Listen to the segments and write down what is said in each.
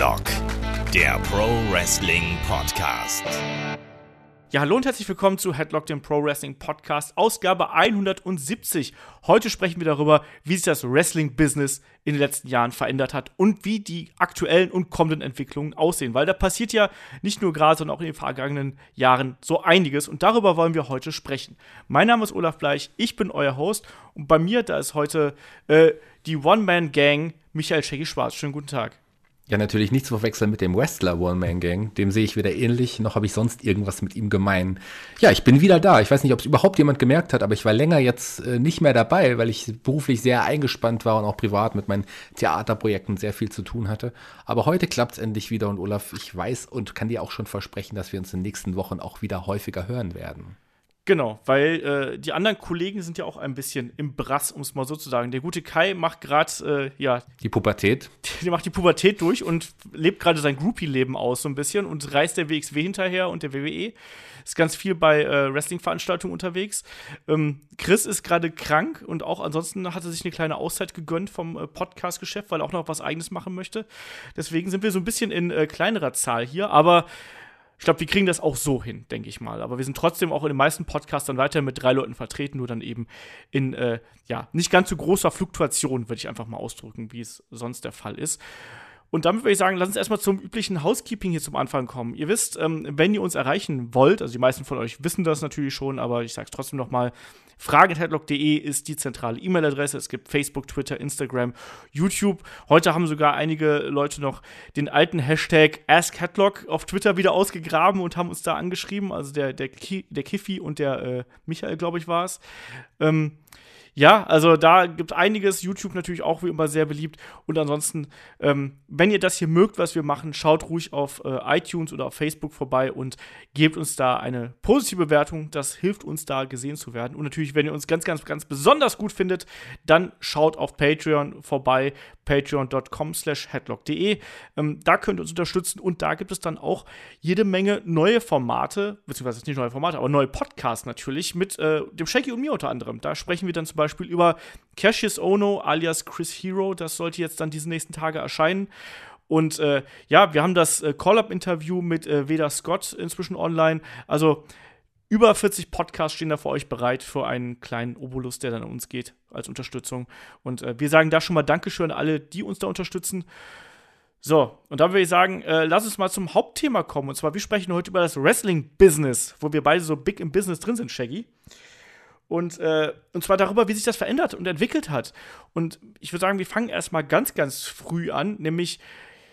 Headlock, der Pro Wrestling Podcast. Ja, hallo und herzlich willkommen zu Headlock, dem Pro Wrestling Podcast, Ausgabe 170. Heute sprechen wir darüber, wie sich das Wrestling-Business in den letzten Jahren verändert hat und wie die aktuellen und kommenden Entwicklungen aussehen. Weil da passiert ja nicht nur gerade, sondern auch in den vergangenen Jahren so einiges und darüber wollen wir heute sprechen. Mein Name ist Olaf Bleich, ich bin euer Host und bei mir, da ist heute äh, die One-Man-Gang Michael Shaggy Schwarz. Schönen guten Tag. Ja, natürlich nicht zu verwechseln mit dem Wrestler One-Man-Gang. Dem sehe ich weder ähnlich, noch habe ich sonst irgendwas mit ihm gemein. Ja, ich bin wieder da. Ich weiß nicht, ob es überhaupt jemand gemerkt hat, aber ich war länger jetzt äh, nicht mehr dabei, weil ich beruflich sehr eingespannt war und auch privat mit meinen Theaterprojekten sehr viel zu tun hatte. Aber heute klappt es endlich wieder und Olaf, ich weiß und kann dir auch schon versprechen, dass wir uns in den nächsten Wochen auch wieder häufiger hören werden. Genau, weil äh, die anderen Kollegen sind ja auch ein bisschen im Brass, um es mal so zu sagen. Der gute Kai macht gerade, äh, ja. Die Pubertät. Der macht die Pubertät durch und lebt gerade sein Groupie-Leben aus, so ein bisschen und reist der WXW hinterher und der WWE. Ist ganz viel bei äh, Wrestling-Veranstaltungen unterwegs. Ähm, Chris ist gerade krank und auch ansonsten hat er sich eine kleine Auszeit gegönnt vom äh, Podcast-Geschäft, weil er auch noch was Eigenes machen möchte. Deswegen sind wir so ein bisschen in äh, kleinerer Zahl hier, aber ich glaube, wir kriegen das auch so hin, denke ich mal. Aber wir sind trotzdem auch in den meisten Podcasts dann weiter mit drei Leuten vertreten, nur dann eben in, äh, ja, nicht ganz so großer Fluktuation, würde ich einfach mal ausdrücken, wie es sonst der Fall ist. Und damit würde ich sagen, lass uns erstmal zum üblichen Housekeeping hier zum Anfang kommen. Ihr wisst, ähm, wenn ihr uns erreichen wollt, also die meisten von euch wissen das natürlich schon, aber ich sage es trotzdem nochmal, fragenheadlock.de ist die zentrale E-Mail-Adresse. Es gibt Facebook, Twitter, Instagram, YouTube. Heute haben sogar einige Leute noch den alten Hashtag AskHeadlock auf Twitter wieder ausgegraben und haben uns da angeschrieben. Also der, der, Ki der Kiffi und der äh, Michael, glaube ich, war es. Ähm, ja, also da gibt einiges. YouTube natürlich auch wie immer sehr beliebt. Und ansonsten, ähm, wenn ihr das hier mögt, was wir machen, schaut ruhig auf äh, iTunes oder auf Facebook vorbei und gebt uns da eine positive Bewertung. Das hilft uns da gesehen zu werden. Und natürlich, wenn ihr uns ganz, ganz, ganz besonders gut findet, dann schaut auf Patreon vorbei patreon.com slash headlock.de. Ähm, da könnt ihr uns unterstützen und da gibt es dann auch jede Menge neue Formate, beziehungsweise nicht neue Formate, aber neue Podcasts natürlich mit äh, dem Shaky und mir unter anderem. Da sprechen wir dann zum Beispiel über Cassius Ono alias Chris Hero. Das sollte jetzt dann diese nächsten Tage erscheinen. Und äh, ja, wir haben das äh, Call-Up-Interview mit äh, Veda Scott inzwischen online. Also über 40 Podcasts stehen da für euch bereit für einen kleinen Obolus, der dann an uns geht als Unterstützung. Und äh, wir sagen da schon mal Dankeschön an alle, die uns da unterstützen. So, und dann würde ich sagen, äh, lass uns mal zum Hauptthema kommen. Und zwar, wir sprechen heute über das Wrestling-Business, wo wir beide so big im Business drin sind, Shaggy. Und, äh, und zwar darüber, wie sich das verändert und entwickelt hat. Und ich würde sagen, wir fangen erstmal ganz, ganz früh an, nämlich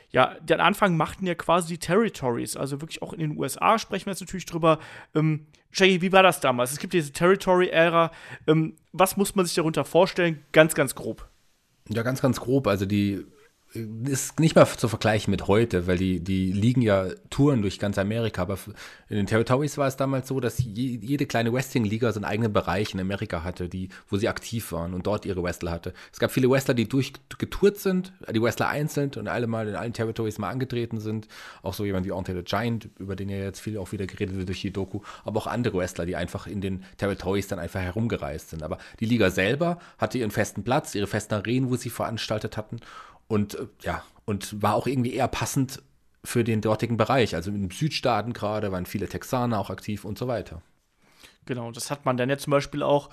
ja, den Anfang machten ja quasi die Territories, also wirklich auch in den USA sprechen wir jetzt natürlich drüber. Ähm, Shaggy, wie war das damals? Es gibt diese Territory-Ära. Ähm, was muss man sich darunter vorstellen? Ganz, ganz grob. Ja, ganz, ganz grob. Also die ist nicht mal zu vergleichen mit heute, weil die, die liegen ja Touren durch ganz Amerika. Aber in den Territories war es damals so, dass je, jede kleine Wrestling-Liga so einen eigenen Bereich in Amerika hatte, die, wo sie aktiv waren und dort ihre Wrestler hatte. Es gab viele Wrestler, die durchgetourt sind, die Wrestler einzeln und alle mal in allen Territories mal angetreten sind. Auch so jemand wie Andre the Giant, über den ja jetzt viel auch wieder geredet wird durch die Doku. Aber auch andere Wrestler, die einfach in den Territories dann einfach herumgereist sind. Aber die Liga selber hatte ihren festen Platz, ihre festen Arenen, wo sie veranstaltet hatten. Und äh, ja, und war auch irgendwie eher passend für den dortigen Bereich. Also den Südstaaten gerade waren viele Texaner auch aktiv und so weiter. Genau, das hat man dann ja zum Beispiel auch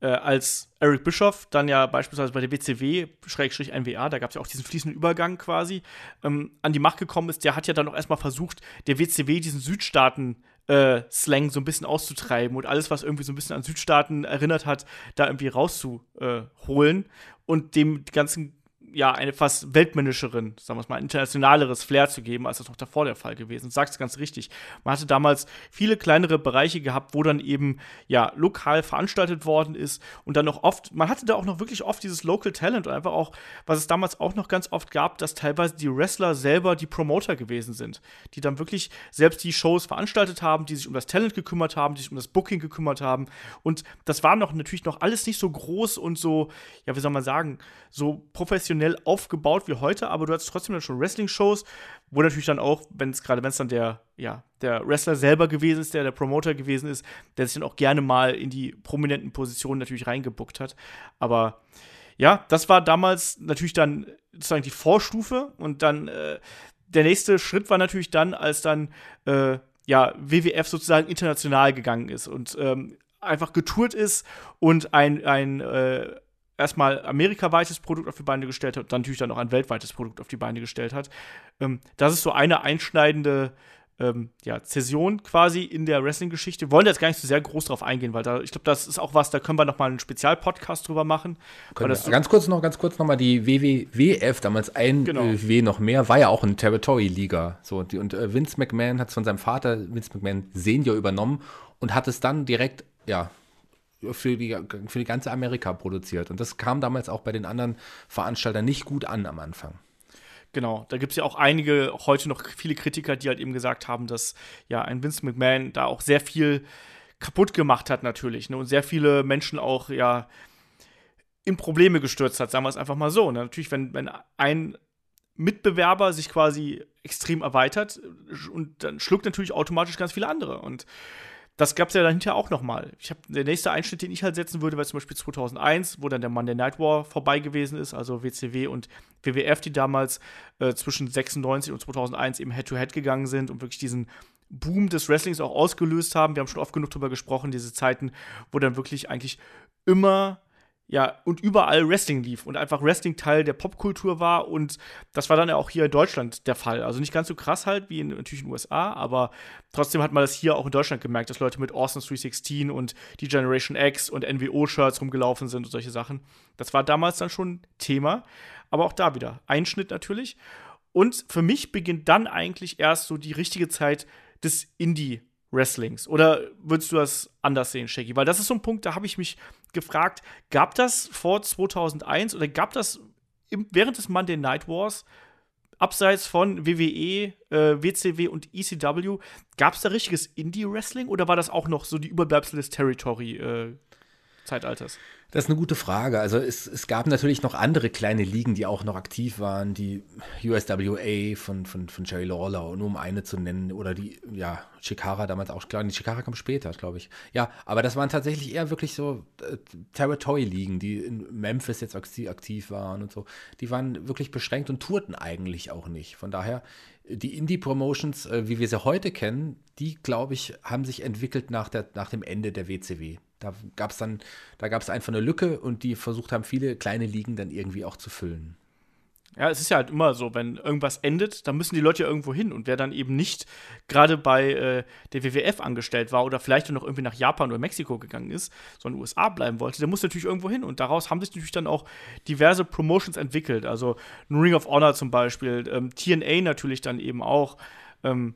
äh, als Eric Bischoff dann ja beispielsweise bei der WCW, Schrägstrich NWA, da gab es ja auch diesen fließenden Übergang quasi, ähm, an die Macht gekommen ist, der hat ja dann auch erstmal versucht, der WCW diesen Südstaaten äh, Slang so ein bisschen auszutreiben und alles, was irgendwie so ein bisschen an Südstaaten erinnert hat, da irgendwie rauszuholen und dem ganzen ja, eine fast weltmännischeren, sagen wir es mal, internationaleres Flair zu geben, als das noch davor der Fall gewesen. Sagst ganz richtig. Man hatte damals viele kleinere Bereiche gehabt, wo dann eben, ja, lokal veranstaltet worden ist und dann noch oft, man hatte da auch noch wirklich oft dieses Local Talent und einfach auch, was es damals auch noch ganz oft gab, dass teilweise die Wrestler selber die Promoter gewesen sind, die dann wirklich selbst die Shows veranstaltet haben, die sich um das Talent gekümmert haben, die sich um das Booking gekümmert haben und das war noch natürlich noch alles nicht so groß und so, ja, wie soll man sagen, so professionell professionell aufgebaut wie heute, aber du hattest trotzdem dann schon Wrestling-Shows, wo natürlich dann auch, wenn es gerade, wenn es dann der, ja, der Wrestler selber gewesen ist, der der Promoter gewesen ist, der sich dann auch gerne mal in die prominenten Positionen natürlich reingebuckt hat. Aber ja, das war damals natürlich dann sozusagen die Vorstufe und dann äh, der nächste Schritt war natürlich dann, als dann äh, ja WWF sozusagen international gegangen ist und ähm, einfach getourt ist und ein, ein äh, erstmal amerikaweites Produkt auf die Beine gestellt hat und dann natürlich dann auch ein weltweites Produkt auf die Beine gestellt hat. Ähm, das ist so eine einschneidende ähm, ja, Zäsion quasi in der Wrestling-Geschichte. Wir wollen jetzt gar nicht so sehr groß drauf eingehen, weil da, ich glaube, das ist auch was, da können wir noch mal einen Spezialpodcast drüber machen. Können so ganz kurz noch, ganz kurz noch mal die WWF, damals ein genau. W noch mehr, war ja auch eine Territory-Liga. So, die, und äh, Vince McMahon hat es von seinem Vater, Vince McMahon Senior, übernommen und hat es dann direkt, ja, für die, für die ganze Amerika produziert. Und das kam damals auch bei den anderen Veranstaltern nicht gut an am Anfang. Genau, da gibt es ja auch einige, heute noch viele Kritiker, die halt eben gesagt haben, dass ja ein Vince McMahon da auch sehr viel kaputt gemacht hat, natürlich. Ne? Und sehr viele Menschen auch ja in Probleme gestürzt hat, sagen wir es einfach mal so. Ne? Natürlich, wenn, wenn ein Mitbewerber sich quasi extrem erweitert und dann schluckt natürlich automatisch ganz viele andere. Und das gab es ja dahinter auch noch mal. Ich habe der nächste Einschnitt, den ich halt setzen würde, wäre zum Beispiel 2001, wo dann der Monday Night War vorbei gewesen ist, also WCW und WWF, die damals äh, zwischen 96 und 2001 eben Head-to-Head -Head gegangen sind und wirklich diesen Boom des Wrestlings auch ausgelöst haben. Wir haben schon oft genug darüber gesprochen, diese Zeiten, wo dann wirklich eigentlich immer ja, und überall Wrestling lief und einfach Wrestling Teil der Popkultur war und das war dann ja auch hier in Deutschland der Fall. Also nicht ganz so krass halt wie in, natürlich in den USA, aber trotzdem hat man das hier auch in Deutschland gemerkt, dass Leute mit Austin 316 und die Generation X und NWO-Shirts rumgelaufen sind und solche Sachen. Das war damals dann schon Thema, aber auch da wieder Einschnitt natürlich. Und für mich beginnt dann eigentlich erst so die richtige Zeit des Indie Wrestlings? Oder würdest du das anders sehen, Shaggy? Weil das ist so ein Punkt, da habe ich mich gefragt, gab das vor 2001 oder gab das im, während des Monday Night Wars abseits von WWE, äh, WCW und ECW, gab es da richtiges Indie-Wrestling oder war das auch noch so die Überbleibsel des Territory-Zeitalters? Äh, das ist eine gute Frage. Also es, es gab natürlich noch andere kleine Ligen, die auch noch aktiv waren, die USWA von, von, von Jerry Lawler, nur um eine zu nennen, oder die, ja, Chikara damals auch, klar, die Chikara kam später, glaube ich. Ja, aber das waren tatsächlich eher wirklich so äh, Territory-Ligen, die in Memphis jetzt aktiv waren und so. Die waren wirklich beschränkt und tourten eigentlich auch nicht. Von daher, die Indie-Promotions, äh, wie wir sie heute kennen, die, glaube ich, haben sich entwickelt nach, der, nach dem Ende der WCW. Da gab es dann, da gab es einfach eine Lücke und die versucht haben, viele kleine Ligen dann irgendwie auch zu füllen. Ja, es ist ja halt immer so, wenn irgendwas endet, dann müssen die Leute ja irgendwo hin. Und wer dann eben nicht gerade bei äh, der WWF angestellt war oder vielleicht noch irgendwie nach Japan oder Mexiko gegangen ist, sondern USA bleiben wollte, der muss natürlich irgendwo hin. Und daraus haben sich natürlich dann auch diverse Promotions entwickelt. Also Ring of Honor zum Beispiel, ähm, TNA natürlich dann eben auch. Ähm,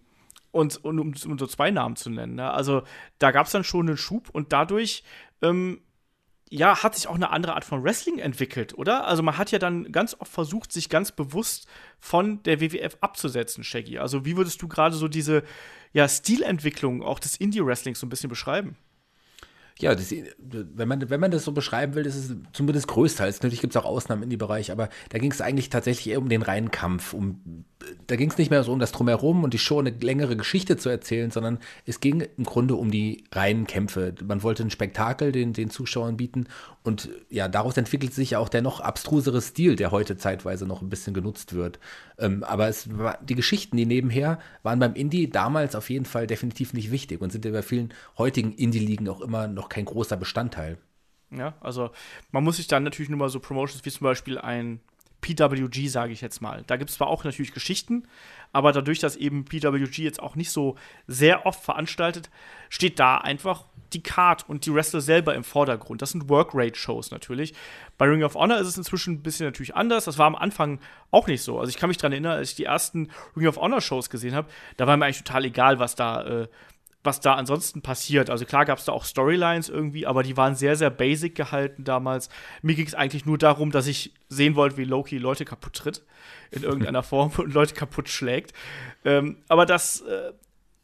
und, und um, um, so zwei Namen zu nennen. Ne? Also da gab es dann schon einen Schub und dadurch ähm, ja, hat sich auch eine andere Art von Wrestling entwickelt, oder? Also man hat ja dann ganz oft versucht, sich ganz bewusst von der WWF abzusetzen, Shaggy. Also wie würdest du gerade so diese ja, Stilentwicklung auch des Indie-Wrestlings so ein bisschen beschreiben? Ja, das, wenn, man, wenn man das so beschreiben will, ist zumindest größtenteils. Natürlich gibt es auch Ausnahmen in die Bereich, aber da ging es eigentlich tatsächlich eher um den reinen Kampf, um da ging es nicht mehr so um das Drumherum und die Show eine längere Geschichte zu erzählen, sondern es ging im Grunde um die reinen Kämpfe. Man wollte ein Spektakel den, den Zuschauern bieten und ja, daraus entwickelt sich ja auch der noch abstrusere Stil, der heute zeitweise noch ein bisschen genutzt wird. Ähm, aber es war, die Geschichten, die nebenher waren beim Indie damals auf jeden Fall definitiv nicht wichtig und sind ja bei vielen heutigen Indie-Ligen auch immer noch kein großer Bestandteil. Ja, also man muss sich dann natürlich nur mal so Promotions wie zum Beispiel ein PWG, sage ich jetzt mal. Da gibt es zwar auch natürlich Geschichten, aber dadurch, dass eben PWG jetzt auch nicht so sehr oft veranstaltet, steht da einfach die Card und die Wrestler selber im Vordergrund. Das sind Workrate-Shows natürlich. Bei Ring of Honor ist es inzwischen ein bisschen natürlich anders. Das war am Anfang auch nicht so. Also ich kann mich daran erinnern, als ich die ersten Ring of Honor-Shows gesehen habe, da war mir eigentlich total egal, was da äh, was da ansonsten passiert. Also klar gab es da auch Storylines irgendwie, aber die waren sehr, sehr basic gehalten damals. Mir ging es eigentlich nur darum, dass ich sehen wollte, wie Loki Leute kaputt tritt in irgendeiner Form und Leute kaputt schlägt. Ähm, aber das, äh,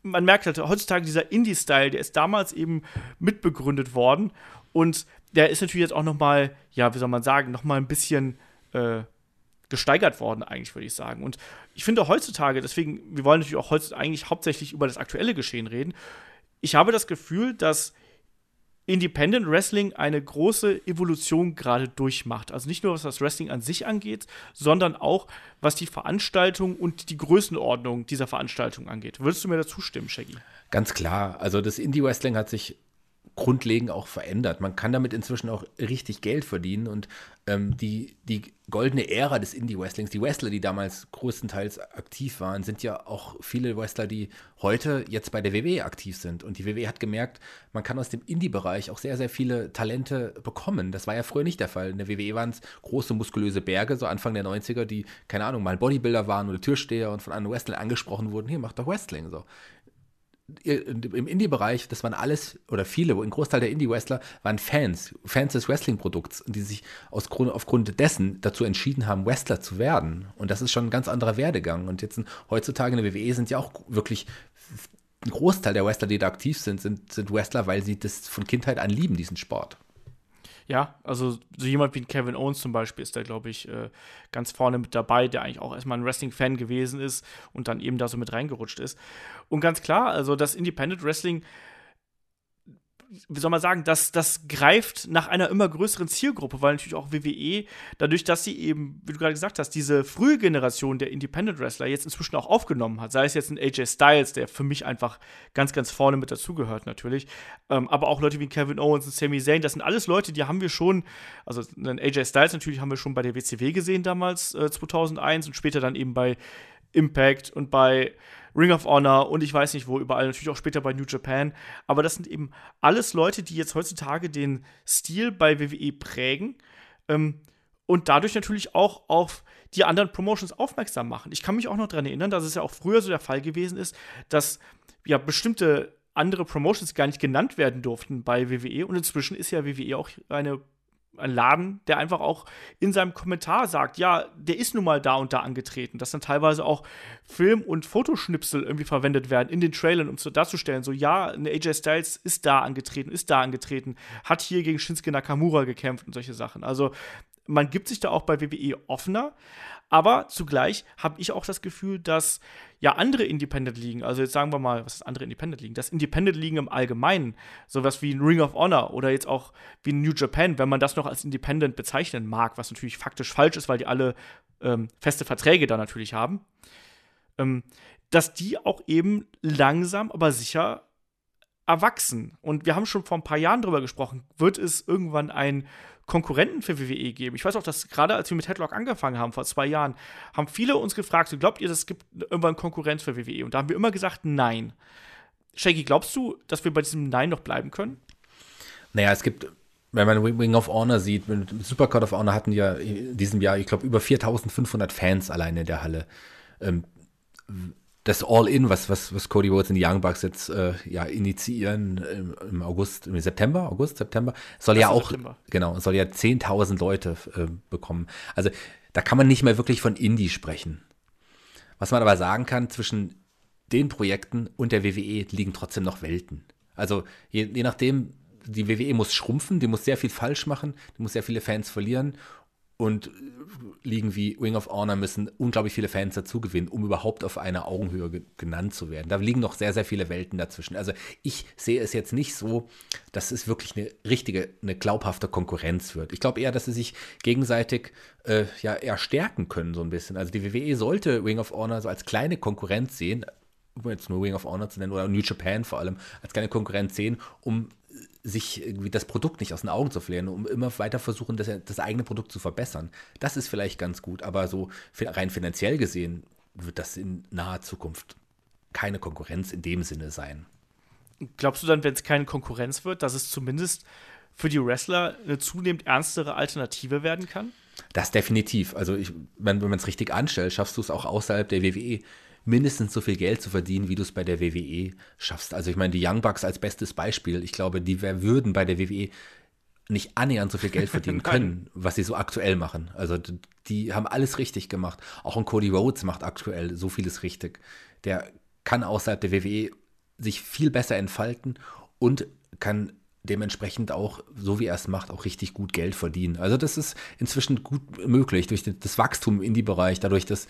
man merkt halt heutzutage dieser Indie-Style, der ist damals eben mitbegründet worden und der ist natürlich jetzt auch noch mal, ja, wie soll man sagen, noch mal ein bisschen äh, gesteigert worden, eigentlich, würde ich sagen. Und ich finde heutzutage, deswegen, wir wollen natürlich auch heute eigentlich hauptsächlich über das aktuelle Geschehen reden. Ich habe das Gefühl, dass Independent Wrestling eine große Evolution gerade durchmacht. Also nicht nur was das Wrestling an sich angeht, sondern auch was die Veranstaltung und die Größenordnung dieser Veranstaltung angeht. Würdest du mir dazu stimmen, Shaggy? Ganz klar. Also das Indie-Wrestling hat sich grundlegend auch verändert. Man kann damit inzwischen auch richtig Geld verdienen und ähm, die, die goldene Ära des Indie-Wrestlings, die Wrestler, die damals größtenteils aktiv waren, sind ja auch viele Wrestler, die heute jetzt bei der WWE aktiv sind. Und die WWE hat gemerkt, man kann aus dem Indie-Bereich auch sehr, sehr viele Talente bekommen. Das war ja früher nicht der Fall. In der WWE waren es große, muskulöse Berge, so Anfang der 90er, die, keine Ahnung, mal Bodybuilder waren oder Türsteher und von anderen Wrestlern angesprochen wurden, hier, macht doch Wrestling so im Indie-Bereich, das waren alles oder viele, ein Großteil der Indie-Wrestler waren Fans, Fans des Wrestling-Produkts, die sich aus Grund, aufgrund dessen dazu entschieden haben, Wrestler zu werden. Und das ist schon ein ganz anderer Werdegang. Und jetzt heutzutage in der WWE sind ja auch wirklich ein Großteil der Wrestler, die da aktiv sind, sind, sind Wrestler, weil sie das von Kindheit an lieben, diesen Sport. Ja, also so jemand wie Kevin Owens zum Beispiel ist da, glaube ich, äh, ganz vorne mit dabei, der eigentlich auch erstmal ein Wrestling-Fan gewesen ist und dann eben da so mit reingerutscht ist. Und ganz klar, also das Independent Wrestling wie soll man sagen, das, das greift nach einer immer größeren Zielgruppe, weil natürlich auch WWE, dadurch, dass sie eben, wie du gerade gesagt hast, diese frühe Generation der Independent Wrestler jetzt inzwischen auch aufgenommen hat, sei es jetzt ein AJ Styles, der für mich einfach ganz, ganz vorne mit dazugehört natürlich, ähm, aber auch Leute wie Kevin Owens und Sami Zayn, das sind alles Leute, die haben wir schon, also einen AJ Styles natürlich haben wir schon bei der WCW gesehen damals, äh, 2001 und später dann eben bei Impact und bei Ring of Honor und ich weiß nicht wo, überall, natürlich auch später bei New Japan. Aber das sind eben alles Leute, die jetzt heutzutage den Stil bei WWE prägen ähm, und dadurch natürlich auch auf die anderen Promotions aufmerksam machen. Ich kann mich auch noch daran erinnern, dass es ja auch früher so der Fall gewesen ist, dass ja bestimmte andere Promotions gar nicht genannt werden durften bei WWE und inzwischen ist ja WWE auch eine ein Laden, der einfach auch in seinem Kommentar sagt, ja, der ist nun mal da und da angetreten, dass dann teilweise auch Film- und Fotoschnipsel irgendwie verwendet werden in den Trailern, um so darzustellen, so ja, eine AJ Styles ist da angetreten, ist da angetreten, hat hier gegen Shinsuke Nakamura gekämpft und solche Sachen. Also man gibt sich da auch bei WWE offener, aber zugleich habe ich auch das Gefühl, dass ja andere Independent-Ligen, also jetzt sagen wir mal, was ist andere Independent-Ligen? Das Independent-Ligen im Allgemeinen, sowas wie ein Ring of Honor oder jetzt auch wie ein New Japan, wenn man das noch als Independent bezeichnen mag, was natürlich faktisch falsch ist, weil die alle ähm, feste Verträge da natürlich haben, ähm, dass die auch eben langsam, aber sicher erwachsen. Und wir haben schon vor ein paar Jahren darüber gesprochen, wird es irgendwann ein Konkurrenten für WWE geben. Ich weiß auch, dass gerade als wir mit Headlock angefangen haben, vor zwei Jahren, haben viele uns gefragt, glaubt ihr, es gibt irgendwann Konkurrenz für WWE? Und da haben wir immer gesagt, nein. Shaggy, glaubst du, dass wir bei diesem Nein noch bleiben können? Naja, es gibt, wenn man Wing of Honor sieht, Supercard of Honor hatten ja in diesem Jahr, ich glaube, über 4500 Fans alleine in der Halle. Ähm, das All-In, was, was, was Cody Rhodes und die Young Bucks jetzt äh, ja, initiieren im, im, August, im September, August, September, soll das ja auch, September. genau, soll ja 10.000 Leute äh, bekommen. Also da kann man nicht mehr wirklich von Indie sprechen. Was man aber sagen kann, zwischen den Projekten und der WWE liegen trotzdem noch Welten. Also je, je nachdem, die WWE muss schrumpfen, die muss sehr viel falsch machen, die muss sehr viele Fans verlieren und Ligen wie Ring of Honor müssen unglaublich viele Fans dazu gewinnen, um überhaupt auf einer Augenhöhe ge genannt zu werden. Da liegen noch sehr, sehr viele Welten dazwischen. Also ich sehe es jetzt nicht so, dass es wirklich eine richtige, eine glaubhafte Konkurrenz wird. Ich glaube eher, dass sie sich gegenseitig äh, ja eher stärken können, so ein bisschen. Also die WWE sollte Ring of Honor so als kleine Konkurrenz sehen, um jetzt nur Ring of Honor zu nennen, oder New Japan vor allem, als kleine Konkurrenz sehen, um sich irgendwie das Produkt nicht aus den Augen zu verlieren, um immer weiter versuchen, das, das eigene Produkt zu verbessern. Das ist vielleicht ganz gut, aber so rein finanziell gesehen wird das in naher Zukunft keine Konkurrenz in dem Sinne sein. Glaubst du dann, wenn es keine Konkurrenz wird, dass es zumindest für die Wrestler eine zunehmend ernstere Alternative werden kann? Das definitiv. Also ich, wenn, wenn man es richtig anstellt, schaffst du es auch außerhalb der WWE mindestens so viel Geld zu verdienen, wie du es bei der WWE schaffst. Also ich meine, die Young Bucks als bestes Beispiel, ich glaube, die würden bei der WWE nicht annähernd so viel Geld verdienen können, was sie so aktuell machen. Also die haben alles richtig gemacht. Auch ein Cody Rhodes macht aktuell so vieles richtig. Der kann außerhalb der WWE sich viel besser entfalten und kann dementsprechend auch, so wie er es macht, auch richtig gut Geld verdienen. Also das ist inzwischen gut möglich durch das Wachstum in die Bereich, dadurch, dass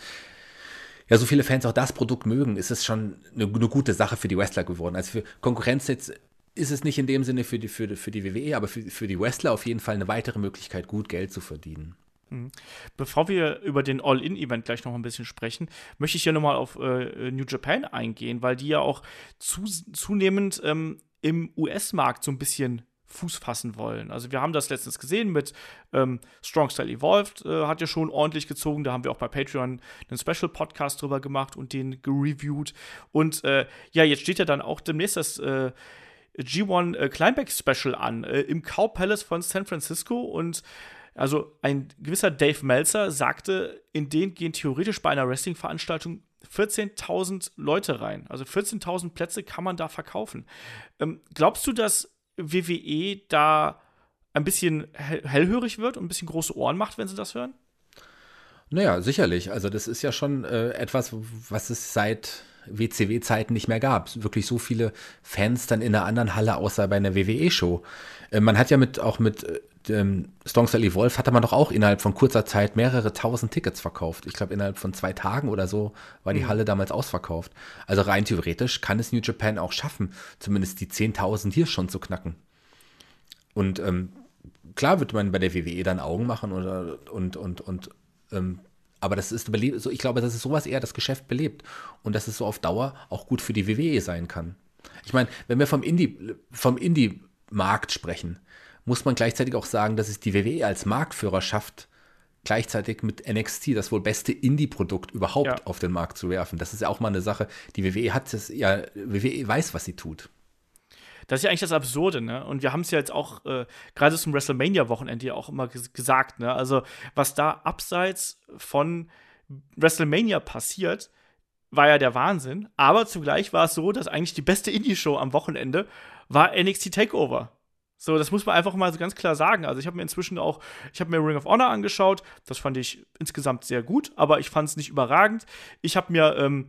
ja so viele Fans auch das Produkt mögen, ist es schon eine, eine gute Sache für die Wrestler geworden. Also für Konkurrenz jetzt ist es nicht in dem Sinne für die, für für die WWE, aber für, für die Wrestler auf jeden Fall eine weitere Möglichkeit, gut Geld zu verdienen. Mhm. Bevor wir über den All-In-Event gleich noch ein bisschen sprechen, möchte ich hier nochmal auf äh, New Japan eingehen, weil die ja auch zu, zunehmend ähm, im US-Markt so ein bisschen Fuß fassen wollen. Also wir haben das letztens gesehen mit ähm, Strong Style Evolved, äh, hat ja schon ordentlich gezogen. Da haben wir auch bei Patreon einen Special-Podcast drüber gemacht und den gereviewt. Und äh, ja, jetzt steht ja dann auch demnächst das äh, G1 äh, Climbback Special an äh, im Cow Palace von San Francisco und also ein gewisser Dave Meltzer sagte, in den gehen theoretisch bei einer Wrestling-Veranstaltung 14.000 Leute rein. Also 14.000 Plätze kann man da verkaufen. Ähm, glaubst du, dass WWE da ein bisschen hellhörig wird und ein bisschen große Ohren macht, wenn sie das hören? Naja, sicherlich. Also das ist ja schon äh, etwas, was es seit WCW-Zeiten nicht mehr gab. Wirklich so viele Fans dann in einer anderen Halle, außer bei einer WWE-Show. Äh, man hat ja mit auch mit äh, ähm, Strong Style Evolve hatte man doch auch innerhalb von kurzer Zeit mehrere tausend Tickets verkauft. Ich glaube, innerhalb von zwei Tagen oder so war die mhm. Halle damals ausverkauft. Also rein theoretisch kann es New Japan auch schaffen, zumindest die 10.000 hier schon zu knacken. Und ähm, klar wird man bei der WWE dann Augen machen oder, und, und, und ähm, aber das ist so, ich glaube, das ist sowas eher das Geschäft belebt und dass es so auf Dauer auch gut für die WWE sein kann. Ich meine, wenn wir vom Indie, vom Indie-Markt sprechen, muss man gleichzeitig auch sagen, dass es die WWE als Marktführer schafft, gleichzeitig mit NXT das wohl beste Indie-Produkt überhaupt ja. auf den Markt zu werfen. Das ist ja auch mal eine Sache. Die WWE hat es ja, WWE weiß, was sie tut. Das ist ja eigentlich das Absurde, ne? Und wir haben es ja jetzt auch äh, gerade zum WrestleMania-Wochenende ja auch immer gesagt, ne? Also, was da abseits von WrestleMania passiert, war ja der Wahnsinn. Aber zugleich war es so, dass eigentlich die beste Indie-Show am Wochenende war NXT Takeover. So, das muss man einfach mal so ganz klar sagen. Also ich habe mir inzwischen auch, ich habe mir Ring of Honor angeschaut. Das fand ich insgesamt sehr gut, aber ich fand es nicht überragend. Ich habe mir, ähm,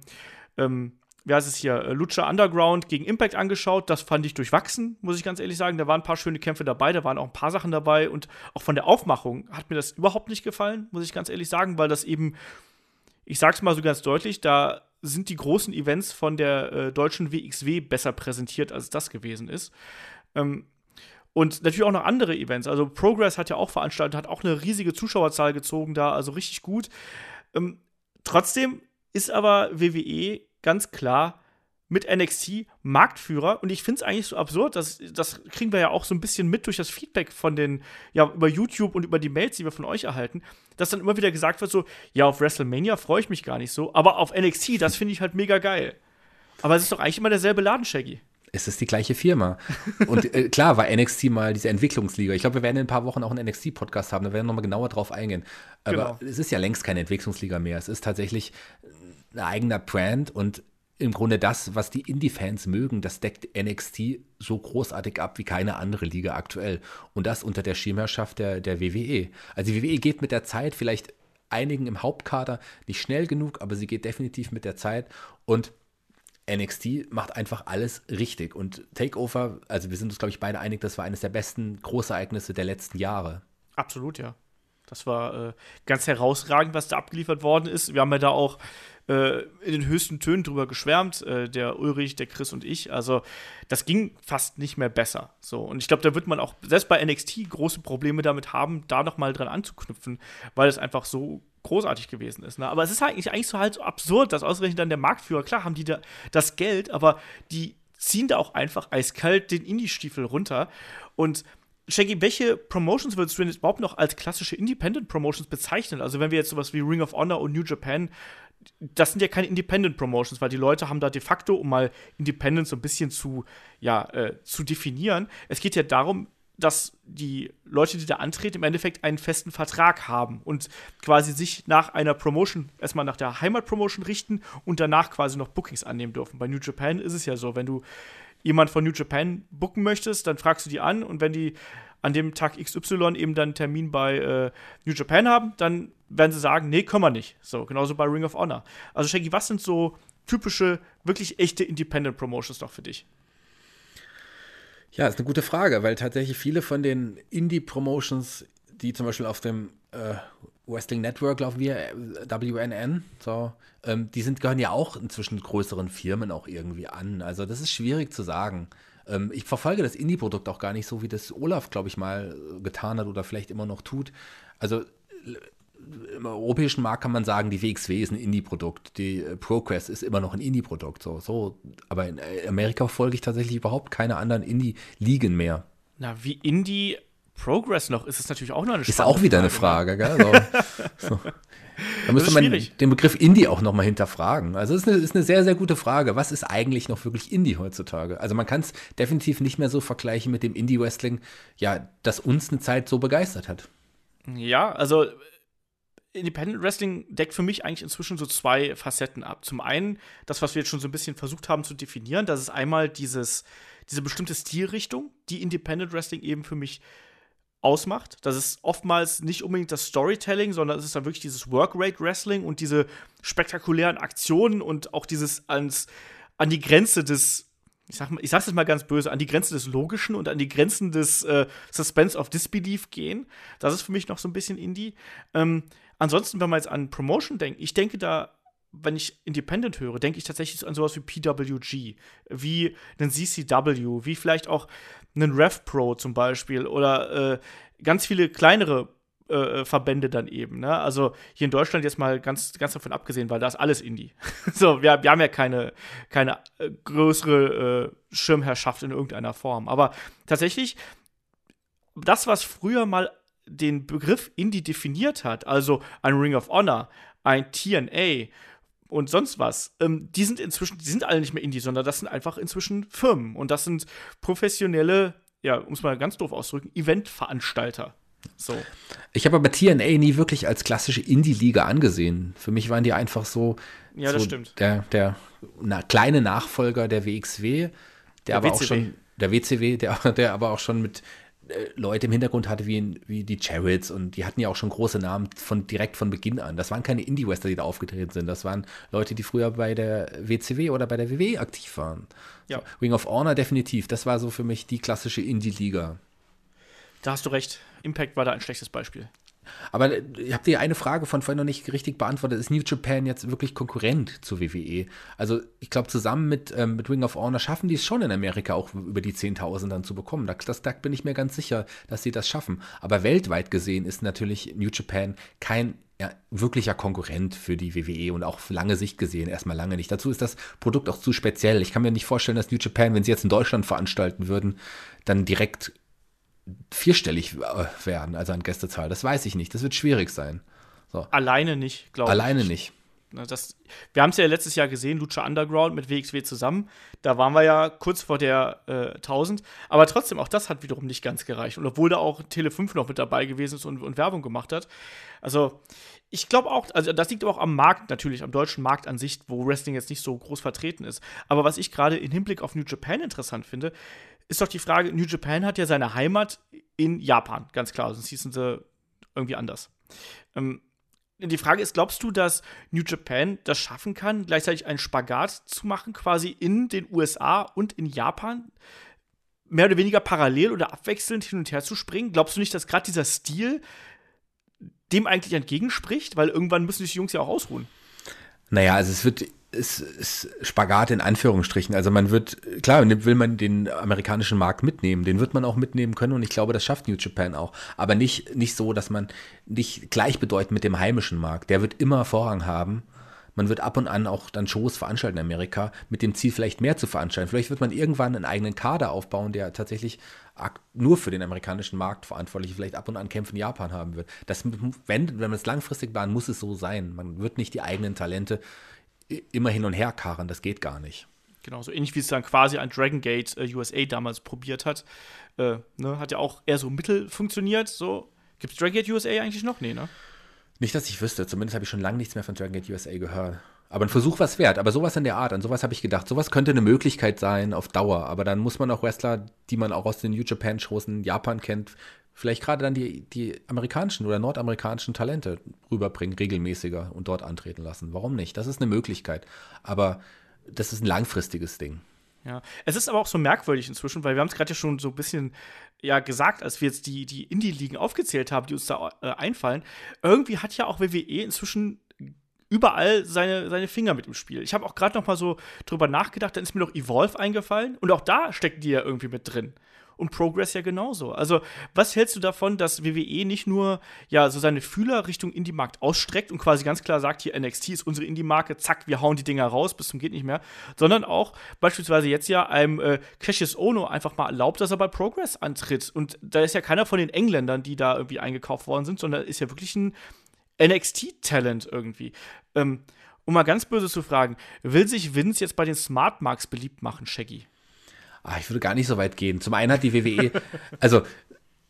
ähm, wie heißt es hier, äh, Lucha Underground gegen Impact angeschaut. Das fand ich durchwachsen, muss ich ganz ehrlich sagen. Da waren ein paar schöne Kämpfe dabei, da waren auch ein paar Sachen dabei und auch von der Aufmachung hat mir das überhaupt nicht gefallen, muss ich ganz ehrlich sagen, weil das eben, ich sag's mal so ganz deutlich, da sind die großen Events von der äh, deutschen WXW besser präsentiert, als das gewesen ist. Ähm, und natürlich auch noch andere Events. Also Progress hat ja auch veranstaltet, hat auch eine riesige Zuschauerzahl gezogen da, also richtig gut. Ähm, trotzdem ist aber WWE ganz klar mit NXT Marktführer und ich finde es eigentlich so absurd, dass das kriegen wir ja auch so ein bisschen mit durch das Feedback von den ja über YouTube und über die Mails, die wir von euch erhalten, dass dann immer wieder gesagt wird so, ja, auf WrestleMania freue ich mich gar nicht so, aber auf NXT, das finde ich halt mega geil. Aber es ist doch eigentlich immer derselbe Laden, Shaggy es ist die gleiche Firma. Und äh, klar war NXT mal diese Entwicklungsliga. Ich glaube, wir werden in ein paar Wochen auch einen NXT-Podcast haben, da werden wir nochmal genauer drauf eingehen. Aber genau. es ist ja längst keine Entwicklungsliga mehr. Es ist tatsächlich ein eigener Brand und im Grunde das, was die Indie-Fans mögen, das deckt NXT so großartig ab wie keine andere Liga aktuell. Und das unter der Schirmherrschaft der, der WWE. Also die WWE geht mit der Zeit vielleicht einigen im Hauptkader nicht schnell genug, aber sie geht definitiv mit der Zeit und NXT macht einfach alles richtig. Und Takeover, also wir sind uns, glaube ich, beide einig, das war eines der besten Großereignisse der letzten Jahre. Absolut, ja. Das war äh, ganz herausragend, was da abgeliefert worden ist. Wir haben ja da auch äh, in den höchsten Tönen drüber geschwärmt, äh, der Ulrich, der Chris und ich. Also, das ging fast nicht mehr besser. So, und ich glaube, da wird man auch selbst bei NXT große Probleme damit haben, da nochmal dran anzuknüpfen, weil es einfach so großartig gewesen ist. Ne? Aber es ist eigentlich, eigentlich so halt so absurd, dass ausgerechnet dann der Marktführer, klar haben die da das Geld, aber die ziehen da auch einfach eiskalt den Indie-Stiefel runter. Und Shaggy, welche Promotions würdest du denn überhaupt noch als klassische Independent Promotions bezeichnen? Also, wenn wir jetzt sowas wie Ring of Honor und New Japan, das sind ja keine Independent Promotions, weil die Leute haben da de facto, um mal Independent so ein bisschen zu, ja, äh, zu definieren, es geht ja darum, dass die Leute, die da antreten, im Endeffekt einen festen Vertrag haben und quasi sich nach einer Promotion, erstmal nach der Heimatpromotion richten und danach quasi noch Bookings annehmen dürfen. Bei New Japan ist es ja so, wenn du jemand von New Japan booken möchtest, dann fragst du die an und wenn die an dem Tag XY eben dann einen Termin bei äh, New Japan haben, dann werden sie sagen, nee, können wir nicht. So, genauso bei Ring of Honor. Also Shaggy, was sind so typische, wirklich echte Independent Promotions noch für dich? Ja, ist eine gute Frage, weil tatsächlich viele von den Indie-Promotions, die zum Beispiel auf dem äh, Wrestling Network laufen wir, äh, WNN, so, ähm, die sind, gehören ja auch inzwischen größeren Firmen auch irgendwie an. Also das ist schwierig zu sagen. Ähm, ich verfolge das Indie-Produkt auch gar nicht so, wie das Olaf, glaube ich, mal äh, getan hat oder vielleicht immer noch tut. Also im europäischen Markt kann man sagen, die WXW ist ein Indie-Produkt, die äh, ProQuest ist immer noch ein Indie-Produkt. So, so. Aber in äh, Amerika folge ich tatsächlich überhaupt keine anderen Indie-Ligen mehr. Na, wie Indie Progress noch ist es natürlich auch noch eine Ist auch wieder Frage, eine Frage, gell? So. so. Da müsste man den Begriff Indie auch nochmal hinterfragen. Also es ist, ist eine, sehr, sehr gute Frage. Was ist eigentlich noch wirklich Indie heutzutage? Also man kann es definitiv nicht mehr so vergleichen mit dem Indie-Wrestling, ja, das uns eine Zeit so begeistert hat. Ja, also Independent Wrestling deckt für mich eigentlich inzwischen so zwei Facetten ab. Zum einen das, was wir jetzt schon so ein bisschen versucht haben zu definieren, das ist einmal dieses, diese bestimmte Stilrichtung, die Independent Wrestling eben für mich ausmacht. Das ist oftmals nicht unbedingt das Storytelling, sondern es ist dann wirklich dieses Workrate Wrestling und diese spektakulären Aktionen und auch dieses ans, an die Grenze des ich, sag mal, ich sag's jetzt mal ganz böse, an die Grenze des Logischen und an die Grenzen des äh, Suspense of Disbelief gehen. Das ist für mich noch so ein bisschen Indie. Ähm, ansonsten, wenn man jetzt an Promotion denkt, ich denke da, wenn ich Independent höre, denke ich tatsächlich an sowas wie PWG, wie einen CCW, wie vielleicht auch einen Rev Pro zum Beispiel oder äh, ganz viele kleinere äh, Verbände dann eben. Ne? Also hier in Deutschland jetzt mal ganz, ganz davon abgesehen, weil da ist alles Indie. so, wir, wir haben ja keine, keine äh, größere äh, Schirmherrschaft in irgendeiner Form. Aber tatsächlich, das, was früher mal den Begriff Indie definiert hat, also ein Ring of Honor, ein TNA und sonst was, ähm, die sind inzwischen, die sind alle nicht mehr Indie, sondern das sind einfach inzwischen Firmen und das sind professionelle, ja, um es mal ganz doof auszudrücken, Eventveranstalter. So. Ich habe aber TNA nie wirklich als klassische Indie-Liga angesehen. Für mich waren die einfach so, ja, das stimmt. Der, der na, kleine Nachfolger der WXW, der, der aber WCW. auch schon, der WCW, der, der aber auch schon mit Leute im Hintergrund hatte wie, wie die Chariots und die hatten ja auch schon große Namen von direkt von Beginn an. Das waren keine Indie-Western, die da aufgetreten sind. Das waren Leute, die früher bei der WCW oder bei der WWE aktiv waren. Ja. Ring of Honor definitiv. Das war so für mich die klassische Indie-Liga. Da hast du recht. Impact war da ein schlechtes Beispiel. Aber ich habe dir eine Frage von vorhin noch nicht richtig beantwortet. Ist New Japan jetzt wirklich Konkurrent zu WWE? Also ich glaube, zusammen mit, ähm, mit Ring of Honor schaffen die es schon in Amerika auch über die 10.000 dann zu bekommen. Das, das, da bin ich mir ganz sicher, dass sie das schaffen. Aber weltweit gesehen ist natürlich New Japan kein ja, wirklicher Konkurrent für die WWE und auch lange Sicht gesehen erstmal lange nicht. Dazu ist das Produkt auch zu speziell. Ich kann mir nicht vorstellen, dass New Japan, wenn sie jetzt in Deutschland veranstalten würden, dann direkt vierstellig äh, werden, also an Gästezahl. Das weiß ich nicht. Das wird schwierig sein. So. Alleine nicht, glaube ich. Alleine nicht. Das, wir haben es ja letztes Jahr gesehen, Lucha Underground mit WXW zusammen. Da waren wir ja kurz vor der äh, 1000. Aber trotzdem, auch das hat wiederum nicht ganz gereicht. Und obwohl da auch Tele5 noch mit dabei gewesen ist und, und Werbung gemacht hat. Also, ich glaube auch, also das liegt aber auch am Markt natürlich, am deutschen Markt an sich, wo Wrestling jetzt nicht so groß vertreten ist. Aber was ich gerade im Hinblick auf New Japan interessant finde, ist doch die Frage, New Japan hat ja seine Heimat in Japan, ganz klar, sonst hießen sie irgendwie anders. Ähm, die Frage ist, glaubst du, dass New Japan das schaffen kann, gleichzeitig einen Spagat zu machen, quasi in den USA und in Japan? Mehr oder weniger parallel oder abwechselnd hin und her zu springen? Glaubst du nicht, dass gerade dieser Stil dem eigentlich entgegenspricht? Weil irgendwann müssen sich die Jungs ja auch ausruhen. Naja, also es wird ist, ist Spagat in Anführungsstrichen. Also man wird, klar, will man den amerikanischen Markt mitnehmen, den wird man auch mitnehmen können und ich glaube, das schafft New Japan auch. Aber nicht, nicht so, dass man nicht gleichbedeutend mit dem heimischen Markt. Der wird immer Vorrang haben. Man wird ab und an auch dann Shows veranstalten in Amerika, mit dem Ziel, vielleicht mehr zu veranstalten. Vielleicht wird man irgendwann einen eigenen Kader aufbauen, der tatsächlich nur für den amerikanischen Markt verantwortlich, vielleicht ab und an Kämpfe in Japan haben wird. Das, wenn, wenn man es langfristig planen, muss es so sein. Man wird nicht die eigenen Talente immer hin und her karren, das geht gar nicht. Genau, so ähnlich wie es dann quasi ein Dragon Gate äh, USA damals probiert hat. Äh, ne, hat ja auch eher so mittel funktioniert. So. Gibt es Dragon Gate USA eigentlich noch? Nee, ne? Nicht, dass ich wüsste. Zumindest habe ich schon lange nichts mehr von Dragon Gate USA gehört. Aber ein Versuch was wert. Aber sowas in der Art, an sowas habe ich gedacht. Sowas könnte eine Möglichkeit sein auf Dauer. Aber dann muss man auch Wrestler, die man auch aus den New Japan-Shows in Japan kennt, vielleicht gerade dann die, die amerikanischen oder nordamerikanischen Talente rüberbringen, regelmäßiger und dort antreten lassen. Warum nicht? Das ist eine Möglichkeit. Aber das ist ein langfristiges Ding. Ja, es ist aber auch so merkwürdig inzwischen, weil wir haben es gerade ja schon so ein bisschen ja gesagt, als wir jetzt die, die Indie-Ligen aufgezählt haben, die uns da äh, einfallen. Irgendwie hat ja auch WWE inzwischen überall seine, seine Finger mit im Spiel. Ich habe auch gerade noch mal so drüber nachgedacht, dann ist mir noch Evolve eingefallen und auch da stecken die ja irgendwie mit drin und Progress ja genauso. Also, was hältst du davon, dass WWE nicht nur ja so seine Fühler Richtung Indie-Markt ausstreckt und quasi ganz klar sagt, hier NXT ist unsere Indie-Marke, zack, wir hauen die Dinger raus bis zum geht nicht mehr, sondern auch beispielsweise jetzt ja einem äh, Cassius Ono einfach mal erlaubt, dass er bei Progress antritt. Und da ist ja keiner von den Engländern, die da irgendwie eingekauft worden sind, sondern ist ja wirklich ein NXT-Talent irgendwie. Ähm, um mal ganz böse zu fragen, will sich Vince jetzt bei den Smart Marks beliebt machen, Shaggy? Ah, ich würde gar nicht so weit gehen. Zum einen hat die WWE, also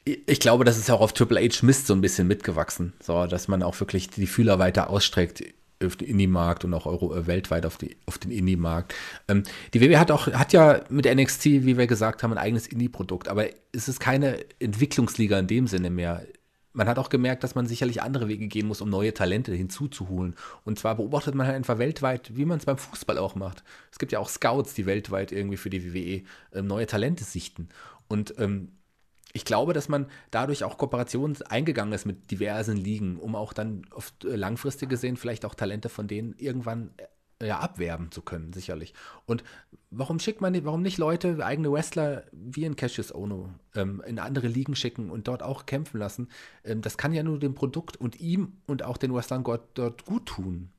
ich glaube, das ist auch auf Triple H Mist so ein bisschen mitgewachsen, so dass man auch wirklich die Fühler weiter ausstreckt auf den Indie-Markt und auch Euro, äh, weltweit auf, die, auf den Indie-Markt. Ähm, die WWE hat auch, hat ja mit NXT, wie wir gesagt haben, ein eigenes Indie-Produkt, aber es ist keine Entwicklungsliga in dem Sinne mehr man hat auch gemerkt, dass man sicherlich andere Wege gehen muss, um neue Talente hinzuzuholen. Und zwar beobachtet man halt einfach weltweit, wie man es beim Fußball auch macht. Es gibt ja auch Scouts, die weltweit irgendwie für die WWE äh, neue Talente sichten. Und ähm, ich glaube, dass man dadurch auch Kooperationen eingegangen ist mit diversen Ligen, um auch dann oft äh, langfristig gesehen vielleicht auch Talente von denen irgendwann äh, ja, abwerben zu können, sicherlich. Und warum schickt man, warum nicht Leute, eigene Wrestler wie in Cassius Ono ähm, in andere Ligen schicken und dort auch kämpfen lassen? Ähm, das kann ja nur dem Produkt und ihm und auch den Wrestlern dort gut tun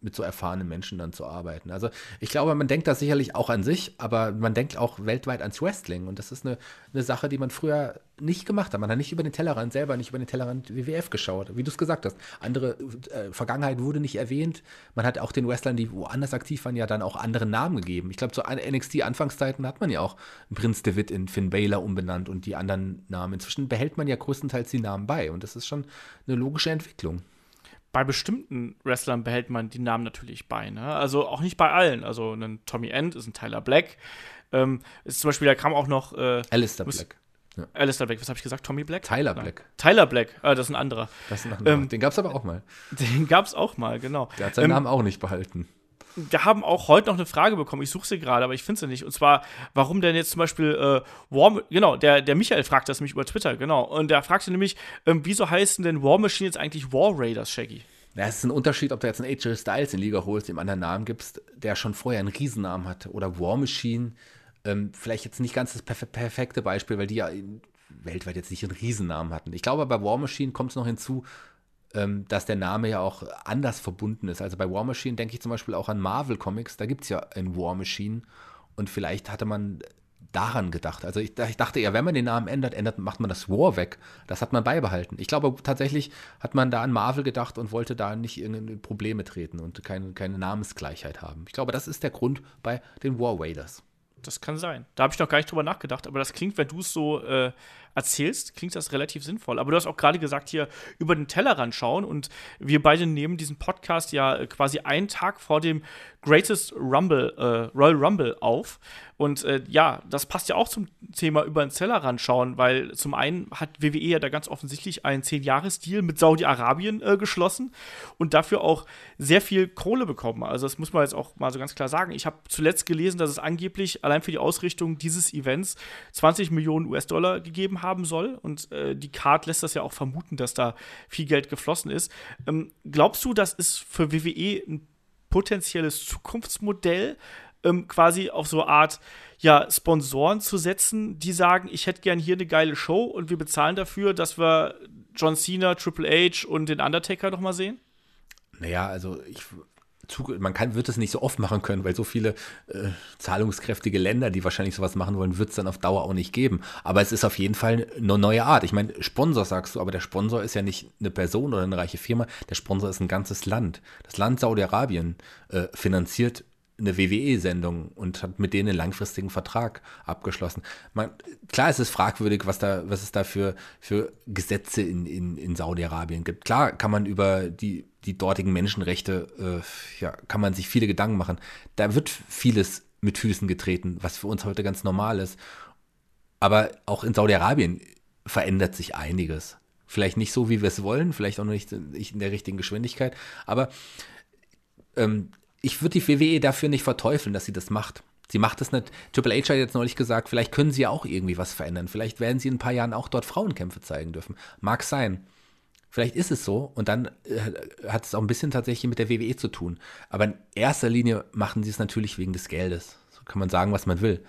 mit so erfahrenen Menschen dann zu arbeiten. Also ich glaube, man denkt da sicherlich auch an sich, aber man denkt auch weltweit ans Wrestling. Und das ist eine, eine Sache, die man früher nicht gemacht hat. Man hat nicht über den Tellerrand selber, nicht über den Tellerrand WWF geschaut, wie du es gesagt hast. Andere äh, Vergangenheit wurde nicht erwähnt. Man hat auch den Wrestlern, die woanders aktiv waren, ja dann auch andere Namen gegeben. Ich glaube, zu NXT-Anfangszeiten hat man ja auch Prinz David in Finn Baylor umbenannt und die anderen Namen. Inzwischen behält man ja größtenteils die Namen bei. Und das ist schon eine logische Entwicklung bei bestimmten Wrestlern behält man die Namen natürlich bei. Ne? Also auch nicht bei allen. Also ein Tommy End ist ein Tyler Black. Ähm, ist zum Beispiel, da kam auch noch äh, Alistair Black. Ja. Alistair Black, was habe ich gesagt? Tommy Black? Tyler Black. Tyler Black, äh, das ist ein anderer. Das ist ein anderer. Ähm, den gab es aber auch mal. Den gab es auch mal, genau. Der hat seinen ähm, Namen auch nicht behalten wir haben auch heute noch eine Frage bekommen. Ich suche sie gerade, aber ich finde sie nicht. Und zwar, warum denn jetzt zum Beispiel äh, War, genau, der, der Michael fragt das nämlich über Twitter, genau. Und der fragte nämlich, ähm, wieso heißen denn War Machine jetzt eigentlich War Raiders, Shaggy? Ja, es ist ein Unterschied, ob du jetzt einen AJ Styles in Liga holst, dem anderen Namen gibst, der schon vorher einen Riesennamen hat. Oder War Machine, ähm, vielleicht jetzt nicht ganz das perf perfekte Beispiel, weil die ja weltweit jetzt nicht einen Riesennamen hatten. Ich glaube, bei War Machine kommt es noch hinzu, dass der Name ja auch anders verbunden ist. Also bei War Machine denke ich zum Beispiel auch an Marvel Comics, da gibt es ja ein War Machine und vielleicht hatte man daran gedacht. Also ich, ich, dachte eher, wenn man den Namen ändert, ändert, macht man das War weg. Das hat man beibehalten. Ich glaube tatsächlich hat man da an Marvel gedacht und wollte da nicht in Probleme treten und keine, keine Namensgleichheit haben. Ich glaube, das ist der Grund bei den War Raiders. Das kann sein. Da habe ich noch gar nicht drüber nachgedacht, aber das klingt, wenn du es so äh, erzählst, klingt das relativ sinnvoll. Aber du hast auch gerade gesagt, hier über den Tellerrand schauen und wir beide nehmen diesen Podcast ja äh, quasi einen Tag vor dem Greatest Rumble, äh, Royal Rumble auf. Und äh, ja, das passt ja auch zum Thema über den Tellerrand schauen, weil zum einen hat WWE ja da ganz offensichtlich einen 10-Jahres-Deal mit Saudi-Arabien äh, geschlossen und dafür auch sehr viel Kohle bekommen. Also das muss man jetzt auch mal so ganz klar sagen. Ich habe zuletzt gelesen, dass es angeblich allein für die Ausrichtung dieses Events 20 Millionen US-Dollar gegeben haben soll. Und äh, die Card lässt das ja auch vermuten, dass da viel Geld geflossen ist. Ähm, glaubst du, das ist für WWE ein potenzielles Zukunftsmodell, ähm, quasi auf so eine Art ja, Sponsoren zu setzen, die sagen, ich hätte gern hier eine geile Show und wir bezahlen dafür, dass wir John Cena, Triple H und den Undertaker noch mal sehen? Naja, also ich man kann, wird es nicht so oft machen können, weil so viele äh, zahlungskräftige Länder, die wahrscheinlich sowas machen wollen, wird es dann auf Dauer auch nicht geben. Aber es ist auf jeden Fall eine neue Art. Ich meine, Sponsor sagst du, aber der Sponsor ist ja nicht eine Person oder eine reiche Firma, der Sponsor ist ein ganzes Land. Das Land Saudi-Arabien äh, finanziert eine WWE-Sendung und hat mit denen einen langfristigen Vertrag abgeschlossen. Man, klar ist es fragwürdig, was da, was es da für, für Gesetze in, in, in Saudi-Arabien gibt. Klar kann man über die die dortigen Menschenrechte, äh, ja, kann man sich viele Gedanken machen. Da wird vieles mit Füßen getreten, was für uns heute ganz normal ist. Aber auch in Saudi-Arabien verändert sich einiges. Vielleicht nicht so, wie wir es wollen, vielleicht auch nicht in der richtigen Geschwindigkeit. Aber ähm, ich würde die WWE dafür nicht verteufeln, dass sie das macht. Sie macht es nicht. Triple H hat jetzt neulich gesagt, vielleicht können sie ja auch irgendwie was verändern. Vielleicht werden sie in ein paar Jahren auch dort Frauenkämpfe zeigen dürfen. Mag sein. Vielleicht ist es so und dann äh, hat es auch ein bisschen tatsächlich mit der WWE zu tun. Aber in erster Linie machen sie es natürlich wegen des Geldes. So kann man sagen, was man will.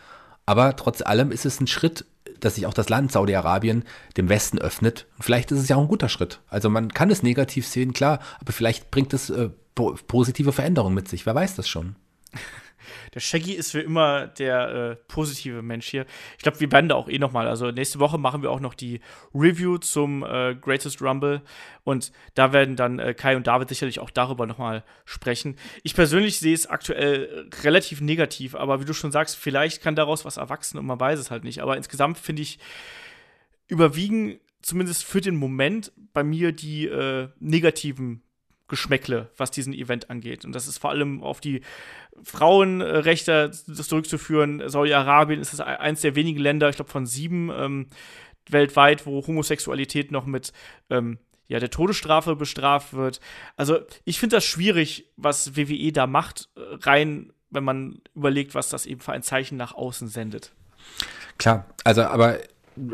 Aber trotz allem ist es ein Schritt, dass sich auch das Land Saudi-Arabien dem Westen öffnet. Und vielleicht ist es ja auch ein guter Schritt. Also man kann es negativ sehen, klar, aber vielleicht bringt es äh, positive Veränderungen mit sich. Wer weiß das schon? der Shaggy ist für immer der äh, positive Mensch hier. Ich glaube, wir werden da auch eh noch mal. Also nächste Woche machen wir auch noch die Review zum äh, Greatest Rumble und da werden dann äh, Kai und David sicherlich auch darüber noch mal sprechen. Ich persönlich sehe es aktuell relativ negativ, aber wie du schon sagst, vielleicht kann daraus was erwachsen und man weiß es halt nicht. Aber insgesamt finde ich überwiegen zumindest für den Moment bei mir die äh, negativen Geschmäckle, was diesen Event angeht. Und das ist vor allem auf die Frauenrechte das zurückzuführen. Saudi-Arabien ist eins der wenigen Länder, ich glaube von sieben ähm, weltweit, wo Homosexualität noch mit ähm, ja, der Todesstrafe bestraft wird. Also ich finde das schwierig, was WWE da macht, äh, rein, wenn man überlegt, was das eben für ein Zeichen nach außen sendet. Klar, also aber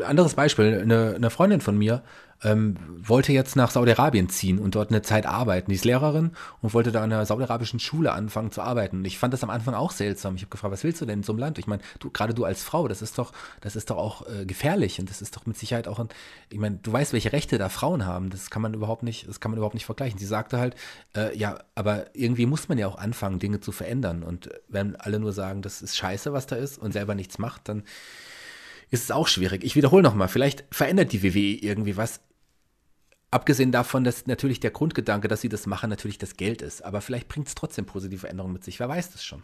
anderes Beispiel, eine, eine Freundin von mir ähm, wollte jetzt nach Saudi-Arabien ziehen und dort eine Zeit arbeiten. Die ist Lehrerin und wollte da an einer saudi-arabischen Schule anfangen zu arbeiten. Und ich fand das am Anfang auch seltsam. Ich habe gefragt, was willst du denn in so einem Land? Ich meine, du, gerade du als Frau, das ist doch, das ist doch auch äh, gefährlich und das ist doch mit Sicherheit auch ein, ich meine, du weißt, welche Rechte da Frauen haben. Das kann man überhaupt nicht, das kann man überhaupt nicht vergleichen. Sie sagte halt, äh, ja, aber irgendwie muss man ja auch anfangen, Dinge zu verändern. Und wenn alle nur sagen, das ist scheiße, was da ist und selber nichts macht, dann ist es auch schwierig. Ich wiederhole nochmal, vielleicht verändert die WWE irgendwie was. Abgesehen davon, dass natürlich der Grundgedanke, dass sie das machen, natürlich das Geld ist. Aber vielleicht bringt es trotzdem positive Veränderungen mit sich. Wer weiß das schon.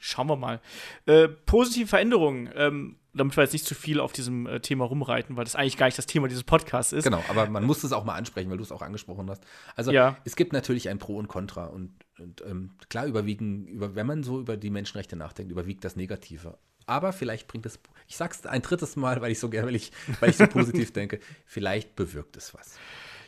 Schauen wir mal. Äh, positive Veränderungen, ähm, damit wir jetzt nicht zu viel auf diesem äh, Thema rumreiten, weil das eigentlich gar nicht das Thema dieses Podcasts ist. Genau, aber man muss es auch mal ansprechen, weil du es auch angesprochen hast. Also ja. es gibt natürlich ein Pro und Contra und, und ähm, klar überwiegen, über, wenn man so über die Menschenrechte nachdenkt, überwiegt das Negative aber vielleicht bringt es, ich sag's ein drittes Mal, weil ich so gerne, weil ich, weil ich so positiv denke, vielleicht bewirkt es was.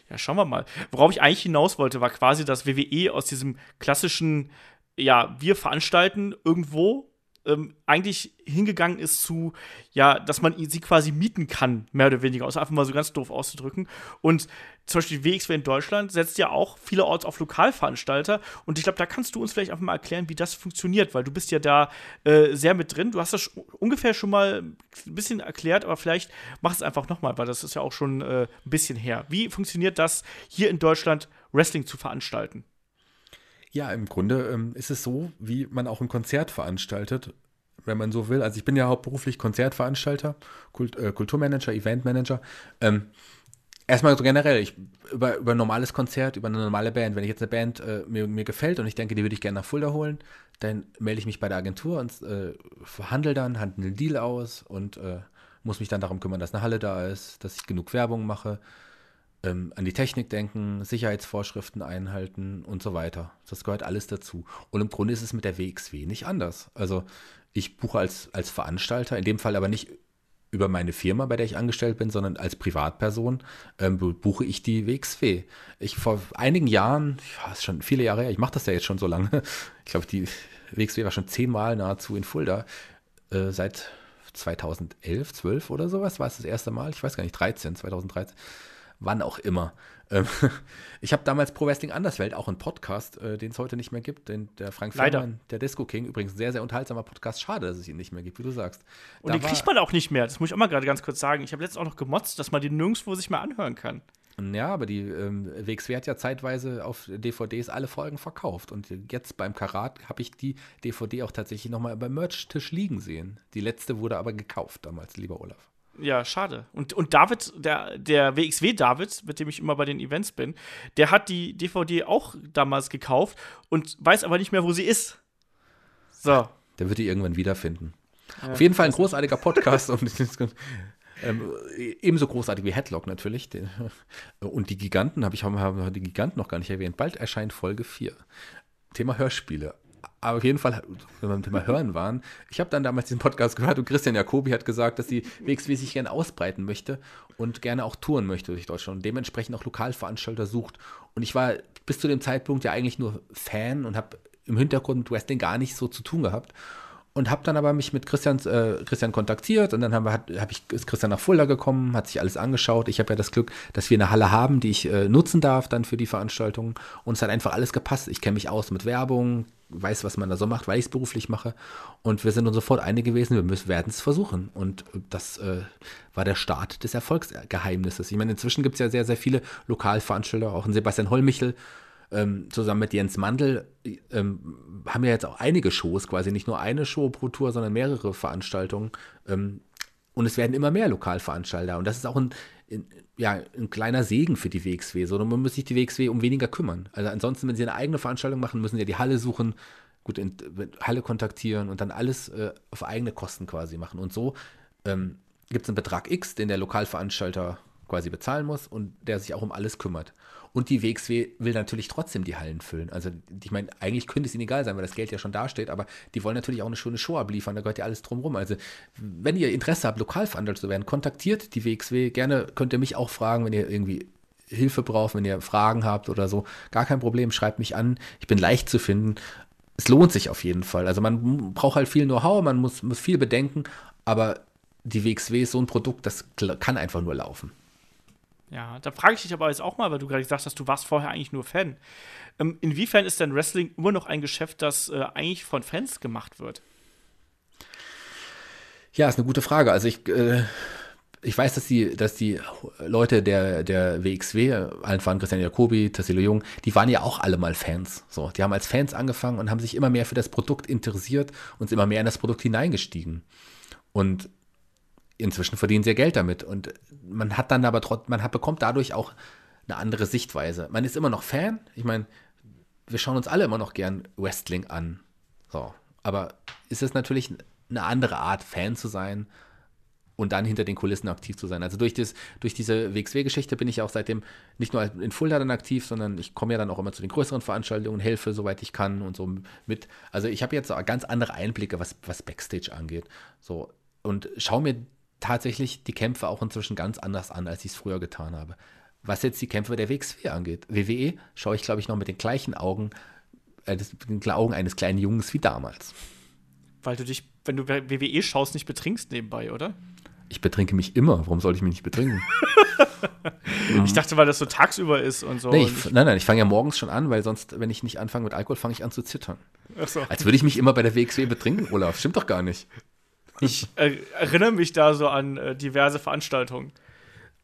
Ja, schauen wir mal. Worauf ich eigentlich hinaus wollte, war quasi, dass WWE aus diesem klassischen, ja, wir veranstalten irgendwo ähm, eigentlich hingegangen ist zu, ja, dass man sie quasi mieten kann, mehr oder weniger, außer einfach mal so ganz doof auszudrücken. Und zum Beispiel die WXW in Deutschland setzt ja auch vielerorts auf Lokalveranstalter. Und ich glaube, da kannst du uns vielleicht einfach mal erklären, wie das funktioniert, weil du bist ja da äh, sehr mit drin. Du hast das ungefähr schon mal ein bisschen erklärt, aber vielleicht mach es einfach nochmal, weil das ist ja auch schon äh, ein bisschen her. Wie funktioniert das, hier in Deutschland Wrestling zu veranstalten? Ja, im Grunde ähm, ist es so, wie man auch ein Konzert veranstaltet, wenn man so will. Also ich bin ja hauptberuflich Konzertveranstalter, Kult, äh, Kulturmanager, Eventmanager. Ähm, erstmal so generell, ich, über, über ein normales Konzert, über eine normale Band, wenn ich jetzt eine Band äh, mir, mir gefällt und ich denke, die würde ich gerne nach Fulda holen, dann melde ich mich bei der Agentur und äh, verhandle dann, handle einen Deal aus und äh, muss mich dann darum kümmern, dass eine Halle da ist, dass ich genug Werbung mache, ähm, an die Technik denken, Sicherheitsvorschriften einhalten und so weiter. Das gehört alles dazu. Und im Grunde ist es mit der WXW nicht anders. Also ich buche als, als Veranstalter, in dem Fall aber nicht über meine Firma, bei der ich angestellt bin, sondern als Privatperson ähm, buche ich die WXW. Ich vor einigen Jahren, ja, ist schon viele Jahre her, ich mache das ja jetzt schon so lange. Ich glaube, die WXW war schon zehnmal nahezu in Fulda. Äh, seit 2011, 12 oder sowas war es das erste Mal. Ich weiß gar nicht, 13, 2013 wann auch immer. Ähm, ich habe damals Pro Wrestling Anderswelt, auch einen Podcast, äh, den es heute nicht mehr gibt, den der Frank Fellmann, der Disco King, übrigens sehr, sehr unterhaltsamer Podcast. Schade, dass es ihn nicht mehr gibt, wie du sagst. Und da den kriegt man auch nicht mehr, das muss ich auch mal gerade ganz kurz sagen. Ich habe letztens auch noch gemotzt, dass man den nirgendwo sich mehr anhören kann. Ja, aber die ähm, WXW hat ja zeitweise auf DVDs alle Folgen verkauft. Und jetzt beim Karat habe ich die DVD auch tatsächlich nochmal beim Merch-Tisch liegen sehen. Die letzte wurde aber gekauft damals, lieber Olaf. Ja, schade. Und, und David, der, der WXW David, mit dem ich immer bei den Events bin, der hat die DVD auch damals gekauft und weiß aber nicht mehr, wo sie ist. So. Der wird die irgendwann wiederfinden. Ja, Auf jeden Fall ein großartiger Podcast und ähm, ebenso großartig wie Headlock natürlich. Und die Giganten, habe ich hab, die Giganten noch gar nicht erwähnt. Bald erscheint Folge 4. Thema Hörspiele aber auf jeden Fall, wenn wir beim Thema Hören waren, ich habe dann damals diesen Podcast gehört und Christian Jacobi hat gesagt, dass die WXW sich gerne ausbreiten möchte und gerne auch touren möchte durch Deutschland und dementsprechend auch Lokalveranstalter sucht. Und ich war bis zu dem Zeitpunkt ja eigentlich nur Fan und habe im Hintergrund Wrestling gar nicht so zu tun gehabt. Und habe dann aber mich mit Christian, äh, Christian kontaktiert und dann habe hab ich, ist Christian nach Fulda gekommen, hat sich alles angeschaut. Ich habe ja das Glück, dass wir eine Halle haben, die ich äh, nutzen darf dann für die Veranstaltung und es hat einfach alles gepasst. Ich kenne mich aus mit Werbung, weiß, was man da so macht, weil ich es beruflich mache und wir sind uns sofort einig gewesen, wir werden es versuchen und das äh, war der Start des Erfolgsgeheimnisses. Ich meine, inzwischen gibt es ja sehr, sehr viele Lokalveranstalter, auch ein Sebastian Hollmichel, ähm, zusammen mit Jens Mandl ähm, haben ja jetzt auch einige Shows, quasi nicht nur eine Show pro Tour, sondern mehrere Veranstaltungen. Ähm, und es werden immer mehr Lokalveranstalter. Und das ist auch ein, in, ja, ein kleiner Segen für die WXW. So, man muss sich die WXW um weniger kümmern. Also ansonsten, wenn sie eine eigene Veranstaltung machen, müssen sie ja die Halle suchen, gut, in, Halle kontaktieren und dann alles äh, auf eigene Kosten quasi machen. Und so ähm, gibt es einen Betrag X, den der Lokalveranstalter quasi bezahlen muss und der sich auch um alles kümmert. Und die WXW will natürlich trotzdem die Hallen füllen. Also, ich meine, eigentlich könnte es ihnen egal sein, weil das Geld ja schon dasteht, aber die wollen natürlich auch eine schöne Show abliefern. Da gehört ja alles drumherum. Also, wenn ihr Interesse habt, lokal veranstaltet zu werden, kontaktiert die WXW. Gerne könnt ihr mich auch fragen, wenn ihr irgendwie Hilfe braucht, wenn ihr Fragen habt oder so. Gar kein Problem, schreibt mich an. Ich bin leicht zu finden. Es lohnt sich auf jeden Fall. Also, man braucht halt viel Know-how, man muss viel bedenken, aber die WXW ist so ein Produkt, das kann einfach nur laufen. Ja, da frage ich dich aber jetzt auch mal, weil du gerade gesagt hast, du warst vorher eigentlich nur Fan. Ähm, inwiefern ist denn Wrestling immer noch ein Geschäft, das äh, eigentlich von Fans gemacht wird? Ja, ist eine gute Frage. Also ich, äh, ich weiß, dass die, dass die Leute der, der WXW, allen voran Christian Jacobi, Tassilo Jung, die waren ja auch alle mal Fans. So, die haben als Fans angefangen und haben sich immer mehr für das Produkt interessiert und sind immer mehr in das Produkt hineingestiegen. Und inzwischen verdienen sie ja Geld damit. Und man hat dann aber trotzdem, man hat, bekommt dadurch auch eine andere Sichtweise. Man ist immer noch Fan. Ich meine, wir schauen uns alle immer noch gern Wrestling an. So. Aber ist es natürlich eine andere Art, Fan zu sein und dann hinter den Kulissen aktiv zu sein. Also durch, das, durch diese WXW-Geschichte bin ich auch seitdem nicht nur in Fulda dann aktiv, sondern ich komme ja dann auch immer zu den größeren Veranstaltungen, helfe, soweit ich kann und so mit. Also ich habe jetzt ganz andere Einblicke, was, was Backstage angeht. So, und schaue mir tatsächlich die Kämpfe auch inzwischen ganz anders an, als ich es früher getan habe. Was jetzt die Kämpfe der WXW angeht. WWE schaue ich, glaube ich, noch mit den gleichen Augen, äh, mit den Augen eines kleinen Jungs wie damals. Weil du dich, wenn du WWE schaust, nicht betrinkst nebenbei, oder? Ich betrinke mich immer. Warum sollte ich mich nicht betrinken? ich dachte, weil das so tagsüber ist und so. Nee, ich, nein, nein, ich fange ja morgens schon an, weil sonst, wenn ich nicht anfange mit Alkohol, fange ich an zu zittern. Ach so. Als würde ich mich immer bei der WXW betrinken, Olaf. Stimmt doch gar nicht. Ich äh, erinnere mich da so an äh, diverse Veranstaltungen.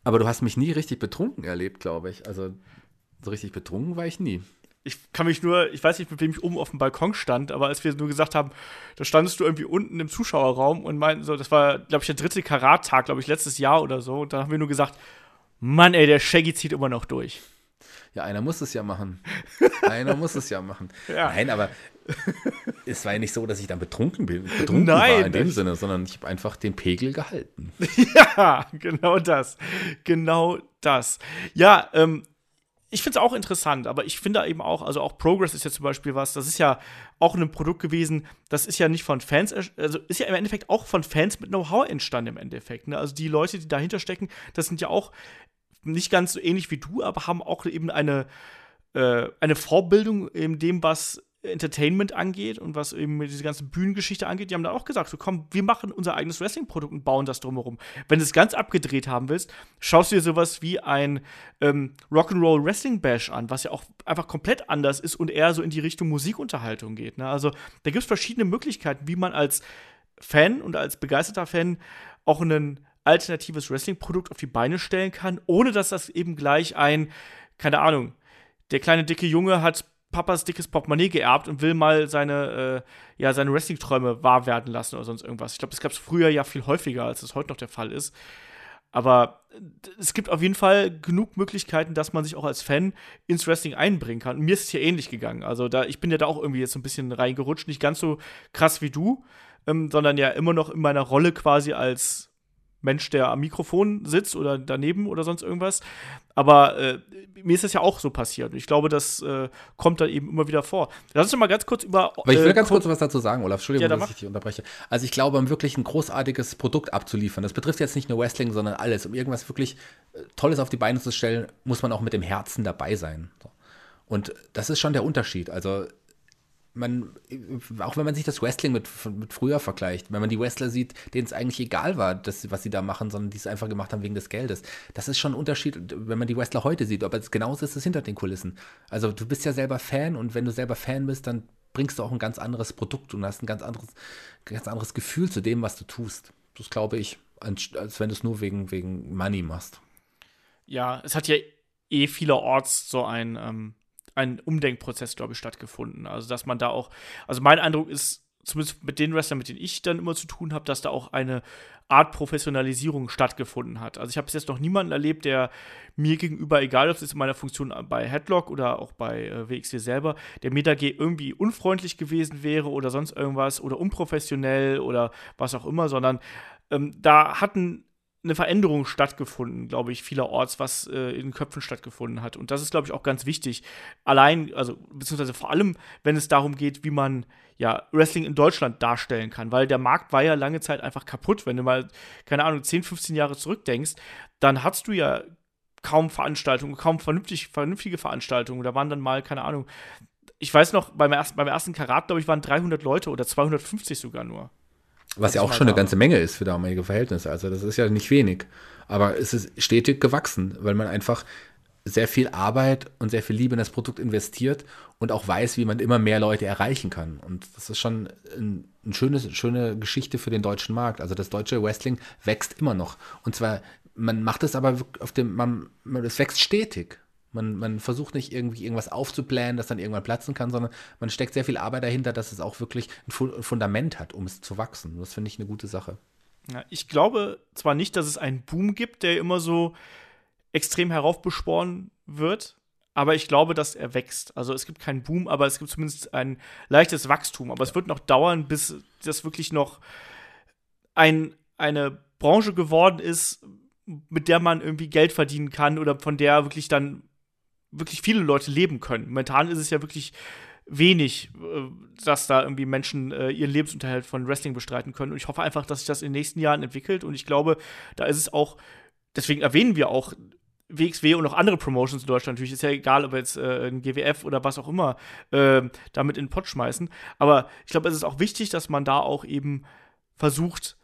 Aber du hast mich nie richtig betrunken erlebt, glaube ich. Also so richtig betrunken war ich nie. Ich kann mich nur, ich weiß nicht, mit wem ich oben auf dem Balkon stand, aber als wir nur gesagt haben, da standest du irgendwie unten im Zuschauerraum und meinten so, das war, glaube ich, der dritte Karattag, glaube ich, letztes Jahr oder so. Und da haben wir nur gesagt, Mann, ey, der Shaggy zieht immer noch durch. Ja, einer muss es ja machen. einer muss es ja machen. Ja. Nein, aber es war ja nicht so, dass ich dann betrunken bin, betrunken Nein, war in dem Sinne, sondern ich habe einfach den Pegel gehalten. ja, genau das. Genau das. Ja, ähm, ich finde es auch interessant, aber ich finde eben auch, also auch Progress ist ja zum Beispiel was, das ist ja auch ein Produkt gewesen, das ist ja nicht von Fans, also ist ja im Endeffekt auch von Fans mit Know-how entstanden im Endeffekt. Ne? Also die Leute, die dahinter stecken, das sind ja auch nicht ganz so ähnlich wie du, aber haben auch eben eine, äh, eine Vorbildung in dem, was Entertainment angeht und was eben diese ganze Bühnengeschichte angeht, die haben da auch gesagt, so komm, wir machen unser eigenes Wrestling-Produkt und bauen das drumherum. Wenn du es ganz abgedreht haben willst, schaust du dir sowas wie ein ähm, Rock'n'Roll Wrestling Bash an, was ja auch einfach komplett anders ist und eher so in die Richtung Musikunterhaltung geht. Ne? Also da gibt es verschiedene Möglichkeiten, wie man als Fan und als begeisterter Fan auch ein alternatives Wrestling-Produkt auf die Beine stellen kann, ohne dass das eben gleich ein, keine Ahnung, der kleine dicke Junge hat Papas dickes Portemonnaie geerbt und will mal seine, äh, ja, seine Wrestling-Träume wahr werden lassen oder sonst irgendwas. Ich glaube, das gab es früher ja viel häufiger, als es heute noch der Fall ist. Aber es gibt auf jeden Fall genug Möglichkeiten, dass man sich auch als Fan ins Wrestling einbringen kann. Mir ist es hier ähnlich gegangen. Also da, ich bin ja da auch irgendwie jetzt so ein bisschen reingerutscht, nicht ganz so krass wie du, ähm, sondern ja immer noch in meiner Rolle quasi als Mensch, der am Mikrofon sitzt oder daneben oder sonst irgendwas. Aber äh, mir ist das ja auch so passiert. Und ich glaube, das äh, kommt dann eben immer wieder vor. Lass uns mal ganz kurz über. Aber ich will äh, ganz kurz was dazu sagen, Olaf. Entschuldigung, ja, dass ich dich unterbreche. Also ich glaube, um wirklich ein großartiges Produkt abzuliefern, das betrifft jetzt nicht nur Wrestling, sondern alles. Um irgendwas wirklich äh, Tolles auf die Beine zu stellen, muss man auch mit dem Herzen dabei sein. Und das ist schon der Unterschied. Also man, auch wenn man sich das Wrestling mit, mit früher vergleicht, wenn man die Wrestler sieht, denen es eigentlich egal war, das, was sie da machen, sondern die es einfach gemacht haben wegen des Geldes. Das ist schon ein Unterschied, wenn man die Wrestler heute sieht, aber genauso ist es hinter den Kulissen. Also du bist ja selber Fan und wenn du selber Fan bist, dann bringst du auch ein ganz anderes Produkt und hast ein ganz anderes, ganz anderes Gefühl zu dem, was du tust. Das glaube ich, als wenn du es nur wegen, wegen Money machst. Ja, es hat ja eh vielerorts so ein ähm ein Umdenkprozess, glaube ich, stattgefunden. Also, dass man da auch, also mein Eindruck ist, zumindest mit den Wrestlern, mit denen ich dann immer zu tun habe, dass da auch eine Art Professionalisierung stattgefunden hat. Also ich habe bis jetzt noch niemanden erlebt, der mir gegenüber, egal ob es in meiner Funktion bei Headlock oder auch bei äh, WXW selber, der mir da irgendwie unfreundlich gewesen wäre oder sonst irgendwas oder unprofessionell oder was auch immer, sondern ähm, da hatten eine Veränderung stattgefunden, glaube ich, vielerorts, was äh, in den Köpfen stattgefunden hat. Und das ist, glaube ich, auch ganz wichtig. Allein, also beziehungsweise vor allem, wenn es darum geht, wie man ja Wrestling in Deutschland darstellen kann, weil der Markt war ja lange Zeit einfach kaputt. Wenn du mal, keine Ahnung, 10, 15 Jahre zurückdenkst, dann hast du ja kaum Veranstaltungen, kaum vernünftig, vernünftige Veranstaltungen. Da waren dann mal, keine Ahnung, ich weiß noch, beim ersten, beim ersten Karat, glaube ich, waren 300 Leute oder 250 sogar nur. Was ja auch schon eine ganze Menge ist für damalige Verhältnisse. Also das ist ja nicht wenig. Aber es ist stetig gewachsen, weil man einfach sehr viel Arbeit und sehr viel Liebe in das Produkt investiert und auch weiß, wie man immer mehr Leute erreichen kann. Und das ist schon eine ein schönes, schöne Geschichte für den deutschen Markt. Also das deutsche Wrestling wächst immer noch. Und zwar, man macht es aber auf dem, man, es wächst stetig. Man, man versucht nicht irgendwie irgendwas aufzublähen, das dann irgendwann platzen kann, sondern man steckt sehr viel Arbeit dahinter, dass es auch wirklich ein Fundament hat, um es zu wachsen. Das finde ich eine gute Sache. Ja, ich glaube zwar nicht, dass es einen Boom gibt, der immer so extrem heraufbeschworen wird, aber ich glaube, dass er wächst. Also es gibt keinen Boom, aber es gibt zumindest ein leichtes Wachstum. Aber es wird noch dauern, bis das wirklich noch ein, eine Branche geworden ist, mit der man irgendwie Geld verdienen kann oder von der wirklich dann wirklich viele Leute leben können. Momentan ist es ja wirklich wenig, äh, dass da irgendwie Menschen äh, ihren Lebensunterhalt von Wrestling bestreiten können. Und ich hoffe einfach, dass sich das in den nächsten Jahren entwickelt. Und ich glaube, da ist es auch, deswegen erwähnen wir auch WXW und auch andere Promotions in Deutschland. Natürlich ist ja egal, ob wir jetzt äh, ein GWF oder was auch immer äh, damit in den Pott schmeißen. Aber ich glaube, es ist auch wichtig, dass man da auch eben versucht,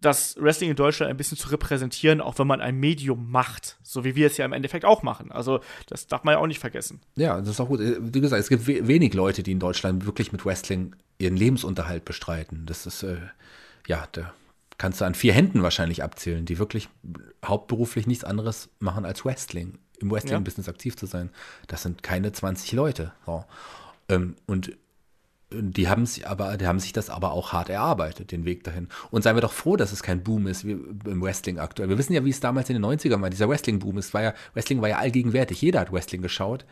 das Wrestling in Deutschland ein bisschen zu repräsentieren, auch wenn man ein Medium macht, so wie wir es ja im Endeffekt auch machen. Also das darf man ja auch nicht vergessen. Ja, das ist auch gut. Wie gesagt, es gibt we wenig Leute, die in Deutschland wirklich mit Wrestling ihren Lebensunterhalt bestreiten. Das ist, äh, ja, da kannst du an vier Händen wahrscheinlich abzählen, die wirklich hauptberuflich nichts anderes machen als Wrestling, im Wrestling-Business ja. aktiv zu sein. Das sind keine 20 Leute. So. Ähm, und die haben sich aber, die haben sich das aber auch hart erarbeitet, den Weg dahin. Und seien wir doch froh, dass es kein Boom ist wie im Wrestling aktuell. Wir wissen ja, wie es damals in den 90ern war, dieser Wrestling-Boom. Es war ja, Wrestling war ja allgegenwärtig. Jeder hat Wrestling geschaut.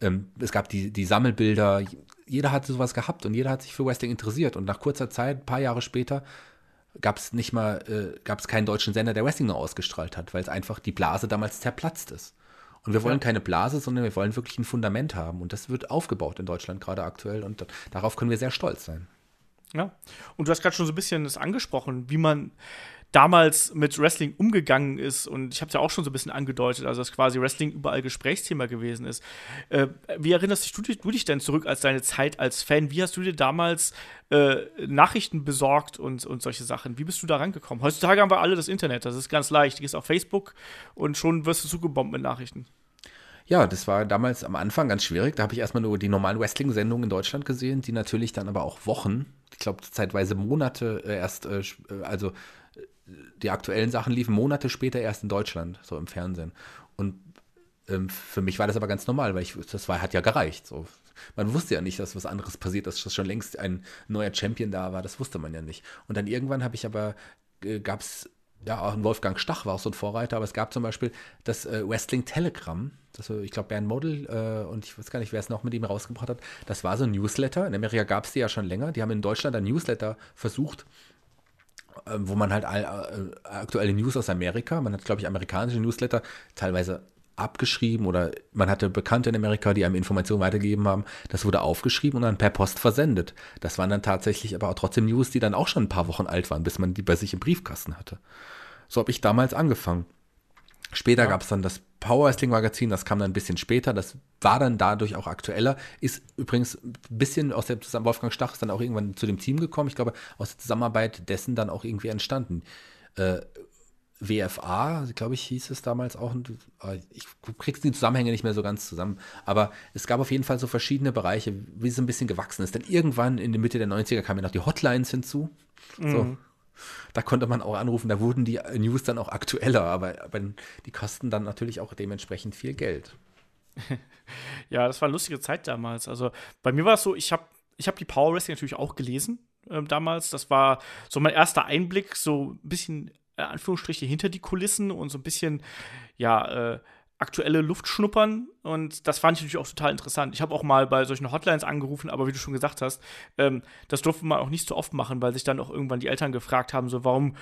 Ähm, es gab die, die Sammelbilder, jeder hat sowas gehabt und jeder hat sich für Wrestling interessiert. Und nach kurzer Zeit, ein paar Jahre später, gab es nicht mal, äh, gab es keinen deutschen Sender, der Wrestling nur ausgestrahlt hat, weil es einfach die Blase damals zerplatzt ist. Und wir wollen ja. keine Blase, sondern wir wollen wirklich ein Fundament haben. Und das wird aufgebaut in Deutschland gerade aktuell. Und darauf können wir sehr stolz sein. Ja. Und du hast gerade schon so ein bisschen das angesprochen, wie man damals mit Wrestling umgegangen ist. Und ich habe es ja auch schon so ein bisschen angedeutet, also dass quasi Wrestling überall Gesprächsthema gewesen ist. Äh, wie erinnerst dich, du, du, dich denn zurück als deine Zeit als Fan? Wie hast du dir damals äh, Nachrichten besorgt und, und solche Sachen? Wie bist du da rangekommen? Heutzutage haben wir alle das Internet, das ist ganz leicht. Du gehst auf Facebook und schon wirst du zugebombt mit Nachrichten. Ja, das war damals am Anfang ganz schwierig. Da habe ich erstmal nur die normalen Wrestling-Sendungen in Deutschland gesehen, die natürlich dann aber auch Wochen, ich glaube zeitweise Monate äh, erst, äh, äh also die aktuellen Sachen liefen Monate später erst in Deutschland, so im Fernsehen. Und ähm, für mich war das aber ganz normal, weil ich, das war, hat ja gereicht. So. Man wusste ja nicht, dass was anderes passiert, dass schon längst ein neuer Champion da war, das wusste man ja nicht. Und dann irgendwann habe ich aber, äh, gab es, ja, auch Wolfgang Stach war auch so ein Vorreiter, aber es gab zum Beispiel das äh, Wrestling Telegram, das, ich glaube, Bernd Model äh, und ich weiß gar nicht, wer es noch mit ihm rausgebracht hat, das war so ein Newsletter. In Amerika gab es die ja schon länger. Die haben in Deutschland ein Newsletter versucht, wo man halt all, äh, aktuelle News aus Amerika, man hat, glaube ich, amerikanische Newsletter teilweise abgeschrieben oder man hatte Bekannte in Amerika, die einem Informationen weitergegeben haben. Das wurde aufgeschrieben und dann per Post versendet. Das waren dann tatsächlich aber auch trotzdem News, die dann auch schon ein paar Wochen alt waren, bis man die bei sich im Briefkasten hatte. So habe ich damals angefangen. Später ja. gab es dann das Power Wrestling Magazin, das kam dann ein bisschen später, das war dann dadurch auch aktueller. Ist übrigens ein bisschen aus der Zusammenarbeit, Wolfgang Stach ist dann auch irgendwann zu dem Team gekommen. Ich glaube, aus der Zusammenarbeit dessen dann auch irgendwie entstanden. Äh, WFA, glaube ich, hieß es damals auch. Ah, ich kriege die Zusammenhänge nicht mehr so ganz zusammen. Aber es gab auf jeden Fall so verschiedene Bereiche, wie es ein bisschen gewachsen ist. Denn irgendwann in der Mitte der 90er kamen ja noch die Hotlines hinzu. Mhm. So. Da konnte man auch anrufen, da wurden die News dann auch aktueller, aber, aber die kosten dann natürlich auch dementsprechend viel Geld. ja, das war eine lustige Zeit damals. Also bei mir war es so, ich habe ich hab die Power Wrestling natürlich auch gelesen äh, damals. Das war so mein erster Einblick, so ein bisschen äh, Anführungsstriche hinter die Kulissen und so ein bisschen, ja, äh, aktuelle Luft schnuppern. Und das fand ich natürlich auch total interessant. Ich habe auch mal bei solchen Hotlines angerufen, aber wie du schon gesagt hast, ähm, das durfte man auch nicht so oft machen, weil sich dann auch irgendwann die Eltern gefragt haben, so, warum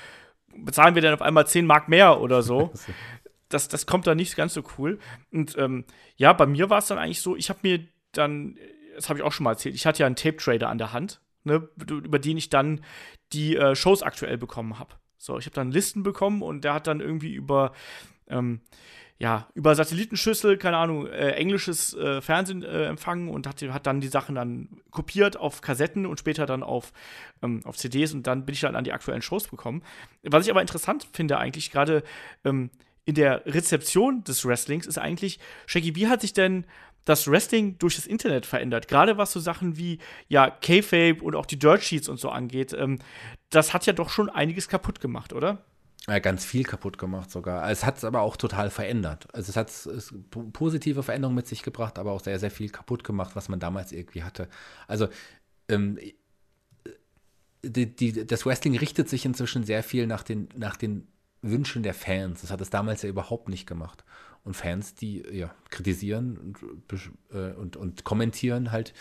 bezahlen wir denn auf einmal 10 Mark mehr oder so? das, das kommt dann nicht ganz so cool. Und ähm, ja, bei mir war es dann eigentlich so, ich habe mir dann, das habe ich auch schon mal erzählt, ich hatte ja einen Tape-Trader an der Hand, ne, über den ich dann die äh, Shows aktuell bekommen habe. So, ich habe dann Listen bekommen und der hat dann irgendwie über, ähm, ja, über Satellitenschüssel, keine Ahnung, äh, englisches äh, Fernsehen äh, empfangen und hat, hat dann die Sachen dann kopiert auf Kassetten und später dann auf, ähm, auf CDs und dann bin ich dann an die aktuellen Shows bekommen. Was ich aber interessant finde eigentlich, gerade ähm, in der Rezeption des Wrestlings, ist eigentlich, Shaggy, wie hat sich denn das Wrestling durch das Internet verändert. Gerade was so Sachen wie ja K-Fape und auch die Dirt Sheets und so angeht. Ähm, das hat ja doch schon einiges kaputt gemacht, oder? Ganz viel kaputt gemacht sogar. Es hat es aber auch total verändert. Also es hat es, positive Veränderungen mit sich gebracht, aber auch sehr, sehr viel kaputt gemacht, was man damals irgendwie hatte. Also ähm, die, die, das Wrestling richtet sich inzwischen sehr viel nach den, nach den Wünschen der Fans. Das hat es damals ja überhaupt nicht gemacht und Fans, die ja, kritisieren und, äh, und, und kommentieren halt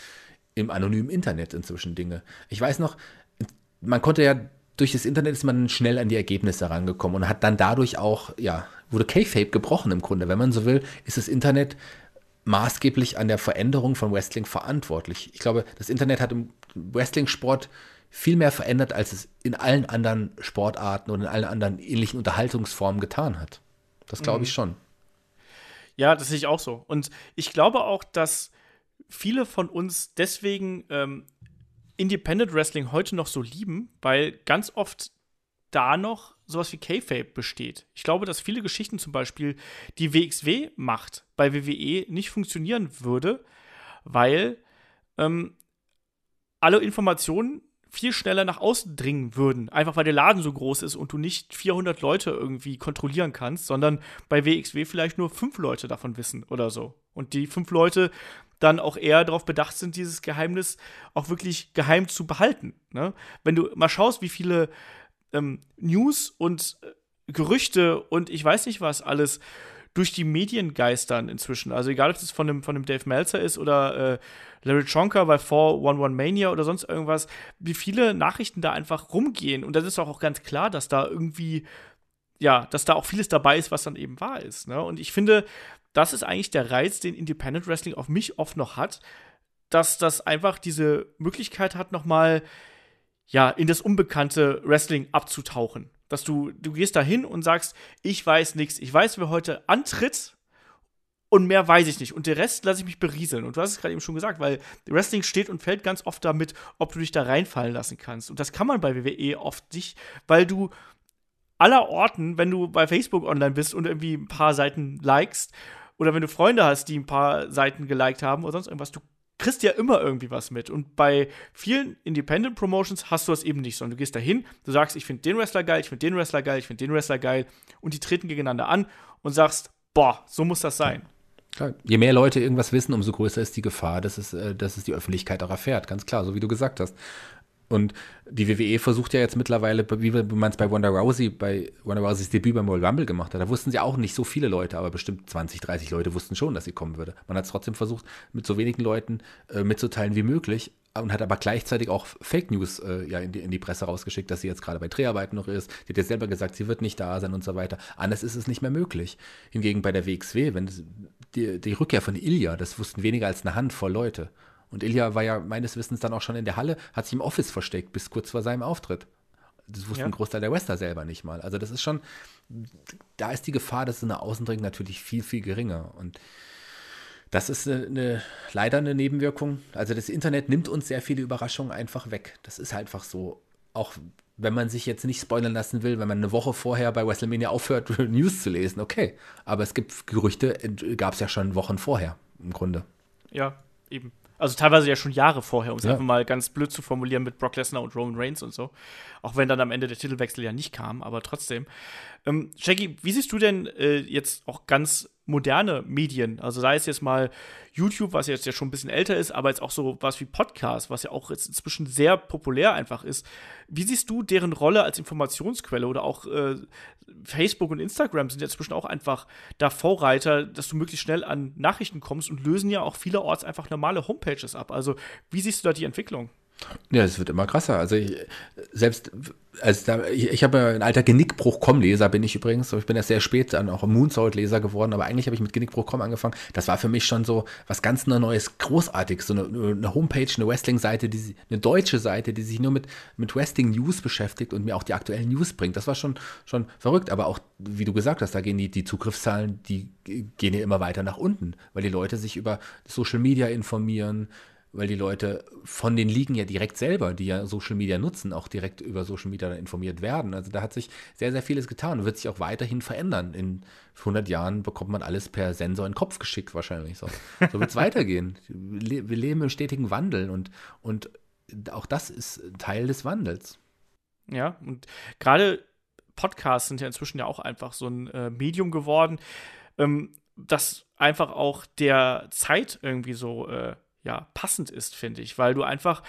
im anonymen Internet inzwischen Dinge. Ich weiß noch, man konnte ja durch das Internet ist man schnell an die Ergebnisse herangekommen und hat dann dadurch auch, ja, wurde K-Fape gebrochen im Grunde. Wenn man so will, ist das Internet maßgeblich an der Veränderung von Wrestling verantwortlich. Ich glaube, das Internet hat im Wrestling-Sport viel mehr verändert, als es in allen anderen Sportarten und in allen anderen ähnlichen Unterhaltungsformen getan hat. Das glaube ich mhm. schon. Ja, das sehe ich auch so. Und ich glaube auch, dass viele von uns deswegen ähm, Independent Wrestling heute noch so lieben, weil ganz oft da noch sowas wie K-Fape besteht. Ich glaube, dass viele Geschichten zum Beispiel, die WXW macht, bei WWE nicht funktionieren würde, weil ähm, alle Informationen viel schneller nach außen dringen würden. Einfach weil der Laden so groß ist und du nicht 400 Leute irgendwie kontrollieren kannst, sondern bei WXW vielleicht nur fünf Leute davon wissen oder so. Und die fünf Leute dann auch eher darauf bedacht sind, dieses Geheimnis auch wirklich geheim zu behalten. Ne? Wenn du mal schaust, wie viele ähm, News und äh, Gerüchte und ich weiß nicht was alles durch die Medien geistern inzwischen. Also egal, ob es von dem, von dem Dave Meltzer ist oder äh, Larry Chonka bei 411 Mania oder sonst irgendwas, wie viele Nachrichten da einfach rumgehen. Und das ist auch ganz klar, dass da irgendwie, ja, dass da auch vieles dabei ist, was dann eben wahr ist. Ne? Und ich finde, das ist eigentlich der Reiz, den Independent Wrestling auf mich oft noch hat, dass das einfach diese Möglichkeit hat, nochmal ja, in das unbekannte Wrestling abzutauchen. Dass du, du gehst da hin und sagst, ich weiß nichts. Ich weiß, wer heute antritt und mehr weiß ich nicht. Und der Rest lasse ich mich berieseln. Und du hast es gerade eben schon gesagt, weil Wrestling steht und fällt ganz oft damit, ob du dich da reinfallen lassen kannst. Und das kann man bei WWE oft nicht, weil du aller Orten, wenn du bei Facebook online bist und irgendwie ein paar Seiten likest, oder wenn du Freunde hast, die ein paar Seiten geliked haben oder sonst irgendwas, du kriegst ja immer irgendwie was mit. Und bei vielen Independent Promotions hast du das eben nicht, sondern du gehst dahin, du sagst, ich finde den Wrestler geil, ich finde den Wrestler geil, ich finde den Wrestler geil und die treten gegeneinander an und sagst, boah, so muss das sein. Klar. Je mehr Leute irgendwas wissen, umso größer ist die Gefahr, dass es, äh, dass es die Öffentlichkeit auch erfährt. Ganz klar, so wie du gesagt hast. Und die WWE versucht ja jetzt mittlerweile, wie man es bei Wanda Rousey, bei Wanda Rouseys Debüt beim Royal Rumble gemacht hat, da wussten sie auch nicht so viele Leute, aber bestimmt 20, 30 Leute wussten schon, dass sie kommen würde. Man hat es trotzdem versucht, mit so wenigen Leuten äh, mitzuteilen wie möglich und hat aber gleichzeitig auch Fake News äh, ja, in die, in die Presse rausgeschickt, dass sie jetzt gerade bei Dreharbeiten noch ist. Die hat ja selber gesagt, sie wird nicht da sein und so weiter. Anders ist es nicht mehr möglich. Hingegen bei der WXW, wenn die, die Rückkehr von Ilya, das wussten weniger als eine Handvoll Leute. Und Ilya war ja meines Wissens dann auch schon in der Halle, hat sich im Office versteckt, bis kurz vor seinem Auftritt. Das wussten Ja. ein Großteil der Wrestler selber nicht mal. Also das ist schon, da ist die Gefahr, dass es nach außen dringt, natürlich viel, viel geringer. Und das ist eine, eine, leider eine Nebenwirkung. Also das Internet nimmt uns sehr viele Überraschungen einfach weg. Das ist einfach so. Auch wenn man sich jetzt nicht spoilern lassen will, wenn man eine Woche vorher bei WrestleMania aufhört, News zu lesen, okay. Aber es gibt Gerüchte, gab es ja schon Wochen vorher, im Grunde. Ja, eben. Also teilweise ja schon Jahre vorher, um es Ja. einfach mal ganz blöd zu formulieren mit Brock Lesnar und Roman Reigns und so. Auch wenn dann am Ende der Titelwechsel ja nicht kam, aber trotzdem. Ähm, Shaggy, wie siehst du denn äh, jetzt auch ganz moderne Medien? Also sei es jetzt mal YouTube, was jetzt ja schon ein bisschen älter ist, aber jetzt auch so was wie Podcast, was ja auch jetzt inzwischen sehr populär einfach ist. Wie siehst du deren Rolle als Informationsquelle oder auch äh, Facebook und Instagram sind ja inzwischen auch einfach da Vorreiter, dass du möglichst schnell an Nachrichten kommst und lösen ja auch vielerorts einfach normale Homepages ab. Also, wie siehst du da die Entwicklung? Ja, es wird immer krasser. Also ich, selbst, also da, ich, ich habe ein alter Genickbruch.com-Leser, bin ich übrigens. Ich bin erst sehr spät dann auch Moonsault-Leser geworden, aber eigentlich habe ich mit Genickbruch.com angefangen. Das war für mich schon so was ganz Neues, Großartiges. So eine, eine Homepage, eine Wrestling-Seite, die, eine deutsche Seite, die sich nur mit, mit Wrestling-News beschäftigt und mir auch die aktuellen News bringt. Das war schon, schon verrückt. Aber auch, wie du gesagt hast, da gehen die, die Zugriffszahlen, die gehen ja immer weiter nach unten, weil die Leute sich über Social Media informieren, weil die Leute von den Ligen ja direkt selber, die ja Social Media nutzen, auch direkt über Social Media informiert werden. Also da hat sich sehr, sehr vieles getan und wird sich auch weiterhin verändern. In 100 Jahren bekommt man alles per Sensor in den Kopf geschickt wahrscheinlich. So, so wird es weitergehen. Wir leben im stetigen Wandel und, und auch das ist Teil des Wandels. Ja, und gerade Podcasts sind ja inzwischen ja auch einfach so ein äh, Medium geworden, ähm, das einfach auch der Zeit irgendwie so äh, ja, passend ist, finde ich, weil du einfach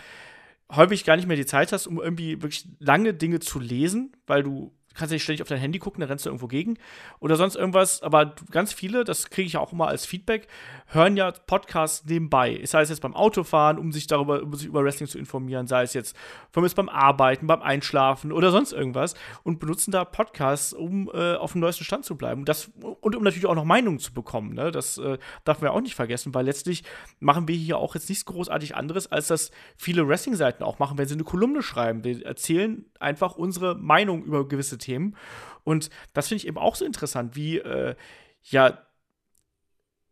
häufig gar nicht mehr die Zeit hast, um irgendwie wirklich lange Dinge zu lesen, weil du kannst ja nicht ständig auf dein Handy gucken, dann rennst du irgendwo gegen oder sonst irgendwas. Aber ganz viele, das kriege ich auch immer als Feedback, hören ja Podcasts nebenbei. Sei es jetzt beim Autofahren, um sich darüber, um sich über Wrestling zu informieren, sei es jetzt von mir beim Arbeiten, beim Einschlafen oder sonst irgendwas und benutzen da Podcasts, um äh, auf dem neuesten Stand zu bleiben. Das, und um natürlich auch noch Meinungen zu bekommen. Ne? Das äh, darf man ja auch nicht vergessen, weil letztlich machen wir hier auch jetzt nichts großartig anderes, als das viele Wrestling-Seiten auch machen, wenn sie eine Kolumne schreiben. Wir erzählen einfach unsere Meinung über gewisse Themen. Und das finde ich eben auch so interessant, wie, äh, ja,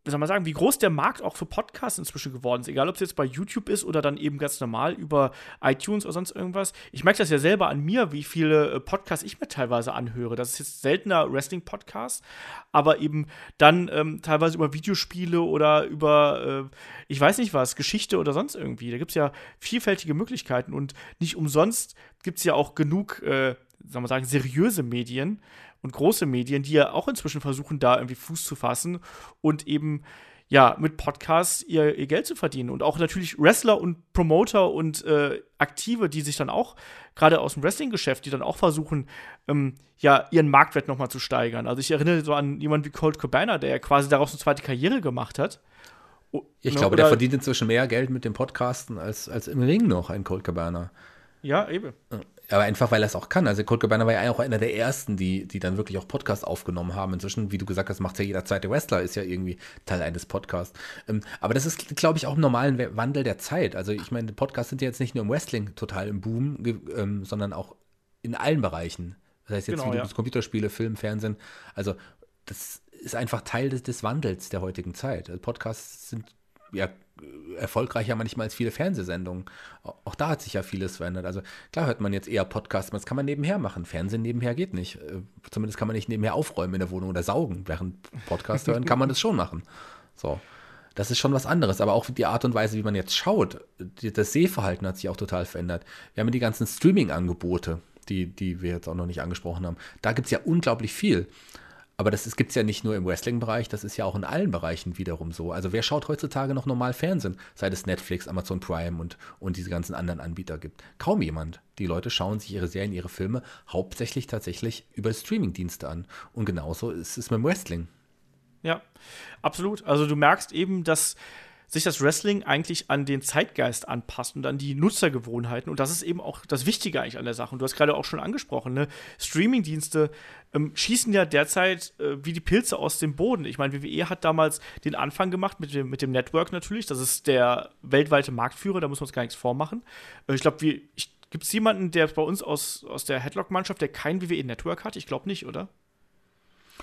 wie soll man sagen, wie groß der Markt auch für Podcasts inzwischen geworden ist. Egal, ob es jetzt bei YouTube ist oder dann eben ganz normal über iTunes oder sonst irgendwas. Ich merke das ja selber an mir, wie viele äh, Podcasts ich mir teilweise anhöre. Das ist jetzt seltener Wrestling-Podcast, aber eben dann ähm, teilweise über Videospiele oder über, äh, ich weiß nicht was, Geschichte oder sonst irgendwie. Da gibt es ja vielfältige Möglichkeiten und nicht umsonst gibt es ja auch genug, äh, sagen wir sagen, seriöse Medien und große Medien, die ja auch inzwischen versuchen, da irgendwie Fuß zu fassen und eben ja mit Podcasts ihr, ihr Geld zu verdienen. Und auch natürlich Wrestler und Promoter und äh, Aktive, die sich dann auch, gerade aus dem Wrestling-Geschäft, die dann auch versuchen, ähm, ja, ihren Marktwert nochmal zu steigern. Also ich erinnere so an jemanden wie Colt Cabana, der ja quasi daraus eine zweite Karriere gemacht hat. Ich ne, glaube, der verdient inzwischen mehr Geld mit dem Podcasten als, als im Ring noch, ein Colt Cabana. Ja, eben. Aber einfach, weil er es auch kann. Also Colt Cabana war ja auch einer der ersten, die, die dann wirklich auch Podcasts aufgenommen haben. Inzwischen, wie du gesagt hast, macht ja jeder zweite Wrestler, ist ja irgendwie Teil eines Podcasts. Ähm, aber das ist, glaube ich, auch im normalen Wandel der Zeit. Also ich meine, Podcasts sind ja jetzt nicht nur im Wrestling total im Boom, ähm, sondern auch in allen Bereichen. Das heißt jetzt Genau, Videos, ja. Computerspiele, Film, Fernsehen. Also das ist einfach Teil des, des Wandels der heutigen Zeit. Also Podcasts sind ja erfolgreicher manchmal als viele Fernsehsendungen. Au- Auch da hat sich ja vieles verändert. Also klar hört man jetzt eher Podcasts, das kann man nebenher machen. Fernsehen nebenher geht nicht. Äh, Zumindest kann man nicht nebenher aufräumen in der Wohnung oder saugen. Während Podcast hören kann man das schon machen. So. Das ist schon was anderes, aber auch die Art und Weise, wie man jetzt schaut, das Sehverhalten hat sich auch total verändert. Wir haben die ganzen Streaming-Angebote, die, die wir jetzt auch noch nicht angesprochen haben. Da gibt es ja unglaublich viel. Aber das gibt es ja nicht nur im Wrestling-Bereich, das ist ja auch in allen Bereichen wiederum so. Also wer schaut heutzutage noch normal Fernsehen, seit es Netflix, Amazon Prime und, und diese ganzen anderen Anbieter gibt? Kaum jemand. Die Leute schauen sich ihre Serien, ihre Filme hauptsächlich tatsächlich über Streaming-Dienste an. Und genauso ist es mit dem Wrestling. Ja, absolut. Also du merkst eben, dass sich das Wrestling eigentlich an den Zeitgeist anpasst und an die Nutzergewohnheiten. Und das ist eben auch das Wichtige eigentlich an der Sache. Und du hast gerade auch schon angesprochen, ne? Streamingdienste ähm, schießen ja derzeit äh, wie die Pilze aus dem Boden. Ich meine, WWE hat damals den Anfang gemacht mit dem, mit dem Network natürlich. Das ist der weltweite Marktführer, da muss man uns gar nichts vormachen. Äh, ich glaube, Gibt es jemanden, der bei uns aus, aus der Headlock-Mannschaft, der kein WWE-Network hat? Ich glaube nicht, oder?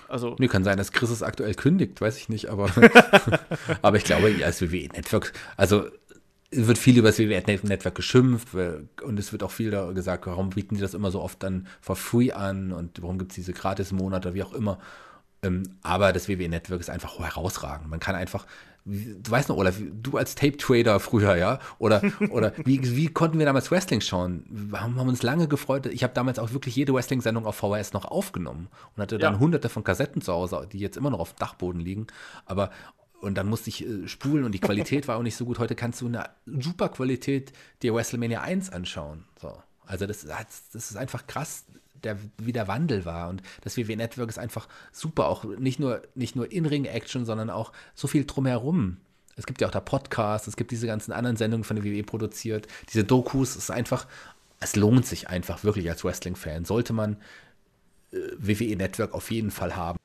Also nee, kann sein, dass Chris es aktuell kündigt, weiß ich nicht, aber, aber ich glaube, als WWE-Network, also es wird viel über das WWE-Network geschimpft und es wird auch viel da gesagt, warum bieten die das immer so oft dann for free an und warum gibt es diese Gratis-Monate, wie auch immer. Ähm, aber das WWE-Network ist einfach herausragend. Man kann einfach, du weißt noch, Olaf, du als Tape-Trader früher, ja? Oder, oder wie, wie konnten wir damals Wrestling schauen? Wir haben, haben uns lange gefreut. Ich habe damals auch wirklich jede Wrestling-Sendung auf VHS noch aufgenommen und hatte dann ja. hunderte von Kassetten zu Hause, die jetzt immer noch auf dem Dachboden liegen. Aber und dann musste ich äh, spulen und die Qualität war auch nicht so gut. Heute kannst du eine super Qualität dir WrestleMania 1 anschauen. So. Also das, das ist einfach krass, der, wie der Wandel war. Und das WWE Network ist einfach super. Auch nicht nur, nicht nur In-Ring-Action, sondern auch so viel drumherum. Es gibt ja auch da Podcasts, es gibt diese ganzen anderen Sendungen von der WWE produziert, diese Dokus, es ist einfach, es lohnt sich einfach wirklich als Wrestling-Fan. Sollte man äh, WWE Network auf jeden Fall haben.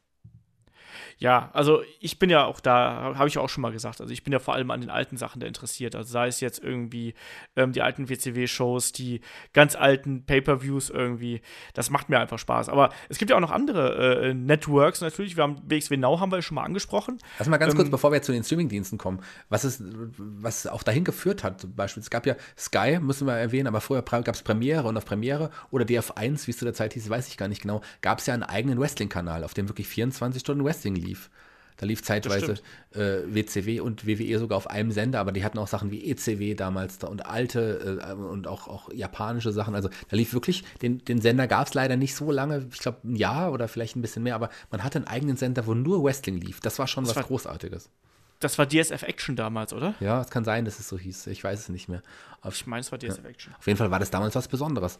Ja, also ich bin ja auch da, habe ich auch schon mal gesagt, also ich bin ja vor allem an den alten Sachen da interessiert. Also sei es jetzt irgendwie ähm, die alten WCW-Shows, die ganz alten Pay-Per-Views irgendwie, das macht mir einfach Spaß. Aber es gibt ja auch noch andere äh, Networks natürlich. Wir haben WXW Now haben wir schon mal angesprochen. Lass mal ganz ähm, kurz, bevor wir zu den Streaming-Diensten kommen, was es, was auch dahin geführt hat, zum Beispiel, es gab ja Sky, müssen wir erwähnen, aber vorher gab es Premiere und auf Premiere oder DF1, wie es zu der Zeit hieß, weiß ich gar nicht genau, gab es ja einen eigenen Wrestling-Kanal, auf dem wirklich 24 Stunden Wrestling lief lief. Da lief zeitweise äh, WCW und WWE sogar auf einem Sender, aber die hatten auch Sachen wie ECW damals da und alte äh, und auch, auch japanische Sachen. Also da lief wirklich, den, den Sender gab es leider nicht so lange, ich glaube ein Jahr oder vielleicht ein bisschen mehr, aber man hatte einen eigenen Sender, wo nur Wrestling lief. Das war schon das was war, Großartiges. Das war DSF Action damals, oder? Ja, es kann sein, dass es so hieß. Ich weiß es nicht mehr. Auf, ich meine, es war DSF Action. Auf jeden Fall war das damals was Besonderes.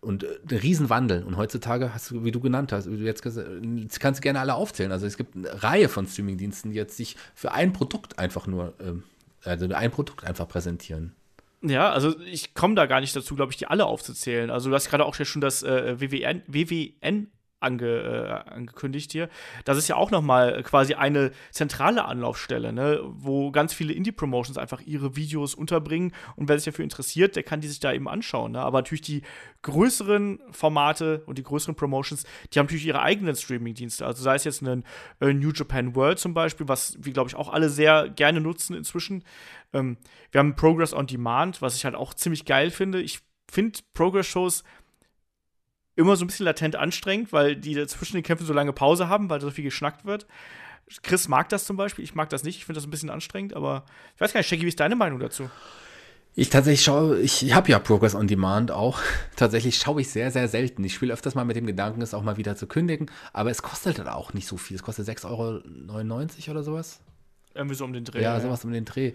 Und äh, ein Riesenwandel. Und heutzutage hast du, wie du genannt hast, jetzt, kannst du gerne alle aufzählen. Also es gibt eine Reihe von Streamingdiensten, die jetzt sich für ein Produkt einfach nur, ähm, also ein Produkt einfach präsentieren. Ja, also ich komme da gar nicht dazu, glaube ich, die alle aufzuzählen. Also du hast gerade auch schon das äh, WWN, WWN ange, äh, angekündigt hier. Das ist ja auch nochmal quasi eine zentrale Anlaufstelle, ne, wo ganz viele Indie-Promotions einfach ihre Videos unterbringen und wer sich dafür interessiert, der kann die sich da eben anschauen. Ne? Aber natürlich die größeren Formate und die größeren Promotions, die haben natürlich ihre eigenen Streaming-Dienste. Also sei es jetzt ein äh, New Japan World zum Beispiel, was wir, glaube ich, auch alle sehr gerne nutzen inzwischen. Ähm, wir haben Progress on Demand, was ich halt auch ziemlich geil finde. Ich finde Progress-Shows immer so ein bisschen latent anstrengend, weil die zwischen den Kämpfen so lange Pause haben, weil so viel geschnackt wird. Chris mag das zum Beispiel, ich mag das nicht, ich finde das ein bisschen anstrengend, aber ich weiß gar nicht, Shaggy, wie ist deine Meinung dazu? Ich tatsächlich schaue, ich habe ja Progress on Demand auch. Tatsächlich schaue ich sehr, sehr selten. Ich spiele öfters mal mit dem Gedanken, es auch mal wieder zu kündigen, aber es kostet dann auch nicht so viel. Es kostet 6,99 Euro oder sowas. Irgendwie so um den Dreh. Ja, sowas um den Dreh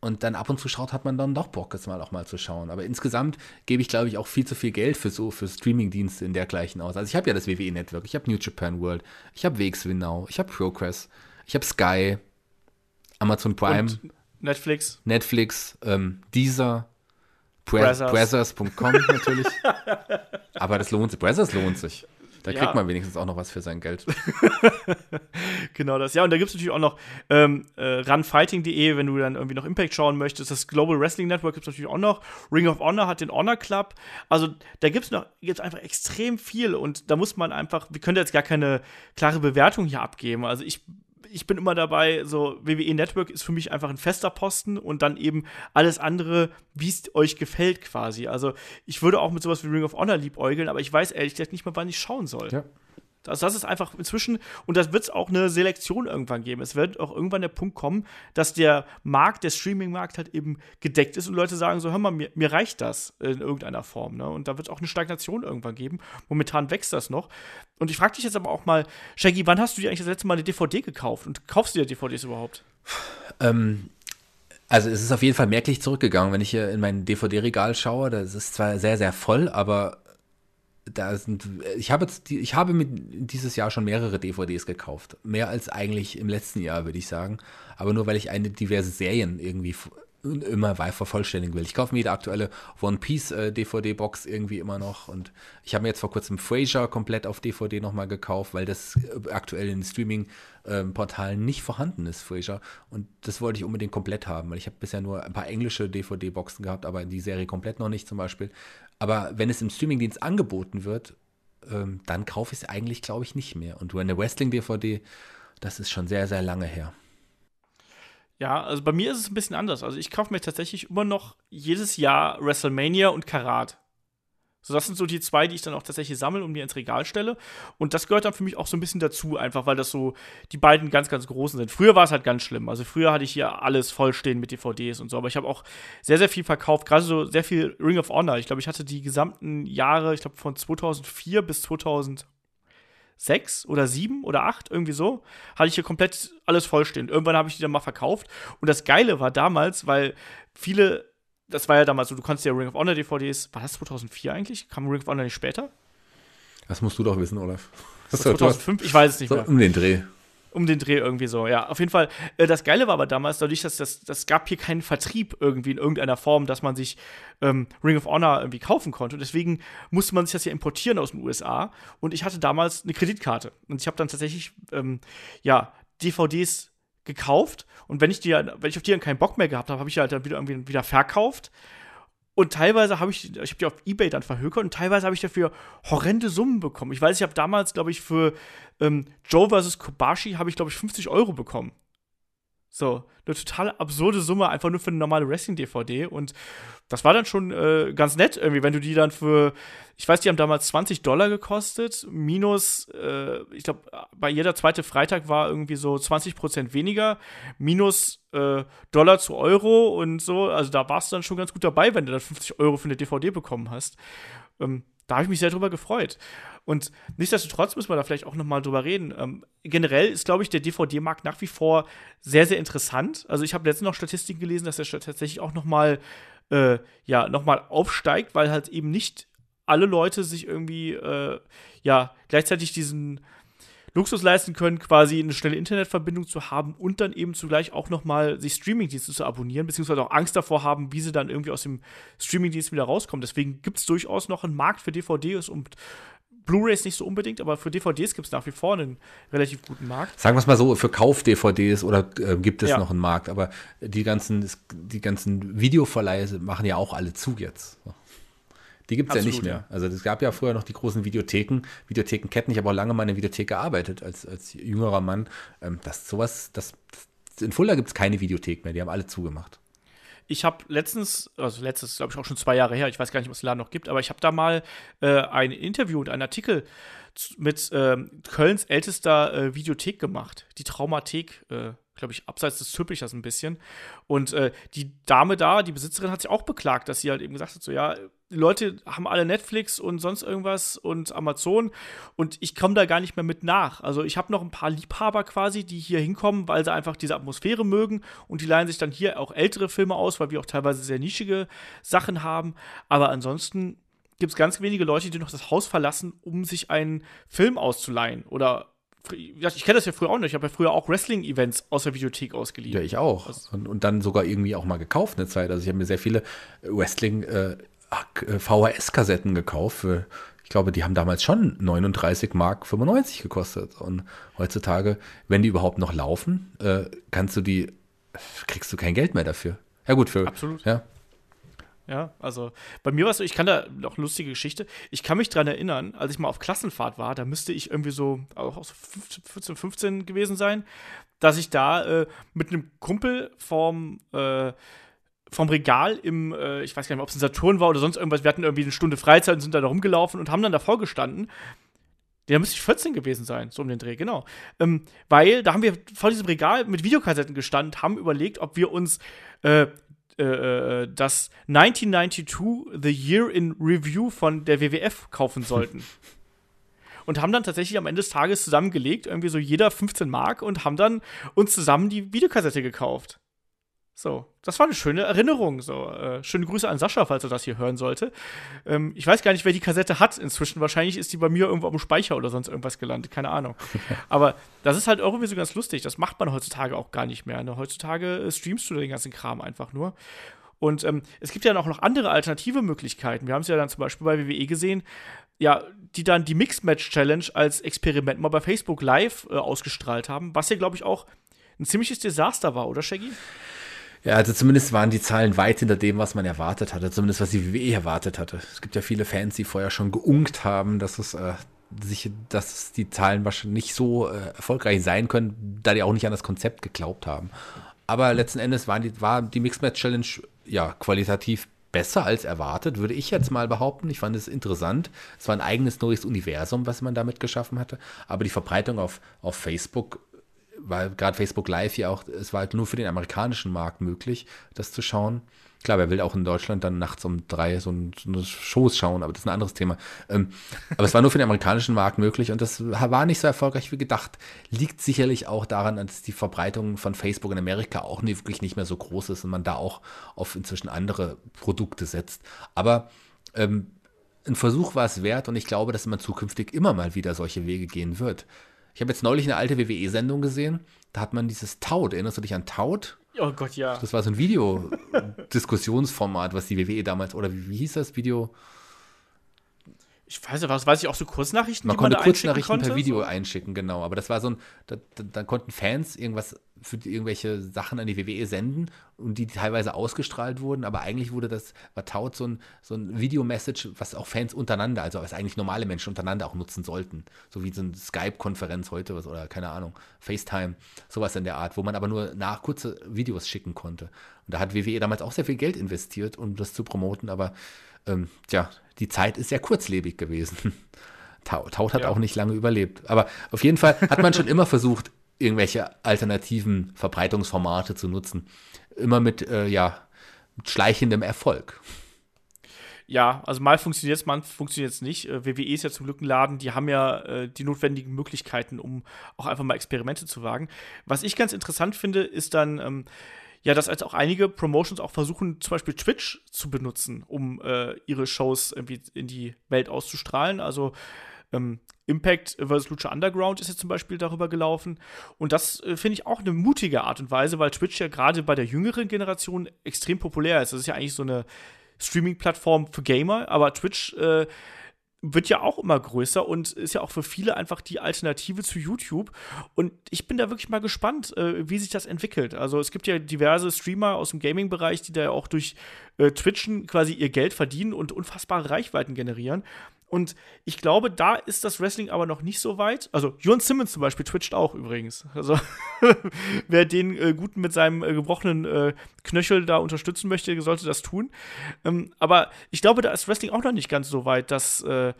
und dann ab und zu schaut, hat man dann doch Bock, es mal auch mal zu schauen. Aber insgesamt gebe ich, glaube ich, auch viel zu viel Geld für so für Streamingdienste in dergleichen aus. Also ich habe ja das WWE Network, ich habe New Japan World, ich habe WXW Now, ich habe Progress, ich habe Sky, Amazon Prime, und Netflix, Netflix, ähm, Deezer, Brazzers.com natürlich. Aber das lohnt sich. Brazzers lohnt sich. Da kriegt ja. man wenigstens auch noch was für sein Geld. genau das. Ja, und da gibt es natürlich auch noch ähm, äh, runfighting.de, wenn du dann irgendwie noch Impact schauen möchtest. Das Global Wrestling Network gibt es natürlich auch noch. Ring of Honor hat den Honor Club. Also da gibt es noch gibt's einfach extrem viel und da muss man einfach, wir können jetzt gar keine klare Bewertung hier abgeben. Also ich ich bin immer dabei, so WWE Network ist für mich einfach ein fester Posten und dann eben alles andere, wie es euch gefällt quasi. Also ich würde auch mit sowas wie Ring of Honor liebäugeln, aber ich weiß ehrlich gesagt nicht mal, wann ich schauen soll. Ja. Also das ist einfach inzwischen, und das wird es auch eine Selektion irgendwann geben. Es wird auch irgendwann der Punkt kommen, dass der Markt, der Streaming-Markt halt eben gedeckt ist und Leute sagen so, hör mal, mir, mir reicht das in irgendeiner Form. Ne? Und da wird es auch eine Stagnation irgendwann geben. Momentan wächst das noch. Und ich frage dich jetzt aber auch mal, Shaggy, wann hast du dir eigentlich das letzte Mal eine DVD gekauft? Und kaufst du dir DVDs überhaupt? Ähm, also es ist auf jeden Fall merklich zurückgegangen, wenn ich hier in mein DVD-Regal schaue. Das ist zwar sehr, sehr voll, aber da sind, ich habe jetzt, ich habe mit dieses Jahr schon mehrere DVDs gekauft. Mehr als eigentlich im letzten Jahr, würde ich sagen. Aber nur weil ich eine diverse Serien irgendwie immer weiter vervollständigen will. Ich kaufe mir jede aktuelle One Piece äh, DVD-Box irgendwie immer noch und ich habe mir jetzt vor kurzem Frasier komplett auf DVD nochmal gekauft, weil das äh, aktuell in Streaming-Portalen ähm, nicht vorhanden ist, Frasier. Und das wollte ich unbedingt komplett haben, weil ich habe bisher nur ein paar englische DVD-Boxen gehabt, aber die Serie komplett noch nicht zum Beispiel. Aber wenn es im Streamingdienst angeboten wird, ähm, dann kaufe ich es eigentlich, glaube ich, nicht mehr. Und eine Wrestling-DVD, das ist schon sehr, sehr lange her. Ja, also bei mir ist es ein bisschen anders. Also ich kaufe mir tatsächlich immer noch jedes Jahr WrestleMania und Karat. So, das sind so die zwei, die ich dann auch tatsächlich sammle und mir ins Regal stelle. Und das gehört dann für mich auch so ein bisschen dazu, einfach weil das so die beiden ganz, ganz großen sind. Früher war es halt ganz schlimm. Also früher hatte ich hier alles vollstehen mit DVDs und so. Aber ich habe auch sehr, sehr viel verkauft. Gerade so sehr viel Ring of Honor. Ich glaube, ich hatte die gesamten Jahre, ich glaube von 2004 bis 2000 sechs oder sieben oder acht, irgendwie so, hatte ich hier komplett alles vollstehend. Irgendwann habe ich die dann mal verkauft. Und das Geile war damals, weil viele, das war ja damals so, du konntest ja Ring of Honor DVDs, war das 2004 eigentlich? Kam Ring of Honor nicht später? Das musst du doch wissen, Olaf. Das 2005? Ich weiß es nicht so, mehr. Um den Dreh um den Dreh irgendwie so. Ja, auf jeden Fall. Äh, das Geile war aber damals, dadurch, dass das, das gab hier keinen Vertrieb irgendwie in irgendeiner Form, dass man sich ähm, Ring of Honor irgendwie kaufen konnte. Und deswegen musste man sich das ja importieren aus den USA. Und ich hatte damals eine Kreditkarte. Und ich habe dann tatsächlich, ähm, ja, DVDs gekauft. Und wenn ich, die, wenn ich auf die dann keinen Bock mehr gehabt habe, habe ich halt dann wieder irgendwie wieder verkauft. Und teilweise habe ich, ich habe die auf Ebay dann verhökert und teilweise habe ich dafür horrende Summen bekommen. Ich weiß, ich habe damals, glaube ich, für ähm, Joe vs. Kobashi habe ich, glaube ich, 50 Euro bekommen. So, eine total absurde Summe, einfach nur für eine normale Wrestling-DVD. Und das war dann schon äh, ganz nett, irgendwie, wenn du die dann für, ich weiß, die haben damals 20 Dollar gekostet, minus, äh, ich glaube, bei jeder zweite Freitag war irgendwie so 20 Prozent weniger, minus äh, Dollar zu Euro und so. Also da warst du dann schon ganz gut dabei, wenn du dann 50 Euro für eine DVD bekommen hast. Ähm, da habe ich mich sehr drüber gefreut. Und nichtsdestotrotz müssen wir da vielleicht auch noch mal drüber reden. Ähm, generell ist, glaube ich, der DVD-Markt nach wie vor sehr, sehr interessant. Also ich habe letztens noch Statistiken gelesen, dass er tatsächlich auch noch mal, äh, ja, noch mal aufsteigt, weil halt eben nicht alle Leute sich irgendwie, äh, ja, gleichzeitig diesen Luxus leisten können, quasi eine schnelle Internetverbindung zu haben und dann eben zugleich auch noch mal sich Streamingdienste zu abonnieren, beziehungsweise auch Angst davor haben, wie sie dann irgendwie aus dem Streamingdienst wieder rauskommen. Deswegen gibt es durchaus noch einen Markt für DVDs und Blu-rays nicht so unbedingt, aber für DVDs gibt es nach wie vor einen relativ guten Markt. Sagen wir es mal so, für Kauf-DVDs oder äh, gibt es ja. noch einen Markt, aber die ganzen, die ganzen Videoverleihe machen ja auch alle zu jetzt. Die gibt es ja nicht mehr. Also es gab ja früher noch die großen Videotheken, Videothekenketten. Ich habe auch lange mal in der Videothek gearbeitet als, als jüngerer Mann. Ähm, das sowas, das, in Fulda gibt es keine Videothek mehr, die haben alle zugemacht. Ich habe letztens, also letztes, glaube ich, auch schon zwei Jahre her, ich weiß gar nicht, was es Laden noch gibt, aber ich habe da mal äh, ein Interview und einen Artikel mit äh, Kölns ältester äh, Videothek gemacht, die Traumathek, äh, glaube ich, abseits des Züppichers ein bisschen. Und äh, die Dame da, die Besitzerin, hat sich auch beklagt, dass sie halt eben gesagt hat: so, ja, die Leute haben alle Netflix und sonst irgendwas und Amazon und ich komme da gar nicht mehr mit nach. Also ich habe noch ein paar Liebhaber quasi, die hier hinkommen, weil sie einfach diese Atmosphäre mögen und die leihen sich dann hier auch ältere Filme aus, weil wir auch teilweise sehr nischige Sachen haben. Aber ansonsten gibt es ganz wenige Leute, die noch das Haus verlassen, um sich einen Film auszuleihen oder ich kenne das ja früher auch nicht. Ich habe ja früher auch Wrestling-Events aus der Videothek ausgeliehen. Ja, ich auch. Und, und, dann sogar irgendwie auch mal gekauft eine Zeit. Also ich habe mir sehr viele Wrestling- äh VHS-Kassetten gekauft. Für, ich glaube, die haben damals schon 39 Mark 95 gekostet. Und heutzutage, wenn die überhaupt noch laufen, äh, kannst du die, kriegst du kein Geld mehr dafür. Ja, gut, für. Absolut. Ja. Ja, also bei mir war es so, ich kann da noch lustige Geschichte. Ich kann mich dran erinnern, als ich mal auf Klassenfahrt war, da müsste ich irgendwie so auch so 14, 15 gewesen sein, dass ich da äh, mit einem Kumpel vom äh, vom Regal im, äh, ich weiß gar nicht mehr, ob es ein Saturn war oder sonst irgendwas, wir hatten irgendwie eine Stunde Freizeit und sind da rumgelaufen und haben dann davor gestanden. Der müsste ich 14 gewesen sein, so um den Dreh, genau. Ähm, weil da haben wir vor diesem Regal mit Videokassetten gestanden, haben überlegt, ob wir uns äh, äh, äh, das 1992 The Year in Review von der WWF kaufen sollten. und haben dann tatsächlich am Ende des Tages zusammengelegt, irgendwie so jeder 15 Mark und haben dann uns zusammen die Videokassette gekauft. So, das war eine schöne Erinnerung. So, äh, schöne Grüße an Sascha, falls er das hier hören sollte. Ähm, ich weiß gar nicht, wer die Kassette hat inzwischen. Wahrscheinlich ist die bei mir irgendwo dem Speicher oder sonst irgendwas gelandet. Keine Ahnung. Aber das ist halt irgendwie so ganz lustig. Das macht man heutzutage auch gar nicht mehr. Ne? Heutzutage äh, streamst du den ganzen Kram einfach nur. Und ähm, es gibt ja auch noch andere alternative Möglichkeiten. Wir haben es ja dann zum Beispiel bei WWE gesehen, ja, die dann die Mixed Match Challenge als Experiment mal bei Facebook Live äh, ausgestrahlt haben, was ja, glaube ich, auch ein ziemliches Desaster war, oder Shaggy? Ja, also zumindest waren die Zahlen weit hinter dem, was man erwartet hatte, zumindest was die WWE erwartet hatte. Es gibt ja viele Fans, die vorher schon geunkt haben, dass es äh, sich, dass die Zahlen wahrscheinlich nicht so äh, erfolgreich sein können, da die auch nicht an das Konzept geglaubt haben. Aber letzten Endes waren die, war die Mixed Match Challenge ja qualitativ besser als erwartet, würde ich jetzt mal behaupten. Ich fand es interessant. Es war ein eigenes neues Universum, was man damit geschaffen hatte. Aber die Verbreitung auf, auf Facebook weil gerade Facebook Live ja auch, es war halt nur für den amerikanischen Markt möglich, das zu schauen. Klar, wer will auch in Deutschland dann nachts um drei so, ein, so eine Shows schauen, aber das ist ein anderes Thema. Ähm, aber es war nur für den amerikanischen Markt möglich und das war nicht so erfolgreich wie gedacht. Liegt sicherlich auch daran, dass die Verbreitung von Facebook in Amerika auch nicht, wirklich nicht mehr so groß ist und man da auch auf inzwischen andere Produkte setzt. Aber ähm, ein Versuch war es wert und ich glaube, dass man zukünftig immer mal wieder solche Wege gehen wird. Ich habe jetzt neulich eine alte WWE-Sendung gesehen. Da hat man dieses Taut. Erinnerst du dich an Taut? Oh Gott, ja. Das war so ein Videodiskussionsformat, was die WWE damals, oder wie, wie hieß das Video? ich weiß nicht, was weiß ich auch so Kurznachrichten, man konnte man Kurznachrichten konnte, per Video so? einschicken, genau. Aber das war so ein, da, da, da, konnten Fans irgendwas für irgendwelche Sachen an die WWE senden und die teilweise ausgestrahlt wurden, aber eigentlich wurde das, war Taut so ein, so ein Video-Message, was auch Fans untereinander, also was eigentlich normale Menschen untereinander auch nutzen sollten. So wie so eine Skype-Konferenz heute was, oder keine Ahnung, FaceTime, sowas in der Art, wo man aber nur nach kurze Videos schicken konnte. Und da hat WWE damals auch sehr viel Geld investiert, um das zu promoten, aber ähm, tja, die Zeit ist sehr kurzlebig gewesen. Taut hat ja. auch nicht lange überlebt. Aber auf jeden Fall hat man schon immer versucht, irgendwelche alternativen Verbreitungsformate zu nutzen. Immer mit, äh, ja, mit schleichendem Erfolg. Ja, also mal funktioniert es, mal funktioniert es nicht. Äh, WWE ist ja zum Glück ein Laden, die haben ja äh, die notwendigen Möglichkeiten, um auch einfach mal Experimente zu wagen. Was ich ganz interessant finde, ist dann, ähm, ja, dass als auch einige Promotions auch versuchen, zum Beispiel Twitch zu benutzen, um äh, ihre Shows irgendwie in die Welt auszustrahlen. Also ähm, Impact vs. Lucha Underground ist jetzt zum Beispiel darüber gelaufen. Und das äh, finde ich auch eine mutige Art und Weise, weil Twitch ja gerade bei der jüngeren Generation extrem populär ist. Das ist ja eigentlich so eine Streaming-Plattform für Gamer, aber Twitch äh, wird ja auch immer größer und ist ja auch für viele einfach die Alternative zu YouTube. Und ich bin da wirklich mal gespannt, äh, wie sich das entwickelt. Also es gibt ja diverse Streamer aus dem Gaming-Bereich, die da ja auch durch äh, Twitchen quasi ihr Geld verdienen und unfassbare Reichweiten generieren. Und ich glaube, da ist das Wrestling aber noch nicht so weit. Also, Jon Simmons zum Beispiel twitcht auch übrigens. Also, wer den äh, Guten mit seinem äh, gebrochenen äh, Knöchel da unterstützen möchte, sollte das tun. Ähm, aber ich glaube, da ist Wrestling auch noch nicht ganz so weit, dass äh,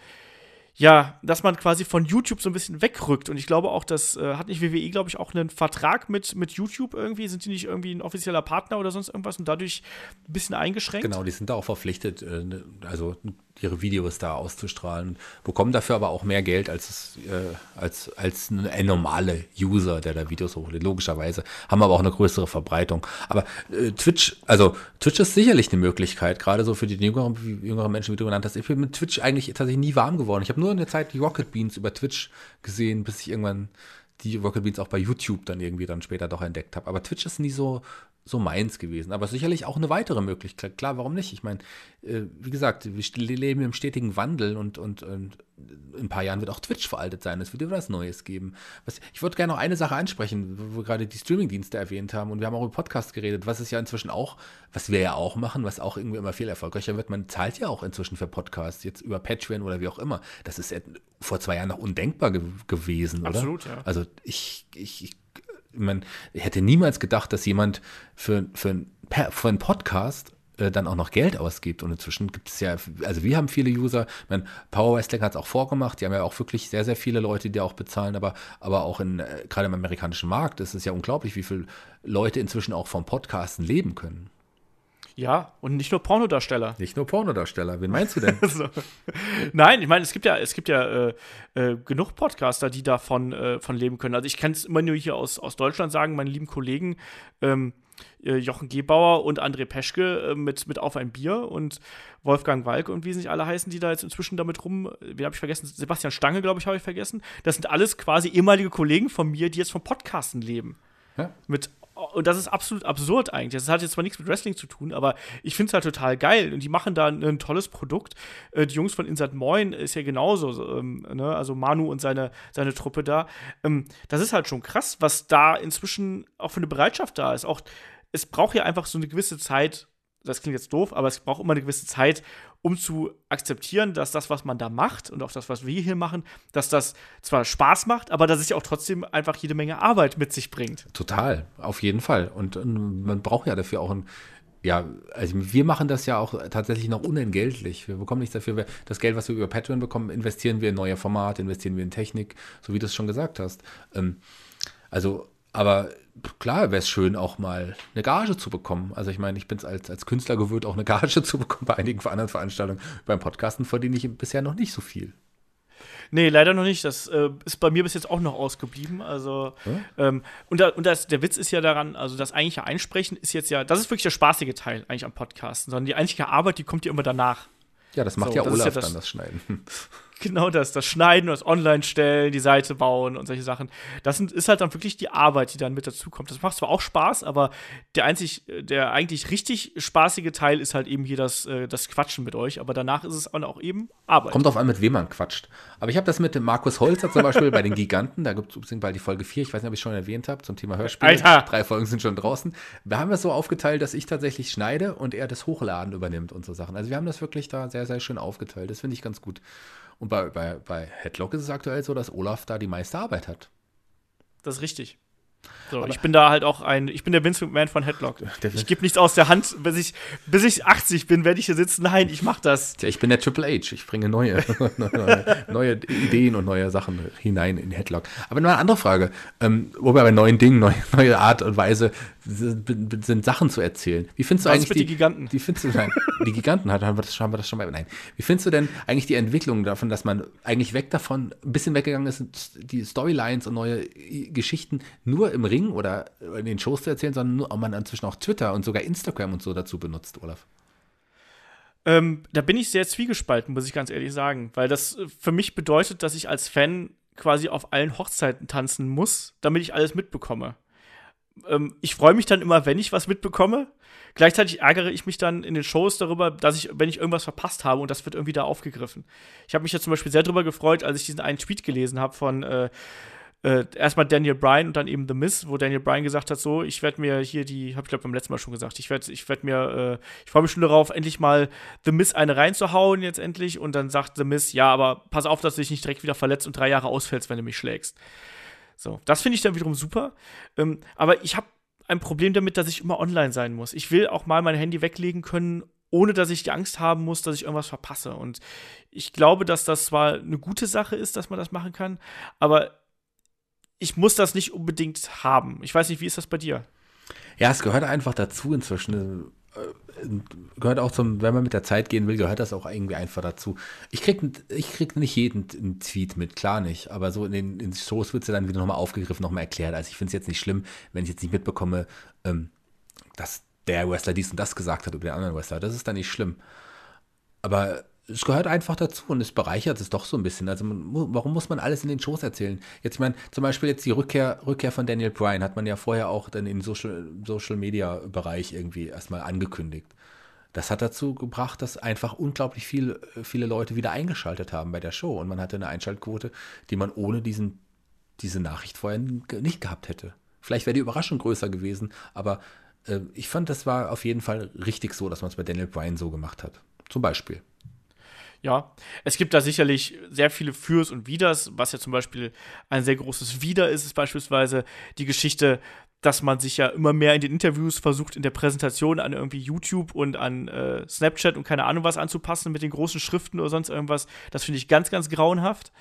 ja, dass man quasi von YouTube so ein bisschen wegrückt. Und ich glaube auch, das äh, hat nicht WWE, glaube ich, auch einen Vertrag mit, mit YouTube irgendwie. Sind die nicht irgendwie ein offizieller Partner oder sonst irgendwas und dadurch ein bisschen eingeschränkt? Genau, die sind da auch verpflichtet, äh, ne, also ihre Videos da auszustrahlen, bekommen dafür aber auch mehr Geld als, äh, als, als ein normale User, der da Videos hochlädt, logischerweise, haben aber auch eine größere Verbreitung. Aber äh, Twitch, also Twitch ist sicherlich eine Möglichkeit, gerade so für die jüngeren, jüngeren Menschen, wie du genannt hast. Ich bin mit Twitch eigentlich tatsächlich nie warm geworden. Ich habe nur eine Zeit die Rocket Beans über Twitch gesehen, bis ich irgendwann die Rocket Beans auch bei YouTube dann irgendwie dann später doch entdeckt habe. Aber Twitch ist nie so, so meins gewesen. Aber sicherlich auch eine weitere Möglichkeit. Klar, warum nicht? Ich meine, äh, wie gesagt, wir leben im stetigen Wandel und, und, und in ein paar Jahren wird auch Twitch veraltet sein. Es wird wieder was Neues geben. Was, ich würde gerne noch eine Sache ansprechen, wo wir gerade die Streamingdienste erwähnt haben und wir haben auch über Podcast geredet, was ist ja inzwischen auch, was wir ja auch machen, was auch irgendwie immer viel erfolgreicher wird. Man zahlt ja auch inzwischen für Podcasts, jetzt über Patreon oder wie auch immer. Das ist ja vor zwei Jahren noch undenkbar ge gewesen, oder? Absolut, ja. Also ich, ich, ich man hätte niemals gedacht, dass jemand für, für, für einen Podcast äh, dann auch noch Geld ausgibt. Und inzwischen gibt es ja, also wir haben viele User, ich meine, Power Wrestling hat es auch vorgemacht, die haben ja auch wirklich sehr, sehr viele Leute, die auch bezahlen, aber, aber auch in, äh, gerade im amerikanischen Markt ist es ja unglaublich, wie viele Leute inzwischen auch vom Podcasten leben können. Ja, und nicht nur Pornodarsteller. Nicht nur Pornodarsteller. Wen meinst du denn? so. Nein, ich meine, es gibt ja, es gibt ja äh, äh, genug Podcaster, die davon äh, von leben können. Also ich kann es immer nur hier aus, aus Deutschland sagen, meine lieben Kollegen, ähm, äh, Jochen Gebauer und André Peschke äh, mit, mit Auf ein Bier und Wolfgang Walk und wie sie nicht alle heißen, die da jetzt inzwischen damit rum, wie habe ich vergessen? Sebastian Stange, glaube ich, habe ich vergessen. Das sind alles quasi ehemalige Kollegen von mir, die jetzt vom Podcasten leben. Ja. Mit und das ist absolut absurd eigentlich. Das hat jetzt zwar nichts mit Wrestling zu tun, aber ich finde es halt total geil. Und die machen da ein, ein tolles Produkt. Äh, die Jungs von Insert Moin ist ja genauso, ähm, ne? also Manu und seine, seine Truppe da. Ähm, das ist halt schon krass, was da inzwischen auch für eine Bereitschaft da ist. Auch es braucht ja einfach so eine gewisse Zeit, das klingt jetzt doof, aber es braucht immer eine gewisse Zeit, um zu akzeptieren, dass das, was man da macht und auch das, was wir hier machen, dass das zwar Spaß macht, aber dass es ja auch trotzdem einfach jede Menge Arbeit mit sich bringt. Total, auf jeden Fall. Und, und man braucht ja dafür auch ein ja, also wir machen das ja auch tatsächlich noch unentgeltlich. Wir bekommen nichts dafür. Das Geld, was wir über Patreon bekommen, investieren wir in neue Formate, investieren wir in Technik, so wie du es schon gesagt hast. Ähm, also, aber klar wäre es schön, auch mal eine Gage zu bekommen. Also ich meine, ich bin es als, als Künstler gewöhnt, auch eine Gage zu bekommen bei einigen anderen Veranstaltungen. Beim Podcasten verdiene ich bisher noch nicht so viel. Nee, leider noch nicht. Das äh, ist bei mir bis jetzt auch noch ausgeblieben. Also, hm? ähm, und, da, und das, der Witz ist ja daran, also das eigentliche Einsprechen ist jetzt ja, das ist wirklich der spaßige Teil eigentlich am Podcasten, sondern die eigentliche Arbeit, die kommt ja immer danach. Ja, das macht so, ja Olaf ja das, dann, das Schneiden. Genau das, das Schneiden, das Online-Stellen, die Seite bauen und solche Sachen. Das sind, ist halt dann wirklich die Arbeit, die dann mit dazu kommt. Das macht zwar auch Spaß, aber der einzig, der eigentlich richtig spaßige Teil ist halt eben hier das, äh, das Quatschen mit euch. Aber danach ist es auch eben Arbeit. Kommt auf an, mit wem man quatscht. Aber ich habe das mit dem Markus Holzer zum Beispiel bei den Giganten, da gibt es bald die Folge 4, ich weiß nicht, ob ich schon erwähnt habe, zum Thema Hörspiel. Alter. Drei Folgen sind schon draußen. Da haben wir es so aufgeteilt, dass ich tatsächlich schneide und er das Hochladen übernimmt und so Sachen. Also wir haben das wirklich da sehr, sehr schön aufgeteilt. Das finde ich ganz gut. Und bei, bei, bei Headlock ist es aktuell so, dass Olaf da die meiste Arbeit hat. Das ist richtig. So, ich bin da halt auch ein, ich bin der Vince McMahon von Headlock. Ich gebe nichts aus der Hand, bis ich, bis ich 80 bin, werde ich hier sitzen. Nein, ich mach das. Ja, ich bin der Triple H. Ich bringe neue, neue, neue, Ideen und neue Sachen hinein in Headlock. Aber noch eine andere Frage, ähm, wo wir bei neuen Dingen, neue, neue Art und Weise sind Sachen zu erzählen. Wie findest du Was eigentlich die, die Giganten? Die findest du nein, die Giganten haben wir das, haben wir das schon mal. Nein. Wie findest du denn eigentlich die Entwicklung davon, dass man eigentlich weg davon ein bisschen weggegangen ist, die Storylines und neue Geschichten nur im Ring oder in den Shows zu erzählen, sondern nur, ob man inzwischen auch Twitter und sogar Instagram und so dazu benutzt, Olaf? Ähm, da bin ich sehr zwiegespalten, muss ich ganz ehrlich sagen, weil das für mich bedeutet, dass ich als Fan quasi auf allen Hochzeiten tanzen muss, damit ich alles mitbekomme ähm, ich freue mich dann immer, wenn ich was mitbekomme. Gleichzeitig ärgere ich mich dann in den Shows darüber, dass ich, wenn ich irgendwas verpasst habe und das wird irgendwie da aufgegriffen. Ich habe mich ja zum Beispiel sehr darüber gefreut, als ich diesen einen Tweet gelesen habe von äh, äh, erstmal Daniel Bryan und dann eben The Miz, wo Daniel Bryan gesagt hat, so, ich werde mir hier die, habe ich glaube beim letzten Mal schon gesagt, ich werde ich werd mir, äh, ich freue mich schon darauf, endlich mal The Miz eine reinzuhauen jetzt endlich und dann sagt The Miz, ja, aber pass auf, dass du dich nicht direkt wieder verletzt und drei Jahre ausfällst, wenn du mich schlägst. So, das finde ich dann wiederum super. Ähm, aber ich habe ein Problem damit, dass ich immer online sein muss. Ich will auch mal mein Handy weglegen können, ohne dass ich die Angst haben muss, dass ich irgendwas verpasse. Und ich glaube, dass das zwar eine gute Sache ist, dass man das machen kann, aber ich muss das nicht unbedingt haben. Ich weiß nicht, wie ist das bei dir? Ja, es gehört einfach dazu inzwischen. Äh, gehört auch zum, wenn man mit der Zeit gehen will, gehört das auch irgendwie einfach dazu. Ich krieg, ich krieg nicht jeden Tweet mit, klar nicht, aber so in den in Shows wird es ja dann wieder nochmal aufgegriffen, nochmal erklärt. Also ich finde es jetzt nicht schlimm, wenn ich jetzt nicht mitbekomme, ähm, dass der Wrestler dies und das gesagt hat über den anderen Wrestler. Das ist dann nicht schlimm. Aber es gehört einfach dazu und es bereichert es doch so ein bisschen. Also man, warum muss man alles in den Shows erzählen? Jetzt, ich meine, zum Beispiel jetzt die Rückkehr, Rückkehr von Daniel Bryan hat man ja vorher auch dann im Social, Social Media Bereich irgendwie erstmal angekündigt. Das hat dazu gebracht, dass einfach unglaublich viel, viele Leute wieder eingeschaltet haben bei der Show und man hatte eine Einschaltquote, die man ohne diesen, diese Nachricht vorher nicht gehabt hätte. Vielleicht wäre die Überraschung größer gewesen, aber äh, ich fand, das war auf jeden Fall richtig so, dass man es bei Daniel Bryan so gemacht hat. Zum Beispiel. Ja, es gibt da sicherlich sehr viele Fürs und Widers. Was ja zum Beispiel ein sehr großes Wider ist, ist beispielsweise die Geschichte, dass man sich ja immer mehr in den Interviews versucht, in der Präsentation an irgendwie YouTube und an äh, Snapchat und keine Ahnung was anzupassen mit den großen Schriften oder sonst irgendwas. Das finde ich ganz, ganz grauenhaft.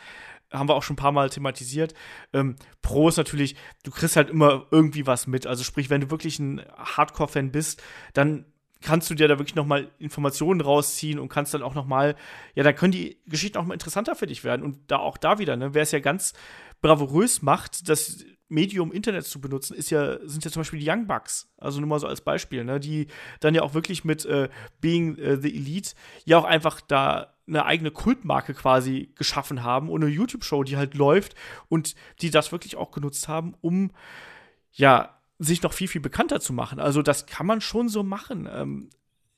Haben wir auch schon ein paar Mal thematisiert. Ähm, Pro ist natürlich, du kriegst halt immer irgendwie was mit. Also sprich, wenn du wirklich ein Hardcore-Fan bist, dann kannst du dir da wirklich noch mal Informationen rausziehen und kannst dann auch noch mal, ja, dann können die Geschichten auch mal interessanter für dich werden und da auch da wieder, ne, wer es ja ganz bravourös macht, dass Medium Internet zu benutzen, ist ja, sind ja zum Beispiel die Young Bucks. Also nur mal so als Beispiel, ne? die dann ja auch wirklich mit äh, Being äh, the Elite ja auch einfach da eine eigene Kultmarke quasi geschaffen haben und eine YouTube-Show, die halt läuft und die das wirklich auch genutzt haben, um ja sich noch viel, viel bekannter zu machen. Also das kann man schon so machen. Ähm,